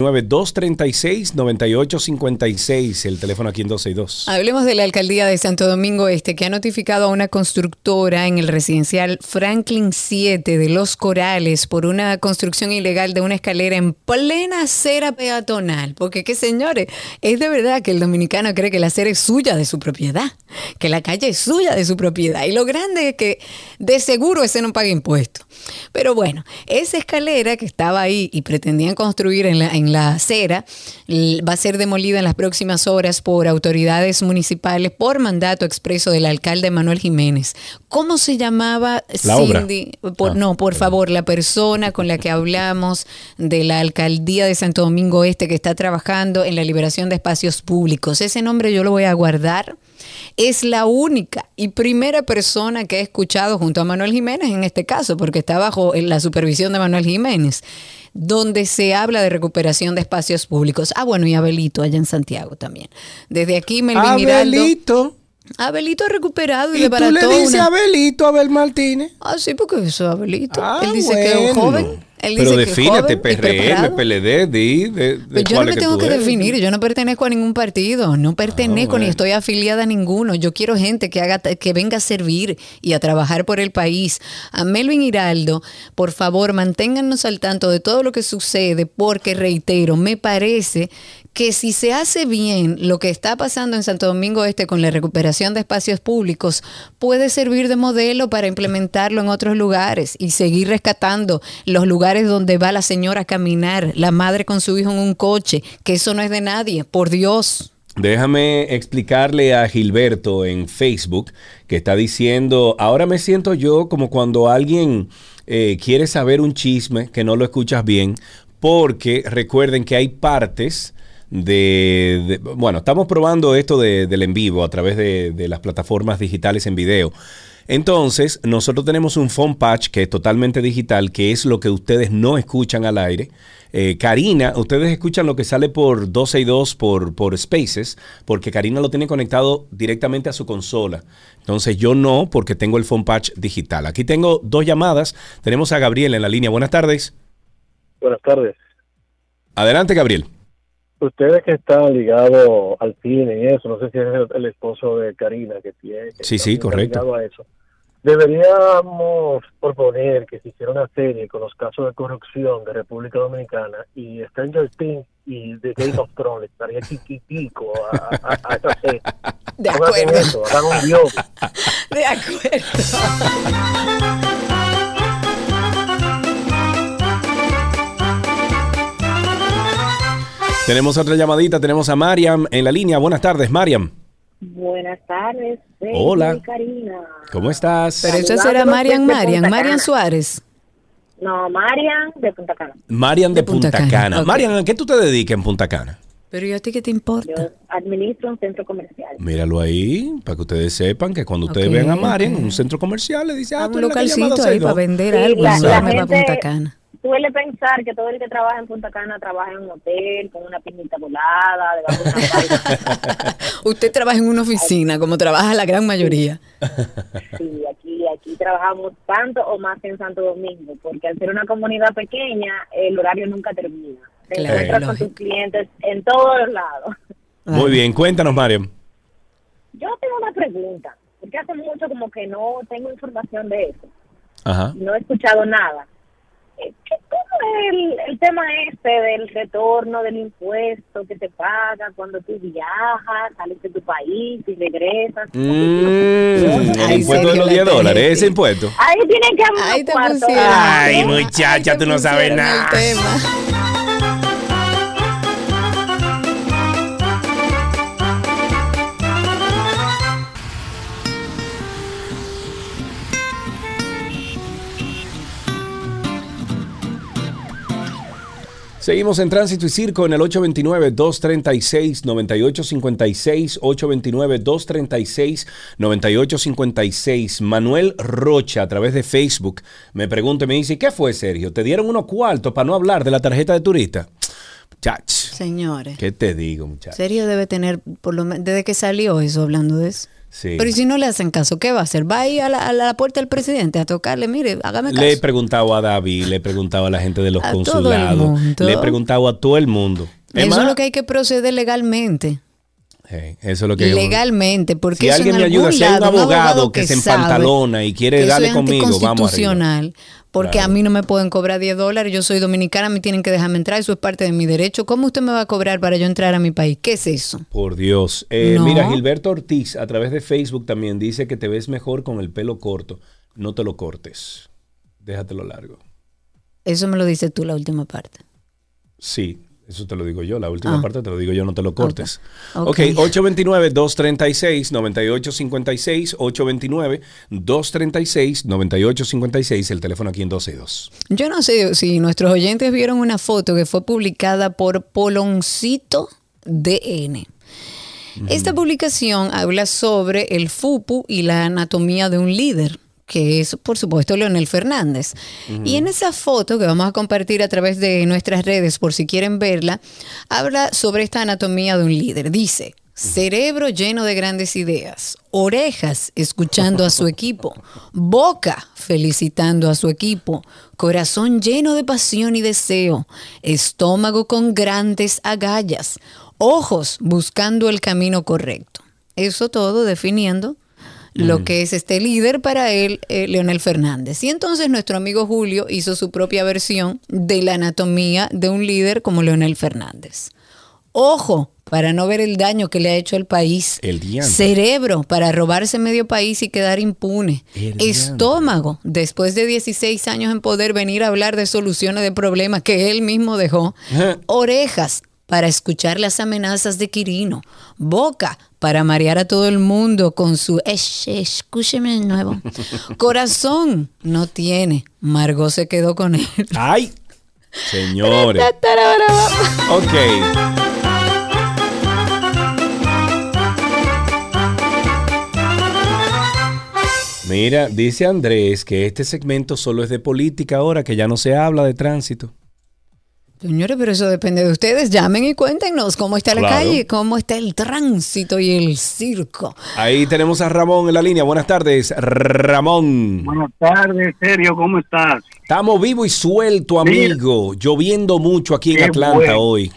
[SPEAKER 2] 9236-9856, el teléfono aquí en 262.
[SPEAKER 3] Hablemos de la alcaldía de Santo Domingo Este, que ha notificado a una constructora en el residencial Franklin 7 de Los Corales por una construcción ilegal de una escalera en plena acera peatonal. Porque, qué señores, es de verdad que el dominicano cree que la acera es suya de su propiedad, que la calle es suya de su propiedad. Y lo grande es que de seguro ese no paga impuestos. Pero bueno, esa escalera que estaba ahí y pretendían construir en la, en la acera va a ser demolida en las próximas horas por autoridades municipales por mandato expreso del alcalde Manuel Jiménez. ¿Cómo se llamaba
[SPEAKER 2] La obra.
[SPEAKER 3] Cindy? Por- no, por favor, la persona con la que hablamos de la alcaldía de Santo Domingo Este que está trabajando en la liberación de espacios públicos. Ese nombre yo lo voy a guardar. Es la única y primera persona que he escuchado junto a Manuel Jiménez en este caso, porque está bajo la supervisión de Manuel Jiménez, donde se habla de recuperación de espacios públicos. Ah, bueno, y Abelito allá en Santiago también. Desde aquí, Melvin.
[SPEAKER 2] Abelito.
[SPEAKER 3] Abelito recuperado y,
[SPEAKER 2] ¿Y
[SPEAKER 3] le
[SPEAKER 2] tú le dices
[SPEAKER 3] una-
[SPEAKER 2] Abelito, Abel Martínez?
[SPEAKER 3] Ah, sí, porque eso es Abelito.
[SPEAKER 2] Ah,
[SPEAKER 3] Él dice que es un joven. Él
[SPEAKER 2] Pero
[SPEAKER 3] dice que joven
[SPEAKER 2] PRM. PLD, di, de, de
[SPEAKER 3] Pero yo no me tengo que definir, yo no pertenezco a ningún partido, no pertenezco ni estoy afiliada a ninguno. Yo quiero gente que haga que venga a servir y a trabajar por el país. A Melvin Hiraldo, por favor, manténgannos al tanto de todo lo que sucede, porque reitero, me parece que si se hace bien lo que está pasando en Santo Domingo Este con la recuperación de espacios públicos, puede servir de modelo para implementarlo en otros lugares y seguir rescatando los lugares donde va la señora a caminar, la madre con su hijo en un coche, que eso no es de nadie, por Dios.
[SPEAKER 2] Déjame explicarle a Gilberto en Facebook que está diciendo, ahora me siento yo como cuando alguien eh, quiere saber un chisme que no lo escuchas bien, porque recuerden que hay partes de, de- bueno, estamos probando esto de- del en vivo a través de, de las plataformas digitales en video. Entonces, nosotros tenemos un phone patch que es totalmente digital, que es lo que ustedes no escuchan al aire. Eh, Karina, ustedes escuchan lo que sale por 12 y 2 por, por Spaces, porque Karina lo tiene conectado directamente a su consola. Entonces yo no, porque tengo el phone patch digital. Aquí tengo dos llamadas. Tenemos a Gabriel en la línea. Buenas tardes.
[SPEAKER 15] Buenas tardes.
[SPEAKER 2] Adelante, Gabriel.
[SPEAKER 15] Ustedes que están ligados al cine y eso, no sé si es el, el esposo de Karina que tiene. que
[SPEAKER 2] Sí, sí, correcto.
[SPEAKER 15] ligado a eso. Deberíamos proponer que se hiciera una serie con los casos de corrupción de República Dominicana y Stranger Things y The Game of Thrones estaría chiquitico a, a, a esa serie.
[SPEAKER 3] De acuerdo.
[SPEAKER 15] eso, hagan un guion.
[SPEAKER 3] De acuerdo.
[SPEAKER 2] Tenemos otra llamadita. Tenemos a Mariam en la línea. Buenas tardes, Mariam.
[SPEAKER 16] Buenas tardes.
[SPEAKER 2] Hola.
[SPEAKER 16] Karina.
[SPEAKER 2] ¿Cómo estás?
[SPEAKER 3] Pero eso será Marian Marian, Marian Suárez.
[SPEAKER 16] No, Marian de Punta Cana.
[SPEAKER 2] Mariam de, Punta,
[SPEAKER 3] Punta
[SPEAKER 2] Cana.
[SPEAKER 3] Cana, ok.
[SPEAKER 2] Mariam, ¿a qué tú te dedicas en Punta Cana?
[SPEAKER 3] Pero ¿y a ti qué te importa?
[SPEAKER 16] Yo administro un centro comercial.
[SPEAKER 2] Míralo ahí, para que ustedes sepan que cuando ustedes vean a Mariam
[SPEAKER 3] ok.
[SPEAKER 2] en un centro comercial, le dice, ah,
[SPEAKER 3] Un
[SPEAKER 2] tú la llama
[SPEAKER 3] localcito ahí
[SPEAKER 2] 262.
[SPEAKER 3] para vender
[SPEAKER 16] Sí,
[SPEAKER 3] algo.
[SPEAKER 16] la- la
[SPEAKER 3] me va a
[SPEAKER 16] gente-
[SPEAKER 3] Punta Cana.
[SPEAKER 16] Suele pensar que todo el que trabaja en Punta Cana trabaja en un hotel, con una piñita volada, debajo de una <laughs> palma.
[SPEAKER 3] Usted trabaja en una oficina, como trabaja la gran mayoría.
[SPEAKER 16] Sí, aquí, aquí trabajamos tanto o más que en Santo Domingo, porque al ser una comunidad pequeña, el horario nunca termina. Te
[SPEAKER 3] Claro,
[SPEAKER 16] encuentras con tus clientes en todos los lados.
[SPEAKER 2] Muy bien, cuéntanos, Mariam.
[SPEAKER 16] Yo tengo una pregunta, porque hace mucho como que no tengo información de eso.
[SPEAKER 2] Ajá.
[SPEAKER 16] no he escuchado nada. ¿Qué- ¿cómo es el, el tema este del retorno del impuesto que te paga cuando tú viajas, sales de tu país y regresas?
[SPEAKER 2] Mm, el impuesto de los
[SPEAKER 3] la
[SPEAKER 2] 10 dólares, ese impuesto.
[SPEAKER 16] Ahí tienen que
[SPEAKER 3] Ahí te
[SPEAKER 16] un cuarto.
[SPEAKER 3] pusieron.
[SPEAKER 2] Ay, muchacha,
[SPEAKER 3] Ahí te
[SPEAKER 2] tú no sabes
[SPEAKER 3] pusieron el
[SPEAKER 2] nada.
[SPEAKER 3] tema.
[SPEAKER 2] Seguimos en Tránsito y Circo en el 829-236-9856, 829-236-9856. Manuel Rocha a través de Facebook me pregunta y me dice, ¿qué fue Sergio? ¿Te dieron unos cuartos para no hablar de la tarjeta de turista? Chach,
[SPEAKER 3] Señores,
[SPEAKER 2] ¿qué te digo muchacho?
[SPEAKER 3] serio debe tener, por lo menos, desde que salió eso, hablando de eso.
[SPEAKER 2] Sí.
[SPEAKER 3] Pero ¿y si no le hacen caso, ¿qué va a hacer? ¿Va a ir a la, a la puerta del presidente a tocarle? Mire, hágame caso.
[SPEAKER 2] Le he preguntado a David, le he preguntado a la gente de los
[SPEAKER 3] A
[SPEAKER 2] consulados, le he preguntado a todo el mundo. Es
[SPEAKER 3] Eso
[SPEAKER 2] más,
[SPEAKER 3] es lo que hay que proceder legalmente.
[SPEAKER 2] eso es lo que
[SPEAKER 3] Legalmente, porque
[SPEAKER 2] Si
[SPEAKER 3] eso
[SPEAKER 2] alguien
[SPEAKER 3] en
[SPEAKER 2] me ayuda, si hay un abogado que se empantalona y quiere darle
[SPEAKER 3] es
[SPEAKER 2] conmigo, vamos arriba.
[SPEAKER 3] Porque
[SPEAKER 2] Claro.
[SPEAKER 3] a mí no me pueden cobrar 10 dólares, yo soy dominicana, me tienen que dejarme entrar, eso es parte de mi derecho. ¿Cómo usted me va a cobrar para yo entrar a mi país? ¿Qué es eso?
[SPEAKER 2] Por Dios. Eh,
[SPEAKER 3] No.
[SPEAKER 2] Mira, Gilberto Ortiz a través de Facebook también dice que te ves mejor con el pelo corto. No te lo cortes. Déjatelo largo.
[SPEAKER 3] Eso me lo dices tú la última parte.
[SPEAKER 2] Sí, eso te lo digo yo. La última
[SPEAKER 3] Ah.
[SPEAKER 2] parte te lo digo yo, no te lo cortes.
[SPEAKER 3] Ok.
[SPEAKER 2] Ok, 829-236-9856. 829-236-9856. El teléfono aquí en 122.
[SPEAKER 3] Yo no sé si nuestros oyentes vieron una foto que fue publicada por Poloncito DN. Esta publicación habla sobre el FUPU y la anatomía de un líder, que es, por supuesto, Leonel Fernández. Y en esa foto que vamos a compartir a través de nuestras redes, por si quieren verla, habla sobre esta anatomía de un líder. Dice, cerebro lleno de grandes ideas, orejas escuchando a su equipo, boca felicitando a su equipo, corazón lleno de pasión y deseo, estómago con grandes agallas, ojos buscando el camino correcto. Eso todo definiendo lo que es este líder para él, eh, Leonel Fernández. Y entonces nuestro amigo Julio hizo su propia versión de la anatomía de un líder como Leonel Fernández. Ojo, para no ver el daño que le ha hecho el país.
[SPEAKER 2] El.
[SPEAKER 3] Cerebro, para robarse medio país y quedar impune.
[SPEAKER 2] El.
[SPEAKER 3] Estómago, después de 16 años en poder venir a hablar de soluciones de problemas que él mismo dejó. Orejas, para escuchar las amenazas de Quirino. Boca, para marear a todo el mundo con su "Esh, esh, escúcheme de nuevo. <laughs> Corazón, no tiene. Margot se quedó con él.
[SPEAKER 2] ¡Ay! Señores. <laughs> Ok. Mira, dice Andrés que este segmento solo es de política ahora, que ya no se habla de tránsito.
[SPEAKER 3] Señores, pero eso depende de ustedes. Llamen y cuéntenos cómo está la
[SPEAKER 2] Claro.
[SPEAKER 3] calle, cómo está el tránsito y el circo.
[SPEAKER 2] Ahí tenemos a Ramón en la línea. Buenas tardes, Ramón.
[SPEAKER 17] Buenas tardes, Sergio, ¿cómo estás?
[SPEAKER 2] Estamos vivo y suelto, amigo. Lloviendo mucho aquí en
[SPEAKER 17] Qué
[SPEAKER 2] Atlanta
[SPEAKER 17] bueno.
[SPEAKER 2] hoy.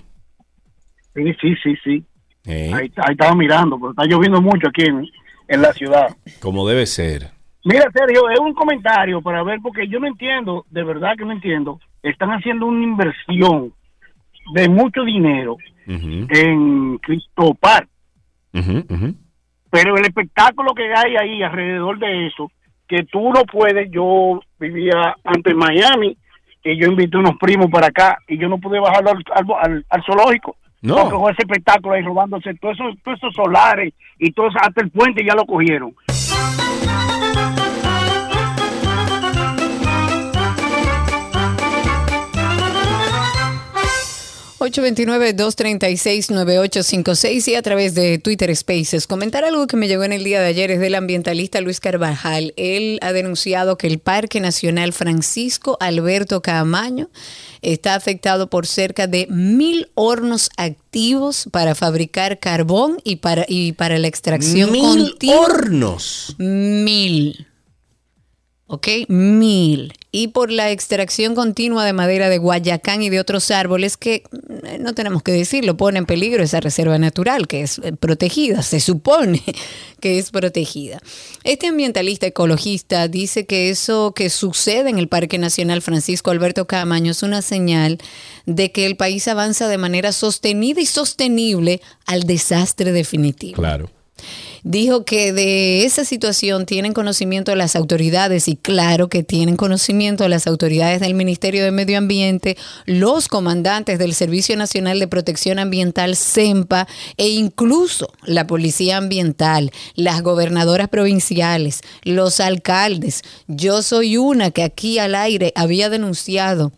[SPEAKER 17] Sí, sí, sí, sí.
[SPEAKER 2] Eh,
[SPEAKER 17] Ahí, ahí estaba mirando, pero está lloviendo mucho aquí en, en la ciudad.
[SPEAKER 2] Como debe ser.
[SPEAKER 17] Mira, Sergio, es un comentario para ver, porque yo no entiendo, de verdad que no entiendo. Están haciendo una inversión de mucho dinero en Cristopar,
[SPEAKER 2] ujú.
[SPEAKER 17] pero el espectáculo que hay ahí alrededor de eso, que tú no puedes, yo vivía antes en Miami, y yo invité unos primos para acá, y yo no pude bajarlo al, al, al- al zoológico.
[SPEAKER 2] No.
[SPEAKER 17] Porque con ese espectáculo ahí robándose todos esos, todos esos solares y todo eso, hasta el puente ya lo cogieron.
[SPEAKER 3] 829-236-9856 y a través de Twitter Spaces. Comentar algo que me llegó en el día de ayer es del ambientalista Luis Carvajal. Él ha denunciado que el Parque Nacional Francisco Alberto Caamaño está afectado por cerca de mil hornos activos para fabricar carbón y para, y para la extracción
[SPEAKER 2] Mil
[SPEAKER 3] continua.
[SPEAKER 2] hornos.
[SPEAKER 3] Mil. ¿Ok? Mil. Y por la extracción continua de madera de Guayacán y de otros árboles que, eh, no tenemos que decirlo, pone en peligro esa reserva natural que es eh, protegida, se supone <laughs> que es protegida. Este ambientalista ecologista dice que eso que sucede en el Parque Nacional Francisco Alberto Camaño es una señal de que el país avanza de manera sostenida y sostenible al desastre definitivo.
[SPEAKER 2] Claro.
[SPEAKER 3] Dijo que de esa situación tienen conocimiento las autoridades y claro que tienen conocimiento las autoridades del Ministerio de Medio Ambiente, los comandantes del Servicio Nacional de Protección Ambiental, SEMPA, e incluso la Policía Ambiental, las gobernadoras provinciales, los alcaldes. Yo soy una que aquí al aire había denunciado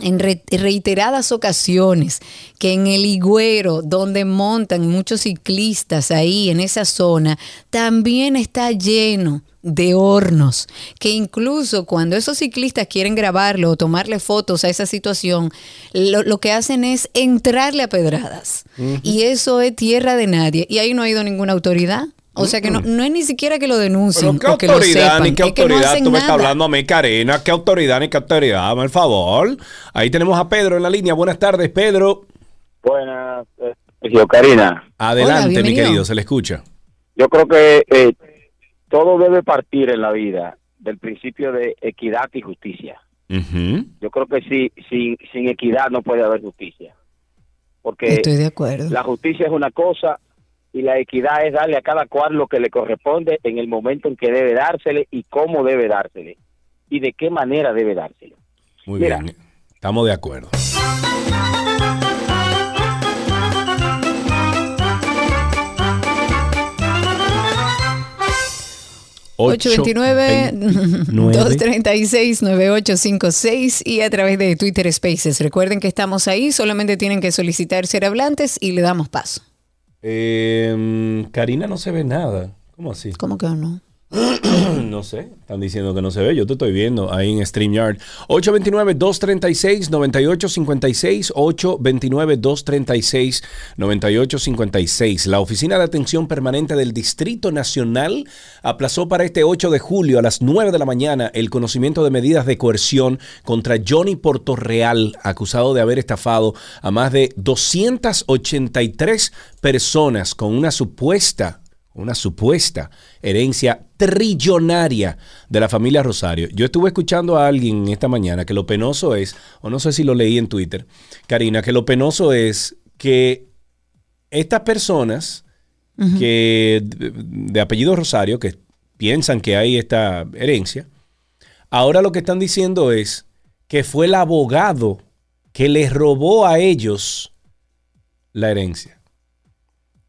[SPEAKER 3] en re- reiteradas ocasiones que en el Higüero, donde montan muchos ciclistas ahí en esa zona, también está lleno de hornos, que incluso cuando esos ciclistas quieren grabarlo o tomarle fotos a esa situación, lo, lo que hacen es entrarle a pedradas. Y eso es tierra de nadie. Y ahí no ha ido ninguna autoridad. O sea que no, no es ni siquiera que lo denuncien
[SPEAKER 2] Pero
[SPEAKER 3] o
[SPEAKER 2] qué
[SPEAKER 3] que lo
[SPEAKER 2] autoridad,
[SPEAKER 3] sepan,
[SPEAKER 2] ni qué
[SPEAKER 3] es que no
[SPEAKER 2] autoridad
[SPEAKER 3] hacen
[SPEAKER 2] tú me estás
[SPEAKER 3] nada.
[SPEAKER 2] hablando a mí, Karina. ¿Qué autoridad ni qué autoridad? El favor. Ahí tenemos a Pedro en la línea. Buenas tardes, Pedro.
[SPEAKER 18] Buenas, eh, Sergio Karina.
[SPEAKER 2] Adelante, mi querido, se le escucha.
[SPEAKER 18] Yo creo que eh, todo debe partir en la vida del principio de equidad y justicia. Yo creo que sí, sin, sin equidad no puede haber justicia. Porque
[SPEAKER 3] Estoy de acuerdo.
[SPEAKER 18] la justicia es una cosa y la equidad es darle a cada cual lo que le corresponde en el momento en que debe dársele y cómo debe dársele y de qué manera debe dárselo.
[SPEAKER 2] Muy
[SPEAKER 18] Mira.
[SPEAKER 2] bien. Estamos de acuerdo. Ocho,
[SPEAKER 3] 829-236-9856 y a través de Twitter Spaces. Recuerden que estamos ahí, solamente tienen que solicitar ser hablantes y le damos paso.
[SPEAKER 2] Eh, Karina no se ve nada. ¿Cómo así?
[SPEAKER 3] ¿Cómo que no? <clears throat>
[SPEAKER 2] no sé, están diciendo que no se ve. Yo te estoy viendo ahí en StreamYard. 829-236-9856. 829-236-9856. La Oficina de Atención Permanente del Distrito Nacional aplazó para este 8 de julio a las 9 de la mañana el conocimiento de medidas de coerción contra Johnny Portorreal, acusado de haber estafado a más de 283 personas con una supuesta una supuesta herencia trillonaria de la familia Rosario. Yo estuve escuchando a alguien esta mañana que lo penoso es, o no sé si lo leí en Twitter, Karina, que lo penoso es que estas personas que de, de apellido Rosario, que piensan que hay esta herencia, ahora lo que están diciendo es que fue el abogado que les robó a ellos la herencia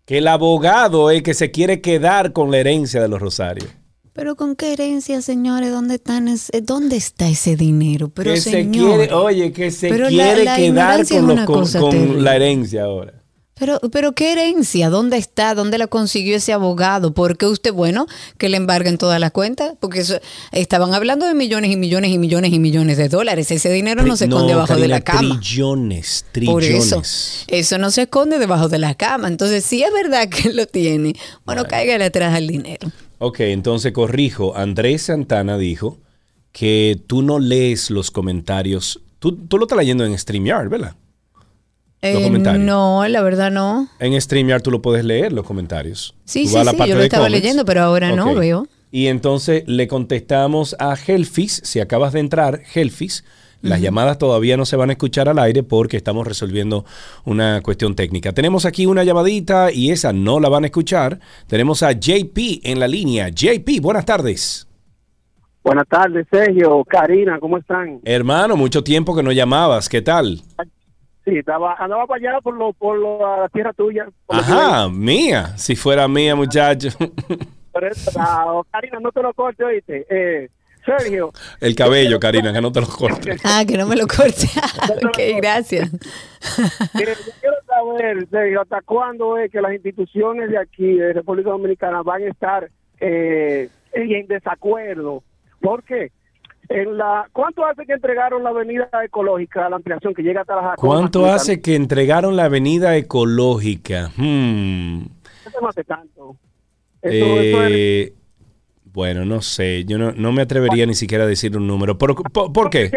[SPEAKER 2] que el abogado es que se quiere quedar con la herencia de los Rosarios.
[SPEAKER 3] Pero con qué herencia, señores, ¿dónde están ese- dónde está ese dinero? Pero
[SPEAKER 2] que se
[SPEAKER 3] señores,
[SPEAKER 2] quiere, oye, que se
[SPEAKER 3] la-
[SPEAKER 2] quiere
[SPEAKER 3] la
[SPEAKER 2] quedar con, los- con- la herencia ahora.
[SPEAKER 3] Pero, pero qué herencia, ¿dónde está? ¿Dónde la consiguió ese abogado? ¿Por qué usted, bueno, que le embarguen todas las cuentas? Porque eso- estaban hablando de millones y millones y millones y millones de dólares. Ese dinero no se esconde debajo de la cama.
[SPEAKER 2] Trillones,
[SPEAKER 3] Por
[SPEAKER 2] trillones.
[SPEAKER 3] eso, eso no se esconde debajo de la cama. Entonces, si es verdad que lo tiene, bueno, cáigale atrás al dinero.
[SPEAKER 2] Ok, entonces corrijo. Andrés Santana dijo que tú no lees los comentarios. Tú, tú lo estás leyendo en StreamYard, ¿verdad? Los
[SPEAKER 3] Eh,
[SPEAKER 2] comentarios.
[SPEAKER 3] no, la verdad no.
[SPEAKER 2] En StreamYard tú lo puedes leer, los comentarios.
[SPEAKER 3] Sí,
[SPEAKER 2] Tú
[SPEAKER 3] sí, sí,
[SPEAKER 2] parte
[SPEAKER 3] yo lo estaba
[SPEAKER 2] comments.
[SPEAKER 3] leyendo, pero ahora no veo.
[SPEAKER 2] Y entonces le contestamos a Helfis, si acabas de entrar, Helfis, las llamadas todavía no se van a escuchar al aire porque estamos resolviendo una cuestión técnica. Tenemos aquí una llamadita y esa no la van a escuchar. Tenemos a JP en la línea. JP, buenas tardes.
[SPEAKER 19] Buenas tardes, Sergio, Karina, ¿cómo están?
[SPEAKER 2] Hermano, mucho tiempo que no llamabas. ¿Qué tal?
[SPEAKER 19] Sí, estaba, andaba para allá por, lo, por lo- la tierra tuya. por
[SPEAKER 2] Ajá, mía. Si fuera mía, muchacho.
[SPEAKER 19] Pero eso, Karina, no te lo cortes, oíste. Eh, Sergio,
[SPEAKER 2] El cabello, Karina, que no te lo cortes. <laughs>
[SPEAKER 3] Ah, que no me lo corte. <laughs> ok, gracias. <laughs>
[SPEAKER 19] mire, yo quiero saber, Sergio, ¿hasta cuándo es que las instituciones de aquí, de República Dominicana, van a estar eh, en desacuerdo? ¿Por qué? En la, ¿Cuánto hace que entregaron la avenida ecológica, la ampliación que llega hasta las?
[SPEAKER 2] ¿Cuánto hace que entregaron la avenida ecológica? Hmm.
[SPEAKER 19] Eso no hace tanto. Eso, eso es-
[SPEAKER 2] Bueno, no sé, yo no, no me atrevería ni siquiera a decir un número. ¿Por, por, por qué?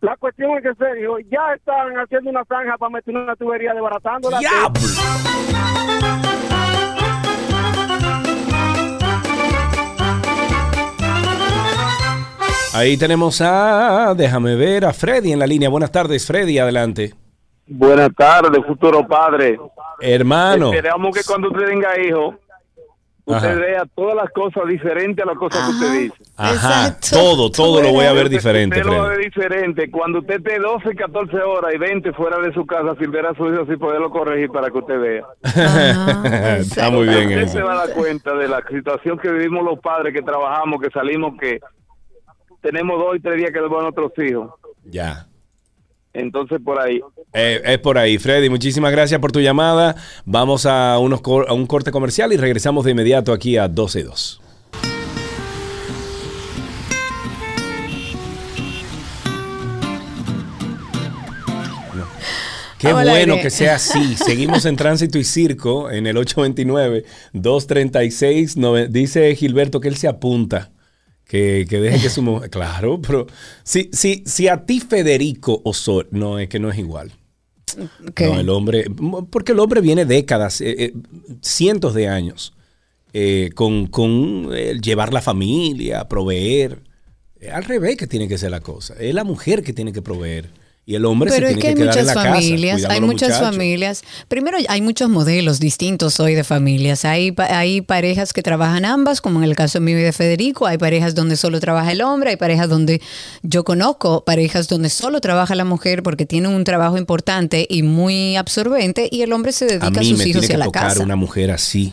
[SPEAKER 19] La cuestión es que, Sergio, ya están haciendo una zanja para meter una tubería desbaratándola.
[SPEAKER 2] Ahí tenemos a, déjame ver, a Freddy en la línea. Buenas tardes, Freddy, adelante.
[SPEAKER 20] Buenas tardes, futuro padre.
[SPEAKER 2] Hermano.
[SPEAKER 20] Esperamos que cuando usted tenga hijo, usted
[SPEAKER 2] Ajá.
[SPEAKER 20] vea todas las cosas diferentes a las cosas que usted dice.
[SPEAKER 2] Ajá, todo, todo lo voy a ver diferente,
[SPEAKER 20] Usted lo va a ver diferente. Cuando usted esté 12, 14 horas y 20 fuera de su casa sin ver a su hijo, así poderlo corregir para que usted vea.
[SPEAKER 2] Está muy bien
[SPEAKER 20] Usted
[SPEAKER 2] eso.
[SPEAKER 20] se va a dar cuenta de la situación que vivimos los padres que trabajamos, que salimos, que tenemos dos y tres días que nos van a nuestros hijos.
[SPEAKER 2] Ya.
[SPEAKER 20] Entonces, por ahí.
[SPEAKER 2] Eh, es por ahí, Freddy. Muchísimas gracias por tu llamada. Vamos a, unos cor- a un corte comercial y regresamos de inmediato aquí a 12 y 2. Qué bueno
[SPEAKER 3] aire.
[SPEAKER 2] que sea así. <laughs> Seguimos en Tránsito y Circo en el 829-236. nove- Dice Gilberto que él se apunta. Que, que deje que su mujer. <laughs> Claro, pero si, si, si a ti, Federico Osorio. No, es que no es igual. No, el hombre. Porque el hombre viene décadas, eh, eh, cientos de años, eh, con, con llevar la familia, proveer. Al revés que tiene que ser la cosa. Es la mujer que tiene que proveer. Y el hombre
[SPEAKER 3] Pero
[SPEAKER 2] se
[SPEAKER 3] es
[SPEAKER 2] tiene
[SPEAKER 3] que
[SPEAKER 2] que,
[SPEAKER 3] hay
[SPEAKER 2] en
[SPEAKER 3] muchas
[SPEAKER 2] la
[SPEAKER 3] familias, hay muchas
[SPEAKER 2] muchachos.
[SPEAKER 3] familias. Primero, hay muchos modelos distintos hoy de familias. Hay, hay parejas que trabajan ambas, como en el caso mío y de Federico. Hay parejas donde solo trabaja el hombre. Hay parejas donde yo conozco parejas donde solo trabaja la mujer porque tienen un trabajo importante y muy absorbente y el hombre se dedica
[SPEAKER 2] A
[SPEAKER 3] sus
[SPEAKER 2] me
[SPEAKER 3] hijos
[SPEAKER 2] tiene
[SPEAKER 3] y
[SPEAKER 2] que
[SPEAKER 3] a la
[SPEAKER 2] tocar
[SPEAKER 3] casa.
[SPEAKER 2] una mujer así.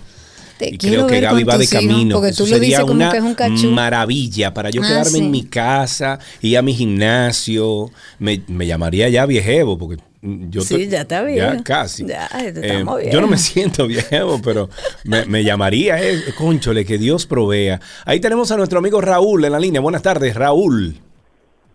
[SPEAKER 3] Te
[SPEAKER 2] Y creo que Gaby va de camino.
[SPEAKER 3] porque
[SPEAKER 2] Eso
[SPEAKER 3] tú lo
[SPEAKER 2] sería
[SPEAKER 3] dices como
[SPEAKER 2] una
[SPEAKER 3] que es un cachú.
[SPEAKER 2] maravilla para yo
[SPEAKER 3] Ah,
[SPEAKER 2] quedarme en mi casa y a mi gimnasio. Me, me llamaría ya viejevo porque yo
[SPEAKER 3] Sí, ya está bien.
[SPEAKER 2] Ya casi.
[SPEAKER 3] Ya, te
[SPEAKER 2] Eh,
[SPEAKER 3] estamos bien.
[SPEAKER 2] yo no me siento viejo, pero me, me llamaría, eh, conchole, que Dios provea. Ahí tenemos a nuestro amigo Raúl en la línea. Buenas tardes, Raúl.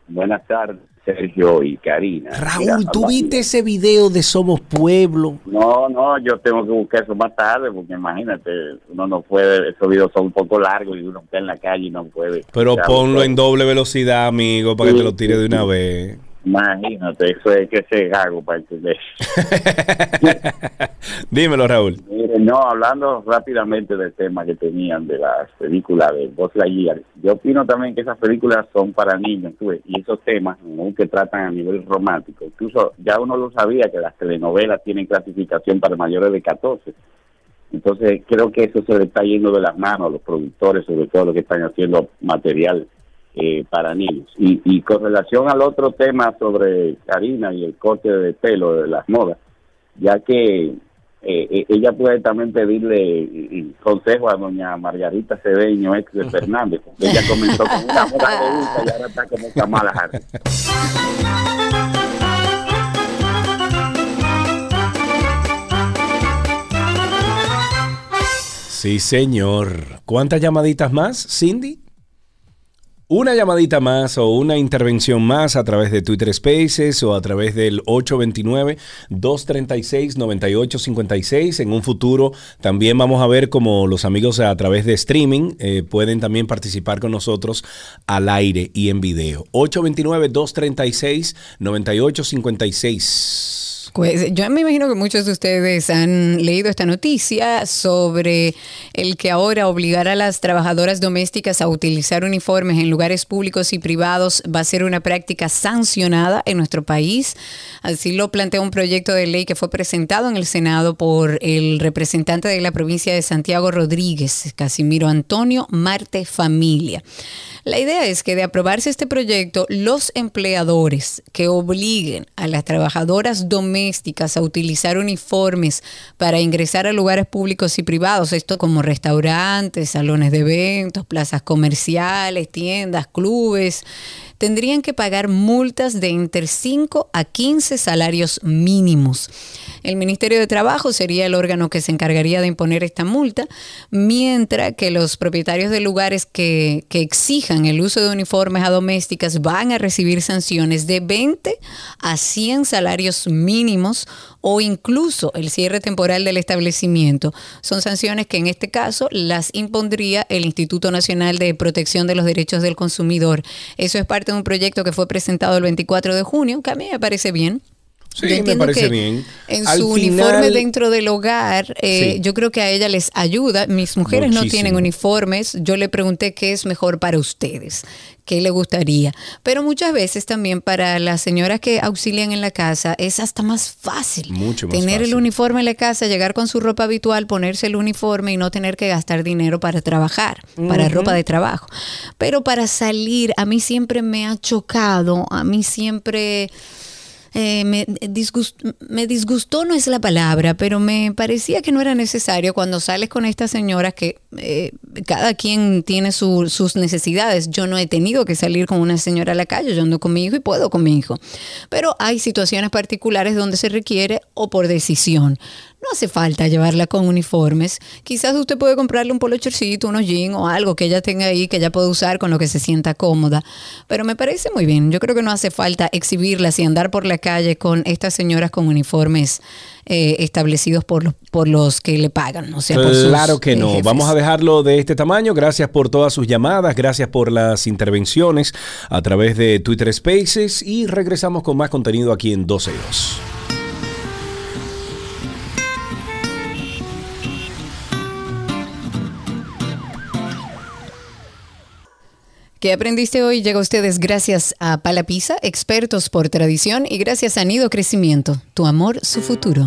[SPEAKER 21] Buenas tardes, Sergio y Karina.
[SPEAKER 2] Raúl, ¿tú viste ese video de Somos Pueblo?
[SPEAKER 21] No, no, yo tengo que buscar eso más tarde porque imagínate, uno no puede, esos videos son un poco largos y uno está en la calle y no puede.
[SPEAKER 2] Pero ponlo en doble velocidad, amigo, para que te lo tire de una
[SPEAKER 21] sí.
[SPEAKER 2] vez.
[SPEAKER 21] Imagínate, eso es que se gago para entender. <laughs>
[SPEAKER 2] Dímelo, Raúl.
[SPEAKER 21] Mire, no, hablando rápidamente del tema que tenían de las películas de Buzz Lightyear, yo opino también que esas películas son para niños, tú ves, y esos temas, aún que tratan a nivel romántico, incluso ya uno lo sabía que las telenovelas tienen clasificación para mayores de 14. Entonces, creo que eso se le está yendo de las manos a los productores, sobre todo los que están haciendo material eh, para niños. Y, y con relación al otro tema sobre Karina y el corte de pelo de las modas, ya que eh, eh, ella puede también pedirle eh, consejo a doña Margarita Cedeño, ex de Fernández, ella comenzó con una moda de gusta y ahora está como Kamala Harris.
[SPEAKER 2] Sí, señor. ¿Cuántas llamaditas más, Cindy? Una llamadita más o una intervención más a través de Twitter Spaces o a través del 829-236-9856. En un futuro también vamos a ver cómo los amigos a través de streaming eh, pueden también participar con nosotros al aire y en video. 829-236-9856.
[SPEAKER 3] Pues yo me imagino que muchos de ustedes han leído esta noticia sobre el que ahora obligar a las trabajadoras domésticas a utilizar uniformes en lugares públicos y privados va a ser una práctica sancionada en nuestro país. Así lo plantea un proyecto de ley que fue presentado en el Senado por el representante de la provincia de Santiago Rodríguez, Casimiro Antonio Marte Familia. La idea es que de aprobarse este proyecto, los empleadores que obliguen a las trabajadoras domésticas a utilizar uniformes para ingresar a lugares públicos y privados, esto como restaurantes, salones de eventos, plazas comerciales, tiendas, clubes, tendrían que pagar multas de entre 5 a 15 salarios mínimos. El Ministerio de Trabajo sería el órgano que se encargaría de imponer esta multa, mientras que los propietarios de lugares que, exijan el uso de uniformes a domésticas van a recibir sanciones de 20 a 100 salarios mínimos o incluso el cierre temporal del establecimiento son sanciones que en este caso las impondría el Instituto Nacional de Protección de los Derechos del Consumidor. Eso es parte de un proyecto que fue presentado el 24 de junio, que a mí me parece bien.
[SPEAKER 2] Sí,
[SPEAKER 3] Yo
[SPEAKER 2] me parece
[SPEAKER 3] que
[SPEAKER 2] bien.
[SPEAKER 3] En
[SPEAKER 2] Al
[SPEAKER 3] su
[SPEAKER 2] final-
[SPEAKER 3] uniforme dentro del hogar, eh,
[SPEAKER 2] Sí.
[SPEAKER 3] yo creo que a ella les ayuda. Mis mujeres no tienen uniformes. Yo le pregunté qué es mejor para ustedes, qué le gustaría. Pero muchas veces también para las señoras que auxilian en la casa es hasta más fácil.
[SPEAKER 2] Mucho más
[SPEAKER 3] tener el uniforme en la casa, llegar con su ropa habitual, ponerse el uniforme y no tener que gastar dinero para trabajar, para ropa de trabajo. Pero para salir, a mí siempre me ha chocado, a mí siempre... eh, me, disgust- me disgustó no es la palabra, pero me parecía que no era necesario cuando sales con estas señoras que eh, cada quien tiene su- sus necesidades. Yo no he tenido que salir con una señora a la calle, yo ando con mi hijo y puedo con mi hijo. Pero hay situaciones particulares donde se requiere o por decisión. No hace falta llevarla con uniformes. Quizás usted puede comprarle un polo chorcito, unos jeans o algo que ella tenga ahí que ella pueda usar con lo que se sienta cómoda. Pero me parece muy bien. Yo creo que no hace falta exhibirlas y andar por la calle con estas señoras con uniformes eh, establecidos por los, por los que le pagan. O sea, por sus,
[SPEAKER 2] Claro que no.
[SPEAKER 3] jefes.
[SPEAKER 2] Vamos a dejarlo de este tamaño. Gracias por todas sus llamadas, gracias por las intervenciones a través de Twitter Spaces y regresamos con más contenido aquí en 12 y 2.
[SPEAKER 3] ¿Qué aprendiste hoy? Llega a ustedes gracias a Palapisa, expertos por tradición, y gracias a Nido Crecimiento, tu amor, su futuro.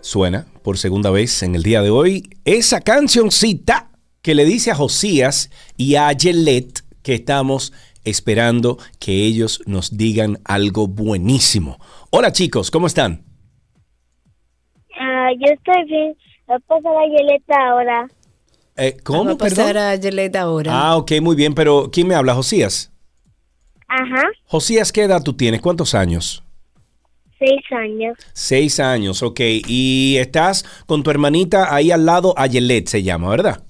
[SPEAKER 2] Suena por segunda vez en el día de hoy esa cancioncita que le dice a Josías y a Yelet que estamos esperando que ellos nos digan algo buenísimo. Hola chicos, ¿cómo están?
[SPEAKER 5] Ah, yo estoy bien. Voy a pasar a Yeleta ahora.
[SPEAKER 2] Eh, ¿Cómo,
[SPEAKER 3] Vamos a pasar
[SPEAKER 2] perdón?
[SPEAKER 3] a Yelet ahora.
[SPEAKER 2] Ah, ok, muy bien, pero ¿quién me habla? Josías.
[SPEAKER 5] Ajá,
[SPEAKER 2] Josías, ¿qué edad tú tienes? ¿Cuántos años?
[SPEAKER 5] seis años.
[SPEAKER 2] Seis años, ok. Y estás con tu hermanita ahí al lado, Ayelet se llama, ¿verdad?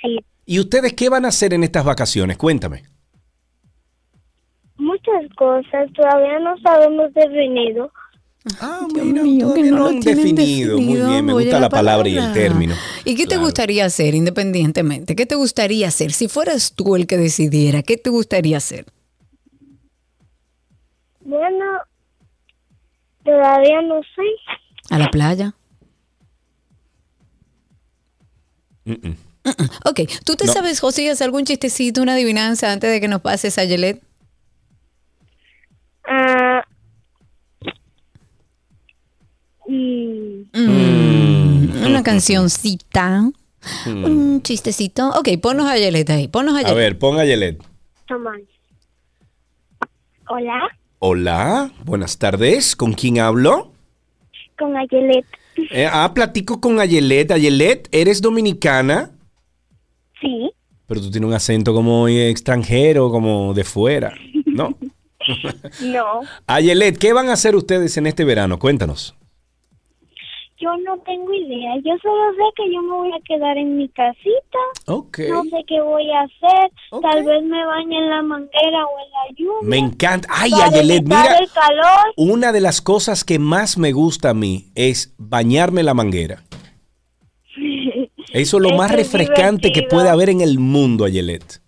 [SPEAKER 5] Sí.
[SPEAKER 2] ¿Y ustedes qué van a hacer en estas vacaciones? Cuéntame.
[SPEAKER 5] Muchas cosas. Todavía no sabemos definido.
[SPEAKER 2] Ah,
[SPEAKER 3] Dios mío, que
[SPEAKER 2] todavía
[SPEAKER 3] no
[SPEAKER 2] no
[SPEAKER 3] lo tienen
[SPEAKER 2] definido. Muy bien, me
[SPEAKER 3] Oye,
[SPEAKER 2] gusta la palabra y el término.
[SPEAKER 3] ¿Y qué te gustaría hacer independientemente? ¿Qué te gustaría hacer? Si fueras tú el que decidiera, ¿qué te gustaría hacer?
[SPEAKER 5] Bueno, todavía no sé.
[SPEAKER 3] ¿A la playa?
[SPEAKER 2] Mm-mm.
[SPEAKER 3] Ok, ¿tú te
[SPEAKER 2] No.
[SPEAKER 3] sabes, Josías, algún chistecito, una adivinanza antes de que nos pases a Yelet?
[SPEAKER 5] Mm,
[SPEAKER 3] Mm, una cancioncita,
[SPEAKER 2] Mm.
[SPEAKER 3] un chistecito. Ok, ponnos a Yelet ahí, ponnos a
[SPEAKER 2] A
[SPEAKER 3] Yelet.
[SPEAKER 2] ver, pon Ayelet.
[SPEAKER 5] toma. Hola,
[SPEAKER 2] Hola, buenas tardes. ¿Con quién hablo?
[SPEAKER 5] con Ayelet.
[SPEAKER 2] Eh, ah, platico con Ayelet. Ayelet, ¿eres dominicana?
[SPEAKER 5] Sí,
[SPEAKER 2] Pero tú tienes un acento como extranjero, como de fuera. No. <laughs>
[SPEAKER 5] no. <laughs>
[SPEAKER 2] Ayelet, ¿qué van a hacer ustedes en este verano? Cuéntanos.
[SPEAKER 5] Yo no tengo idea. Yo solo sé que yo me voy a quedar en mi casita.
[SPEAKER 2] Ok.
[SPEAKER 5] No sé qué voy a hacer. Tal vez me bañe en la manguera o en la lluvia.
[SPEAKER 2] Me encanta. Ay, Ayelet, mira.
[SPEAKER 5] el calor.
[SPEAKER 2] Una de las cosas que más me gusta a mí es bañarme en la manguera. Eso es lo más refrescante que puede haber en el mundo, Ayelet.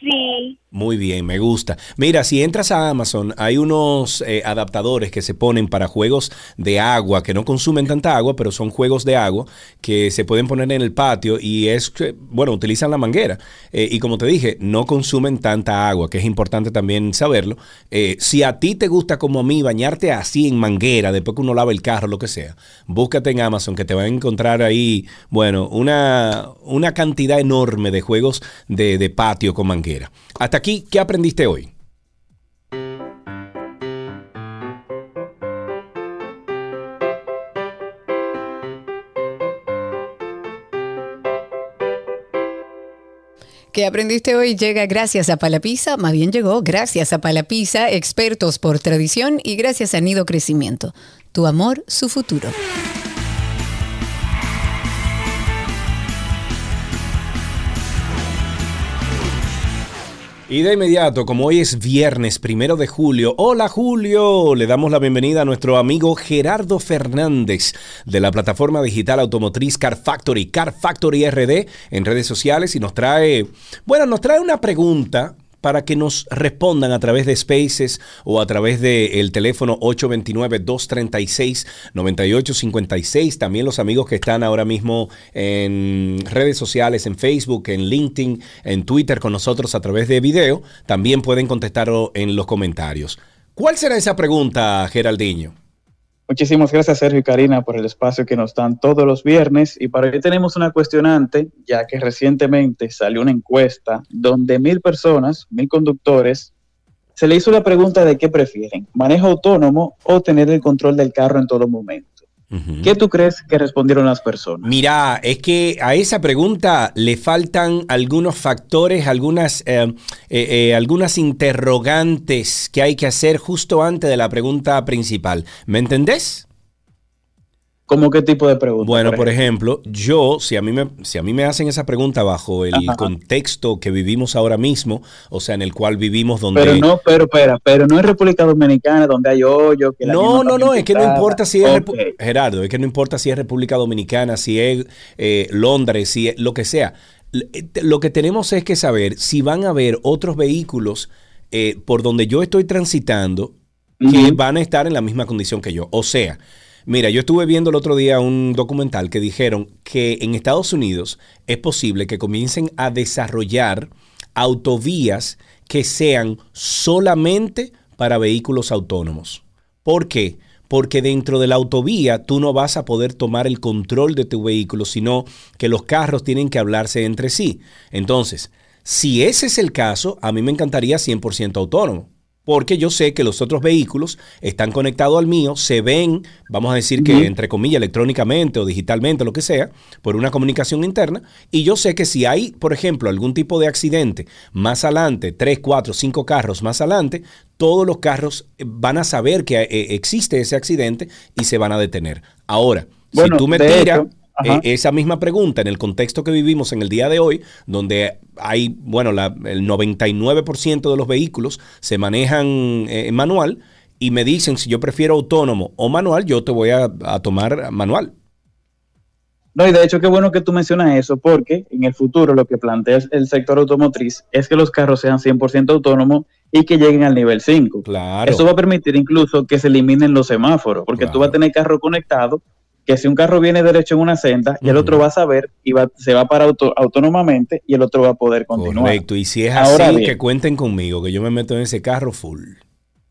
[SPEAKER 5] Sí.
[SPEAKER 2] Muy bien, me gusta. Mira, si entras a Amazon, hay unos eh, adaptadores que se ponen para juegos de agua, que no consumen tanta agua, pero son juegos de agua que se pueden poner en el patio y es, bueno, utilizan la manguera. Eh, y como te dije, no consumen tanta agua, que es importante también saberlo. Eh, si a ti te gusta como a mí bañarte así en manguera, después que uno lava el carro, lo que sea, búscate en Amazon que te va a encontrar ahí, bueno, una, una cantidad enorme de juegos de, de patio con manguera. Hasta aquí, ¿qué aprendiste hoy?
[SPEAKER 3] ¿Qué aprendiste hoy? Llega gracias a Palapisa, más bien llegó gracias a Palapisa, expertos por tradición y gracias a Nido Crecimiento. Tu amor, su futuro.
[SPEAKER 2] Y de inmediato, como hoy es viernes primero de julio, hola Julio, le damos la bienvenida a nuestro amigo Gerardo Fernández de la plataforma digital automotriz Car Factory, Car Factory RD en redes sociales y nos trae, bueno, nos trae una pregunta para que nos respondan a través de Spaces o a través del teléfono 829-236-9856. También los amigos que están ahora mismo en redes sociales, en Facebook, en LinkedIn, en Twitter con nosotros a través de video, también pueden contestarlo en los comentarios. ¿Cuál será esa pregunta, Geraldinho?
[SPEAKER 22] Muchísimas gracias, Sergio y Karina, por el espacio que nos dan todos los viernes. Y para hoy tenemos una cuestionante, ya que recientemente salió una encuesta donde mil personas, mil conductores, se le hizo la pregunta de qué prefieren, manejo autónomo o tener el control del carro en todo momento. ¿Qué tú crees que respondieron las personas?
[SPEAKER 2] Mira, es que a esa pregunta le faltan algunos factores, algunas, eh, eh, eh, algunas interrogantes que hay que hacer justo antes de la pregunta principal. ¿Me entendés?
[SPEAKER 22] ¿Cómo qué tipo de pregunta?
[SPEAKER 2] Bueno, por ejemplo, yo, si a mí me, si a mí me hacen esa pregunta bajo el
[SPEAKER 22] Ajá.
[SPEAKER 2] contexto que vivimos ahora mismo, o sea, en el cual vivimos donde...
[SPEAKER 22] Pero no, pero espera, pero no en República Dominicana donde hay hoyo. Que la
[SPEAKER 2] No, no, no, es que no importa si es Repu-
[SPEAKER 22] Ok.
[SPEAKER 2] Gerardo, es que no importa si es República Dominicana, si es eh, Londres, si es lo que sea. Eh, Lo que tenemos es que saber si van a haber otros vehículos eh, por donde yo estoy transitando que van a estar en la misma condición que yo. O sea, mira, yo estuve viendo el otro día un documental que dijeron que en Estados Unidos es posible que comiencen a desarrollar autovías que sean solamente para vehículos autónomos. ¿Por qué? Porque dentro de la autovía tú no vas a poder tomar el control de tu vehículo, sino que los carros tienen que hablarse entre sí. Entonces, si ese es el caso, a mí me encantaría 100% autónomo. Porque yo sé que los otros vehículos están conectados al mío, se ven, vamos a decir que entre comillas, electrónicamente o digitalmente, lo que sea, por una comunicación interna. Y yo sé que si hay, por ejemplo, algún tipo de accidente más adelante, 3, 4, 5 carros más adelante, todos los carros eh, van a saber que eh, existe ese accidente y se van a detener. Ahora,
[SPEAKER 22] Bueno,
[SPEAKER 2] si tú me tiras
[SPEAKER 22] hecho.
[SPEAKER 2] Eh, esa misma pregunta en el contexto que vivimos en el día de hoy, donde hay, bueno, la- el 99% de los vehículos se manejan eh, en manual y me dicen si yo prefiero autónomo o manual, yo te voy a, a tomar manual.
[SPEAKER 22] No, y de hecho, qué bueno que tú mencionas eso, porque en el futuro lo que plantea el sector automotriz es que los carros sean 100% autónomos y que lleguen al nivel 5.
[SPEAKER 2] Claro.
[SPEAKER 22] Eso va a permitir incluso que se eliminen los semáforos, porque tú vas a tener carro conectado, que si un carro viene derecho en una senda, y el otro va a saber y va, se va para auto, autónomamente y el otro va a poder continuar.
[SPEAKER 2] Correcto. Y si es
[SPEAKER 22] Ahora
[SPEAKER 2] así,
[SPEAKER 22] bien.
[SPEAKER 2] que cuenten conmigo, que yo me meto en ese carro full.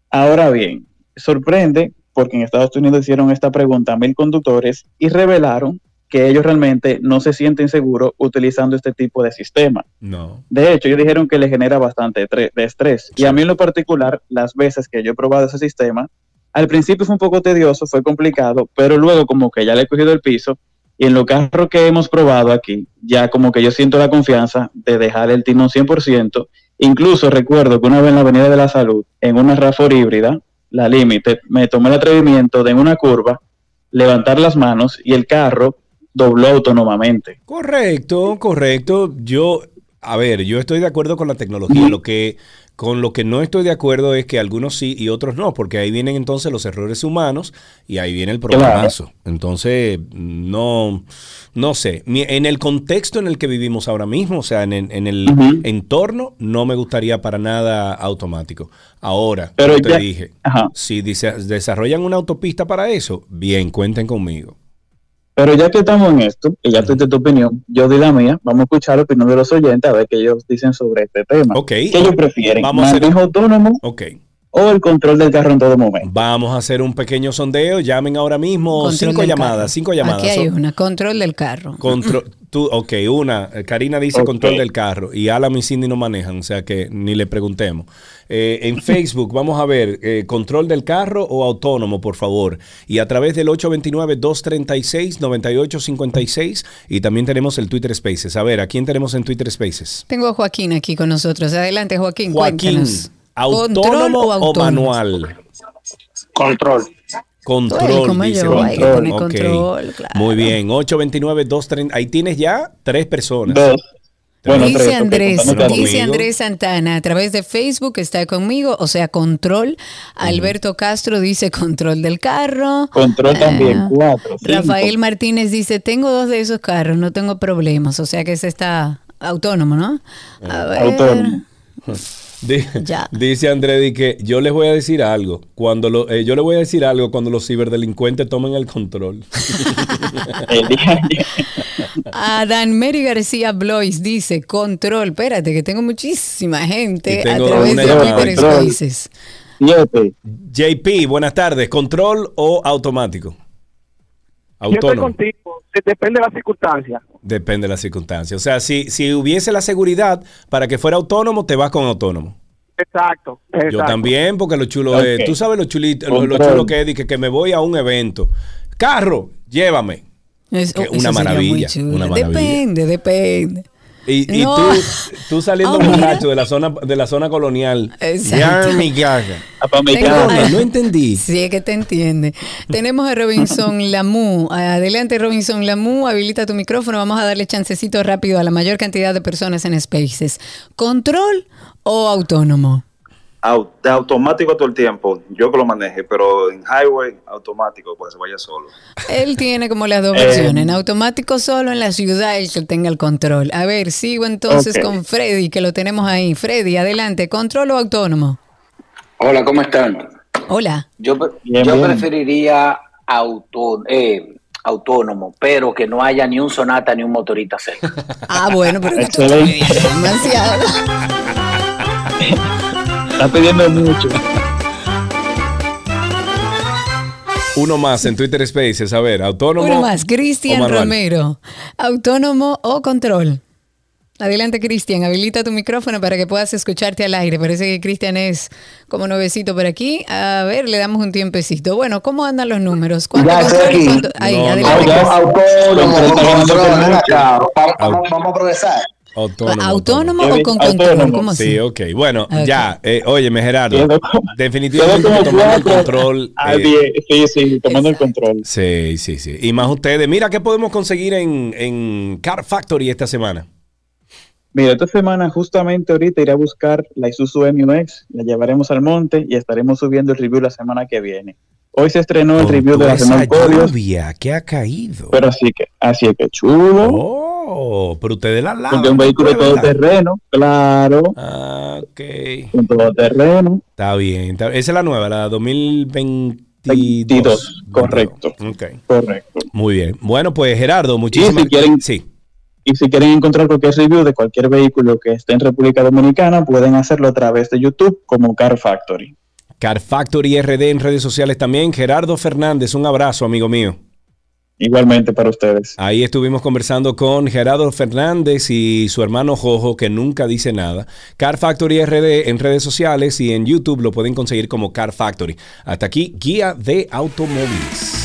[SPEAKER 22] Ahora bien, sorprende porque en Estados Unidos hicieron esta pregunta a mil conductores y revelaron que ellos realmente no se sienten seguros utilizando este tipo de sistema.
[SPEAKER 2] No.
[SPEAKER 22] De hecho, ellos dijeron que le genera bastante de estrés. Y a mí en lo particular, las veces que yo he probado ese sistema, al principio fue un poco tedioso, fue complicado, pero luego como que ya le he cogido el piso y en los carros que hemos probado aquí, ya como que yo siento la confianza de dejar el timón 100%. Incluso recuerdo que una vez en la Avenida de la Salud, en una RAFOR híbrida, la Limited, me tomé el atrevimiento de en una curva levantar las manos y el carro dobló autónomamente.
[SPEAKER 2] Correcto, correcto. Yo, a ver, yo estoy de acuerdo con la tecnología. Lo que, con lo que no estoy de acuerdo es que algunos sí y otros no, porque ahí vienen entonces los errores humanos y ahí viene el programazo. Entonces, no, no sé. En el contexto en el que vivimos ahora mismo, o sea, en, el- en el entorno, no me gustaría para nada automático. Ahora,
[SPEAKER 22] Pero
[SPEAKER 2] como te
[SPEAKER 22] ya-
[SPEAKER 2] dije,
[SPEAKER 22] Ajá.
[SPEAKER 2] si desarrollan una autopista para eso, bien, cuenten conmigo.
[SPEAKER 22] Pero ya que estamos en esto, y ya tú tu opinión, yo di la mía, vamos a escuchar la opinión de los oyentes a ver qué ellos dicen sobre este tema.
[SPEAKER 2] Ok.
[SPEAKER 22] ¿Qué ellos prefieren?
[SPEAKER 2] Vamos a hacer-
[SPEAKER 22] ¿Manejo autónomo
[SPEAKER 2] Ok.
[SPEAKER 22] O el control del carro en todo momento?
[SPEAKER 2] Vamos a hacer un pequeño sondeo. Llamen ahora mismo.
[SPEAKER 3] Control
[SPEAKER 2] cinco llamadas.
[SPEAKER 3] carro.
[SPEAKER 2] Cinco llamadas.
[SPEAKER 3] Aquí hay
[SPEAKER 2] Son-
[SPEAKER 3] una, control del carro.
[SPEAKER 2] contro- <laughs> tú, ok, una. eh, Karina dice control del carro. Y Alan y Cindy no manejan. O sea que ni le preguntemos. Eh, en <laughs> Facebook, vamos a ver. eh, control del carro o autónomo, por favor. Y a través del 829-236-9856. Y también tenemos el Twitter Spaces. A ver, ¿a quién tenemos en Twitter Spaces?
[SPEAKER 3] Tengo a Joaquín aquí con nosotros. Adelante, Joaquín.
[SPEAKER 2] Joaquín,
[SPEAKER 3] cuéntanos.
[SPEAKER 2] ¿Autónomo
[SPEAKER 3] ¿Control
[SPEAKER 2] o,
[SPEAKER 3] autónomo?
[SPEAKER 2] manual?
[SPEAKER 10] Control.
[SPEAKER 2] Control, dice
[SPEAKER 3] yo,
[SPEAKER 2] control.
[SPEAKER 3] tener
[SPEAKER 2] Ok.
[SPEAKER 3] control, claro.
[SPEAKER 2] Muy bien, 829-230. Ahí tienes ya tres personas.
[SPEAKER 22] Dos. Bueno,
[SPEAKER 3] dice
[SPEAKER 22] tres,
[SPEAKER 3] Andrés, dice
[SPEAKER 22] conmigo.
[SPEAKER 3] Andrés Santana a través de Facebook está conmigo, o sea, control. Alberto Castro dice control del carro.
[SPEAKER 22] Control también,
[SPEAKER 3] Ah,
[SPEAKER 22] cuatro. cinco.
[SPEAKER 3] Rafael Martínez dice, tengo dos de esos carros, no tengo problemas. O sea que ese está autónomo, ¿no? A ver.
[SPEAKER 22] Autónomo.
[SPEAKER 2] Di- <laughs> Dice André di que yo les voy a decir algo. Cuando lo, eh, yo les voy a decir algo cuando los ciberdelincuentes tomen el control. <laughs>
[SPEAKER 3] Adán Mary García Blois dice, control, espérate, que tengo muchísima gente a través de
[SPEAKER 2] Control.
[SPEAKER 3] Spaces.
[SPEAKER 2] JP, buenas tardes. ¿Control o automático?
[SPEAKER 19] Yo estoy contigo, de- depende de las circunstancias.
[SPEAKER 2] Depende de las circunstancias. O sea, si, si hubiese la seguridad para que fuera autónomo, te vas con autónomo.
[SPEAKER 19] Exacto,
[SPEAKER 2] Yo
[SPEAKER 19] exacto.
[SPEAKER 2] también, porque lo chulo es, tú sabes lo chulito, lo, lo chulo que es, que, que me voy a un evento. Carro, llévame.
[SPEAKER 3] Es-
[SPEAKER 2] Que
[SPEAKER 3] oh,
[SPEAKER 2] una maravilla,
[SPEAKER 3] chulo.
[SPEAKER 2] una maravilla.
[SPEAKER 3] Depende, depende.
[SPEAKER 2] Y, y
[SPEAKER 3] No.
[SPEAKER 2] tú, tú saliendo <laughs>
[SPEAKER 3] mira.
[SPEAKER 2] borracho de la zona de la zona colonial.
[SPEAKER 3] Exacto.
[SPEAKER 2] Ya mi.
[SPEAKER 3] Tengo-
[SPEAKER 2] no entendí.
[SPEAKER 3] Sí, es que te entiende. Tenemos a Robinson <laughs> Lamu. Adelante, Robinson Lamu. Habilita tu micrófono. Vamos a darle chancecito rápido a la mayor cantidad de personas en Spaces. ¿Control o autónomo?
[SPEAKER 23] Automático todo el tiempo, yo que lo maneje, pero en highway automático, pues se vaya solo.
[SPEAKER 3] Él tiene como las dos
[SPEAKER 23] Eh.
[SPEAKER 3] versiones. En automático solo en la ciudad el que tenga el control. A ver, sigo entonces con Freddy, que lo tenemos ahí. Freddy, adelante. ¿Control o autónomo?
[SPEAKER 24] Hola, ¿cómo están?
[SPEAKER 3] Hola.
[SPEAKER 24] Yo,
[SPEAKER 3] Bien,
[SPEAKER 24] yo
[SPEAKER 3] bien.
[SPEAKER 24] preferiría auto, eh, autónomo, pero que no haya ni un sonata ni un motorista cerca.
[SPEAKER 3] Ah, bueno, pero demasiado.
[SPEAKER 22] Está pidiendo mucho.
[SPEAKER 2] Uno más en Twitter Spaces. A ver, autónomo.
[SPEAKER 3] Uno más, Cristian. Romero. ¿Autónomo o control? Adelante, Cristian. Habilita tu micrófono para que puedas escucharte al aire. Parece que Cristian es como nuevecito por aquí. A ver, le damos un tiempecito. Bueno, ¿cómo andan los números? ¿Cuánto
[SPEAKER 25] Ya
[SPEAKER 3] control
[SPEAKER 25] estoy aquí.
[SPEAKER 3] Ahí,
[SPEAKER 25] No,
[SPEAKER 3] adelante.
[SPEAKER 25] no,
[SPEAKER 3] Cristian.
[SPEAKER 25] autónomo, control, acá. Vamos, vamos- vamos a progresar.
[SPEAKER 2] Autónomo.
[SPEAKER 3] ¿Autónomo o con control? ¿Cómo así?
[SPEAKER 2] Sí, ok. Bueno, ya. Eh, óyeme, Gerardo. Definitivamente tomando el
[SPEAKER 22] cuatro
[SPEAKER 2] control.
[SPEAKER 22] a
[SPEAKER 2] eh,
[SPEAKER 22] diez. Sí, sí, tomando el control.
[SPEAKER 2] Sí, sí, sí. Y más ustedes. Mira, ¿qué podemos conseguir en, en Car Factory esta semana?
[SPEAKER 22] Mira, esta semana justamente ahorita iré a buscar la Isuzu MUX, la llevaremos al monte y estaremos subiendo el review la semana que viene. Hoy se estrenó el review de la Renault
[SPEAKER 2] lluvia que ha caído.
[SPEAKER 22] pero así que, así es que chulo.
[SPEAKER 2] Oh, pero ustedes la lavan.
[SPEAKER 22] porque un vehículo
[SPEAKER 2] ¿no? ¿verdad?
[SPEAKER 22] todoterreno, claro.
[SPEAKER 2] Ah, ok.
[SPEAKER 22] Un todoterreno.
[SPEAKER 2] Está bien. está- Esa es la nueva, la 2022.
[SPEAKER 22] 22, correcto.
[SPEAKER 2] Ok.
[SPEAKER 22] Correcto.
[SPEAKER 2] Muy bien. Bueno, pues Gerardo, muchísimas
[SPEAKER 22] si quieren-
[SPEAKER 2] Sí.
[SPEAKER 22] Y si quieren encontrar cualquier review de cualquier vehículo que esté en República Dominicana, pueden hacerlo a través de YouTube como Car Factory.
[SPEAKER 2] Car Factory RD en redes sociales también. Gerardo Fernández, un abrazo, amigo mío.
[SPEAKER 22] Igualmente para ustedes.
[SPEAKER 2] Ahí estuvimos conversando con Gerardo Fernández y su hermano Jojo, que nunca dice nada. Car Factory RD en redes sociales y en YouTube lo pueden conseguir como Car Factory. Hasta aquí, guía de automóviles.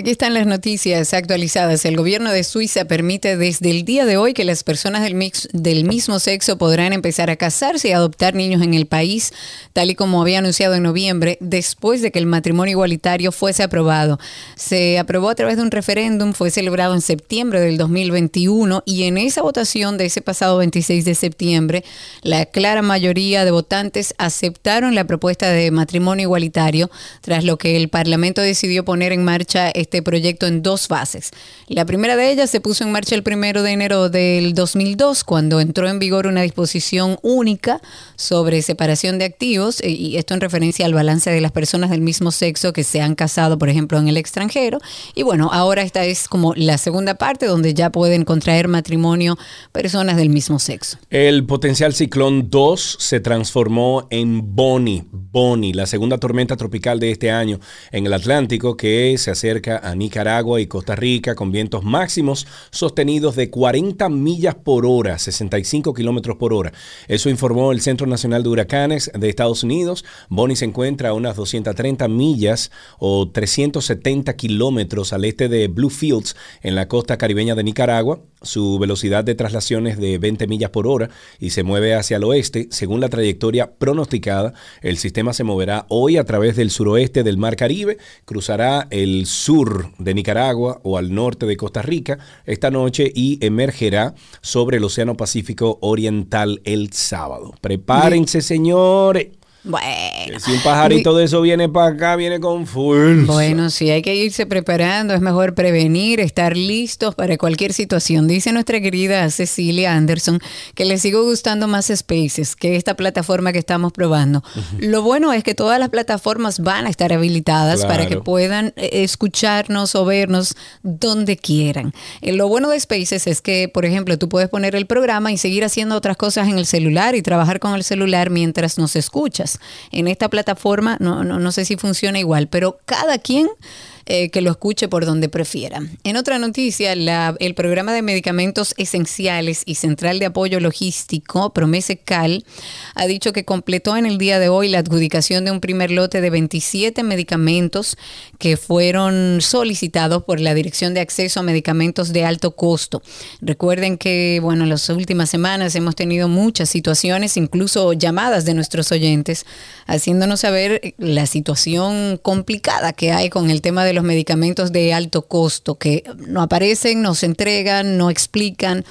[SPEAKER 3] Aquí están las noticias actualizadas. El gobierno de Suiza permite desde el día de hoy que las personas del, mix- del mismo sexo podrán empezar a casarse y adoptar niños en el país, tal y como había anunciado en noviembre, después de que el matrimonio igualitario fuese aprobado. Se aprobó a través de un referéndum, fue celebrado en septiembre del 2021 y en esa votación de ese pasado 26 de septiembre, la clara mayoría de votantes aceptaron la propuesta de matrimonio igualitario, tras lo que el Parlamento decidió poner en marcha este proyecto en dos fases. La primera de ellas se puso en marcha el primero de enero del 2002, cuando entró en vigor una disposición única sobre separación de activos, eh, y esto en referencia al balance de las personas del mismo sexo que se han casado, por ejemplo, en el extranjero. Y bueno, ahora esta es como la segunda parte donde ya pueden contraer matrimonio personas del mismo sexo.
[SPEAKER 2] El potencial ciclón 2 se transformó en Bonnie, Bonnie, la segunda tormenta tropical de este año en el Atlántico que se acerca a Nicaragua y Costa Rica con vientos máximos sostenidos de 40 millas por hora, 65 kilómetros por hora. Eso informó el Centro Nacional de Huracanes de Estados Unidos. Bonnie se encuentra a unas 230 millas o 370 kilómetros al este de Bluefields, en la costa caribeña de Nicaragua. Su velocidad de traslación es de 20 millas por hora y se mueve hacia el oeste. Según la trayectoria pronosticada, el sistema se moverá hoy a través del suroeste del Mar Caribe, cruzará el sur de Nicaragua o al norte de Costa Rica esta noche y emergerá sobre el Océano Pacífico Oriental el sábado. Prepárense, señores.
[SPEAKER 3] Bueno.
[SPEAKER 2] Si un pajarito de eso viene para acá, viene con fuerza.
[SPEAKER 3] Bueno, sí, hay que irse preparando, es mejor prevenir, estar listos para cualquier situación. Dice nuestra querida Cecilia Anderson que le sigo gustando más Spaces que esta plataforma que estamos probando. Lo bueno es que todas las plataformas van a estar habilitadas para que puedan eh, escucharnos o vernos donde quieran. Eh, Lo bueno de Spaces es que, por ejemplo, tú puedes poner el programa y seguir haciendo otras cosas en el celular y trabajar con el celular mientras nos escuchas. En esta plataforma no, no, no sé si funciona igual, pero cada quien eh, que lo escuche por donde prefiera. En otra noticia, el programa de medicamentos esenciales y central de apoyo logístico, Promese Cal, ha dicho que completó en el día de hoy la adjudicación de un primer lote de 27 medicamentos que fueron solicitados por la Dirección de Acceso a Medicamentos de Alto Costo. Recuerden que, bueno, en las últimas semanas hemos tenido muchas situaciones, incluso llamadas de nuestros oyentes, haciéndonos saber la situación complicada que hay con el tema de los medicamentos de alto costo, que no aparecen, no se entregan, no explican.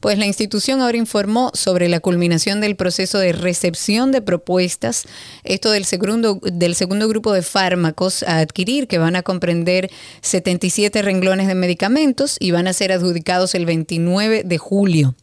[SPEAKER 3] Pues la institución ahora informó sobre la culminación del proceso de recepción de propuestas, esto del segundo, del segundo grupo de fármacos a adquirir, que van a comprender 77 renglones de medicamentos y van a ser adjudicados el 29 de julio.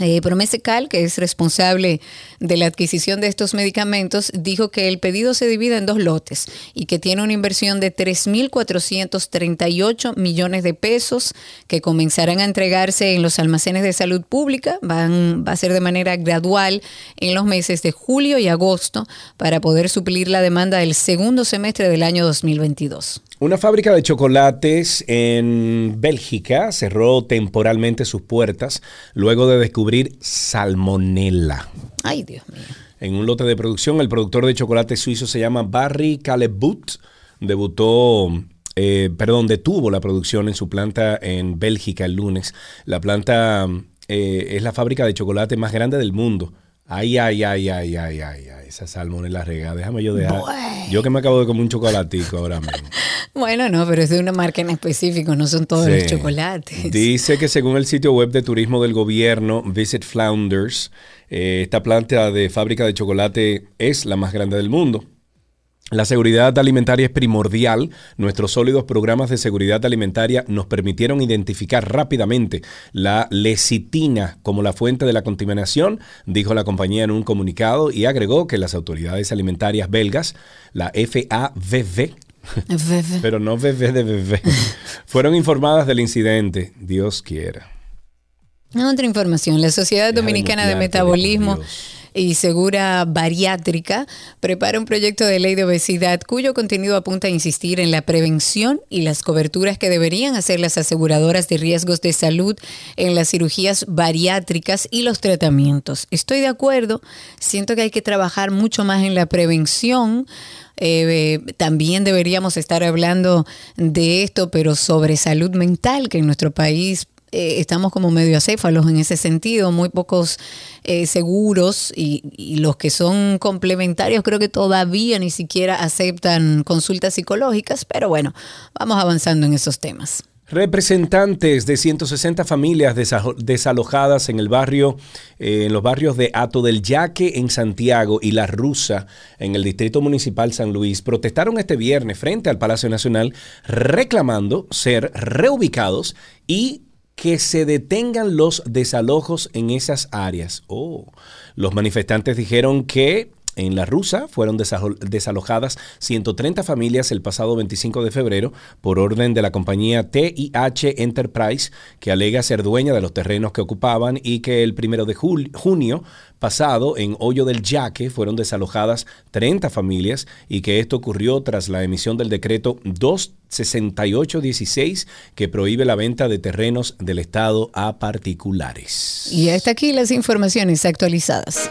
[SPEAKER 3] Eh, Promese Cal, que es responsable de la adquisición de estos medicamentos, dijo que el pedido se divide en dos lotes y que tiene una inversión de 3.438 millones de pesos que comenzarán a entregarse en los almacenes de salud pública. Va a ser de manera gradual en los meses de julio y agosto para poder suplir la demanda del segundo semestre del año 2022.
[SPEAKER 2] Una fábrica de chocolates en Bélgica cerró temporalmente sus puertas luego de descubrir salmonella.
[SPEAKER 3] Ay, Dios mío.
[SPEAKER 2] En un lote de producción, el productor de chocolate suizo se llama Barry Calebut. Debutó, eh, perdón, detuvo la producción en su planta en Bélgica el lunes. La planta eh, es la fábrica de chocolate más grande del mundo. Ay, ay, ay, ay, ay, ay, ay, esa salmonella rega. Déjame yo dejar. Yo que me acabo de comer un chocolatico ahora mismo. <laughs>
[SPEAKER 3] Bueno, no, pero es de una marca en específico, no son todos los chocolates.
[SPEAKER 2] Dice que según el sitio web de turismo del gobierno, Visit Flounders, eh, esta planta de fábrica de chocolate es la más grande del mundo. La seguridad alimentaria es primordial. Nuestros sólidos programas de seguridad alimentaria nos permitieron identificar rápidamente la lecitina como la fuente de la contaminación, dijo la compañía en un comunicado y agregó que las autoridades alimentarias belgas, la FAVV, <laughs> pero no bebé de bebé, <laughs> fueron informadas del incidente. Dios quiera.
[SPEAKER 3] Otra información, la Sociedad Dominicana de Metabolismo y Segura Bariátrica prepara un proyecto de ley de obesidad cuyo contenido apunta a insistir en la prevención y las coberturas que deberían hacer las aseguradoras de riesgos de salud en las cirugías bariátricas y los tratamientos. Estoy de acuerdo, siento que hay que trabajar mucho más en la prevención. Eh, también deberíamos estar hablando de esto, pero sobre salud mental, que en nuestro país eh, estamos como medio acéfalos en ese sentido, muy pocos eh, seguros y, los que son complementarios creo que todavía ni siquiera aceptan consultas psicológicas, pero bueno, vamos avanzando en esos temas.
[SPEAKER 2] Representantes de 160 familias desalojadas en el barrio, eh, en los barrios de Ato del Yaque en Santiago y La Rusa en el Distrito Municipal San Luis protestaron este viernes frente al Palacio Nacional reclamando ser reubicados y que se detengan los desalojos en esas áreas. Oh. Los manifestantes dijeron que en La Rusa fueron desalo- desalojadas 130 familias el pasado 25 de febrero por orden de la compañía TIH Enterprise, que alega ser dueña de los terrenos que ocupaban y que el primero de junio pasado en Hoyo del Yaque fueron desalojadas 30 familias y que esto ocurrió tras la emisión del decreto 26816 que prohíbe la venta de terrenos del Estado a particulares.
[SPEAKER 3] Y hasta aquí las informaciones actualizadas.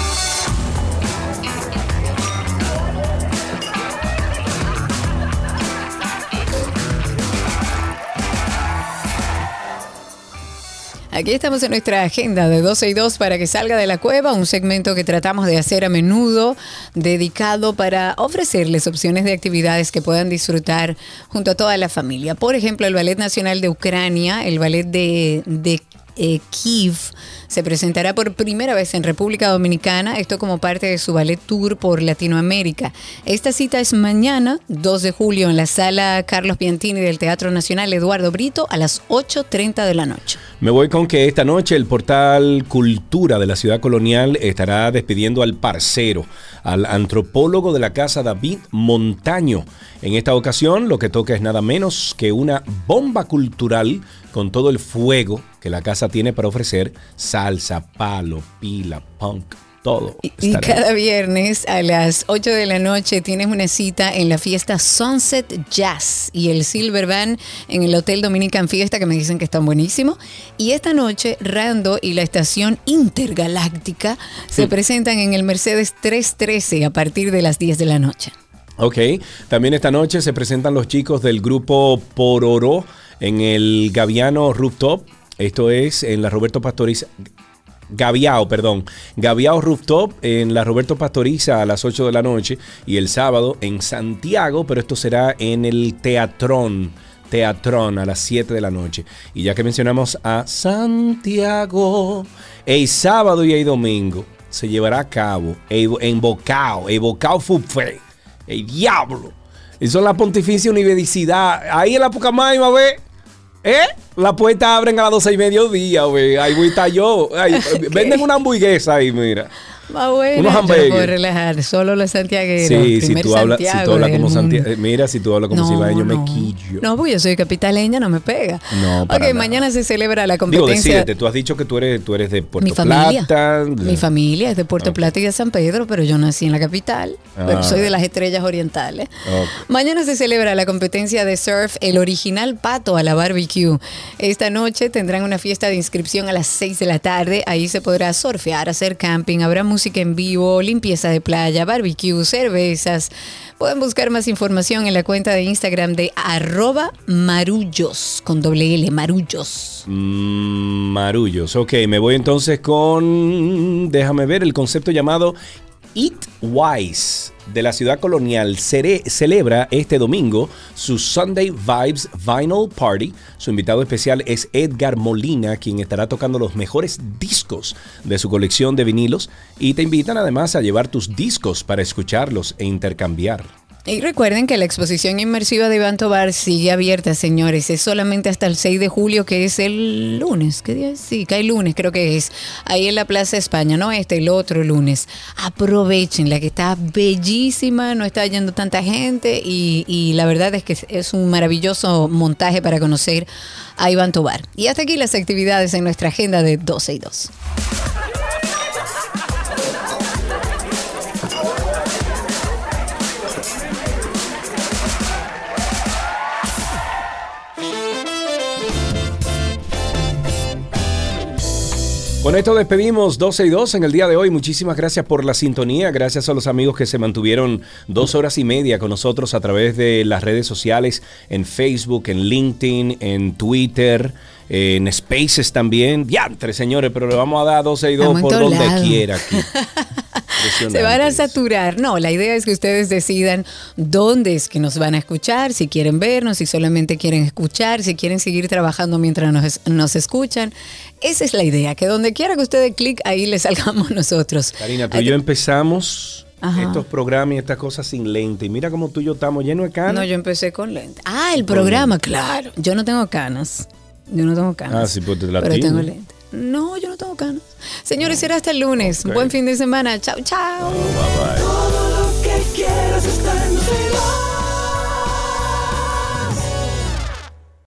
[SPEAKER 3] Aquí estamos en nuestra agenda de 12 y 2 para que salga de la cueva, un segmento que tratamos de hacer a menudo, dedicado para ofrecerles opciones de actividades que puedan disfrutar junto a toda la familia. Por ejemplo, el Ballet Nacional de Ucrania, el Ballet de, de eh, Kiev, se presentará por primera vez en República Dominicana, esto como parte de su ballet tour por Latinoamérica. Esta cita es mañana, 2 de julio, en la sala Carlos Piantini del Teatro Nacional Eduardo Brito a las 8.30 de la noche.
[SPEAKER 2] Me voy con que esta noche el portal Cultura de la Ciudad Colonial estará despidiendo al parcero, al antropólogo de la casa David Montaño. En esta ocasión lo que toca es nada menos que una bomba cultural con todo el fuego que la casa tiene para ofrecer, salsa, palo, pila, punk, todo.
[SPEAKER 3] Y cada viernes a las 8 de la noche tienes una cita en la fiesta Sunset Jazz y el Silver Band en el Hotel Dominican Fiesta que me dicen que están buenísimos. Y esta noche Rando y la estación intergaláctica se
[SPEAKER 2] Mm.
[SPEAKER 3] presentan en el Mercedes 313 a partir de las 10 de la noche.
[SPEAKER 2] Ok, también esta noche se presentan los chicos del grupo Pororo en el Gaviano Rooftop. Esto es en la Roberto Pastoriza. Gaviao, perdón. Gaviao Rooftop en la Roberto Pastoriza a las 8 de la noche y el sábado en Santiago, pero esto será en el Teatrón. Teatrón a las 7 de la noche. Y ya que mencionamos a Santiago, el sábado y el domingo se llevará a cabo en Bocao, el Bocao Fair. El diablo. Eso es la Pontificia Universidad. Ahí en la Pucamaima, ve. ¿Eh? La puerta abren a las 12 y mediodía, ve. Ahí voy a estar yo. Ahí, <laughs> Venden una hamburguesa ahí, mira.
[SPEAKER 3] Va bueno,
[SPEAKER 2] Unos
[SPEAKER 3] yo
[SPEAKER 2] hamburgues.
[SPEAKER 3] puedo relajar, solo los santiagueros.
[SPEAKER 2] Sí, si tú hablas, si tú hablas como
[SPEAKER 3] mundo.
[SPEAKER 2] Santiago. Mira, si tú hablas como
[SPEAKER 3] No,
[SPEAKER 2] cibaeño, me
[SPEAKER 3] no.
[SPEAKER 2] quillo.
[SPEAKER 3] No, porque yo soy capitaleña, no me pega.
[SPEAKER 2] No, para
[SPEAKER 3] ok,
[SPEAKER 2] nada.
[SPEAKER 3] mañana se celebra la
[SPEAKER 2] Digo,
[SPEAKER 3] competencia.
[SPEAKER 2] decídete, tú has dicho que tú eres, tú eres de Puerto
[SPEAKER 3] Mi familia.
[SPEAKER 2] Plata.
[SPEAKER 3] Mi familia es de Puerto
[SPEAKER 2] Ok.
[SPEAKER 3] Plata y de San Pedro, pero yo nací en la capital. pero
[SPEAKER 2] Ah.
[SPEAKER 3] soy de las estrellas orientales.
[SPEAKER 2] Ok.
[SPEAKER 3] Mañana se celebra la competencia de surf El Original Pato a la Barbecue. Esta noche tendrán una fiesta de inscripción a las 6 de la tarde. Ahí se podrá surfear, hacer camping, habrá música en vivo, limpieza de playa, barbecue, cervezas. Pueden buscar más información en la cuenta de Instagram de arroba marullos, con doble L, marullos.
[SPEAKER 2] Mm, marullos. Ok, me voy entonces con. Déjame ver el concepto llamado Eat Wise de la ciudad colonial. Cere- celebra este domingo su Sunday Vibes Vinyl Party. Su invitado especial es Edgar Molina, quien estará tocando los mejores discos de su colección de vinilos. Y te invitan además a llevar tus discos para escucharlos e intercambiar.
[SPEAKER 3] Y recuerden que la exposición inmersiva de Iván Tobar sigue abierta, señores. Es solamente hasta el 6 de julio, que es el lunes. ¿Qué día? Sí, cae lunes, creo que es. Ahí en la Plaza España, no este, el otro lunes. Aprovechenla, que está bellísima, no está yendo tanta gente. Y, y la verdad es que es un maravilloso montaje para conocer a Iván Tobar. Y hasta aquí las actividades en nuestra agenda de 12 y 2.
[SPEAKER 2] Con esto despedimos 12 y 2 en el día de hoy. Muchísimas gracias por la sintonía. Gracias a los amigos que se mantuvieron dos horas y media con nosotros a través de las redes sociales, en Facebook, en LinkedIn, en Twitter, en Spaces también. Diantre, señores, pero le vamos a dar 12 y 2
[SPEAKER 3] Estamos en
[SPEAKER 2] por donde quiera aquí. <laughs>
[SPEAKER 3] Se van a saturar. No, la idea es que ustedes decidan dónde es que nos van a escuchar, si quieren vernos, si solamente quieren escuchar, si quieren seguir trabajando mientras nos, nos escuchan. Esa es la idea, que donde quiera que ustedes clic, ahí les salgamos <laughs> nosotros.
[SPEAKER 2] Karina, tú y yo empezamos
[SPEAKER 3] Ajá.
[SPEAKER 2] estos programas y estas cosas sin lente. Y mira cómo tú y yo estamos llenos de canas.
[SPEAKER 3] No, yo empecé con lente. Ah, el programa, claro. Yo no tengo canas. Yo no tengo canas.
[SPEAKER 2] Ah, sí, pues te la
[SPEAKER 3] pero tengo lente. No, yo no tengo canas. Señores, será hasta el lunes. Buen fin de semana. Chao, chao.
[SPEAKER 2] Bye bye.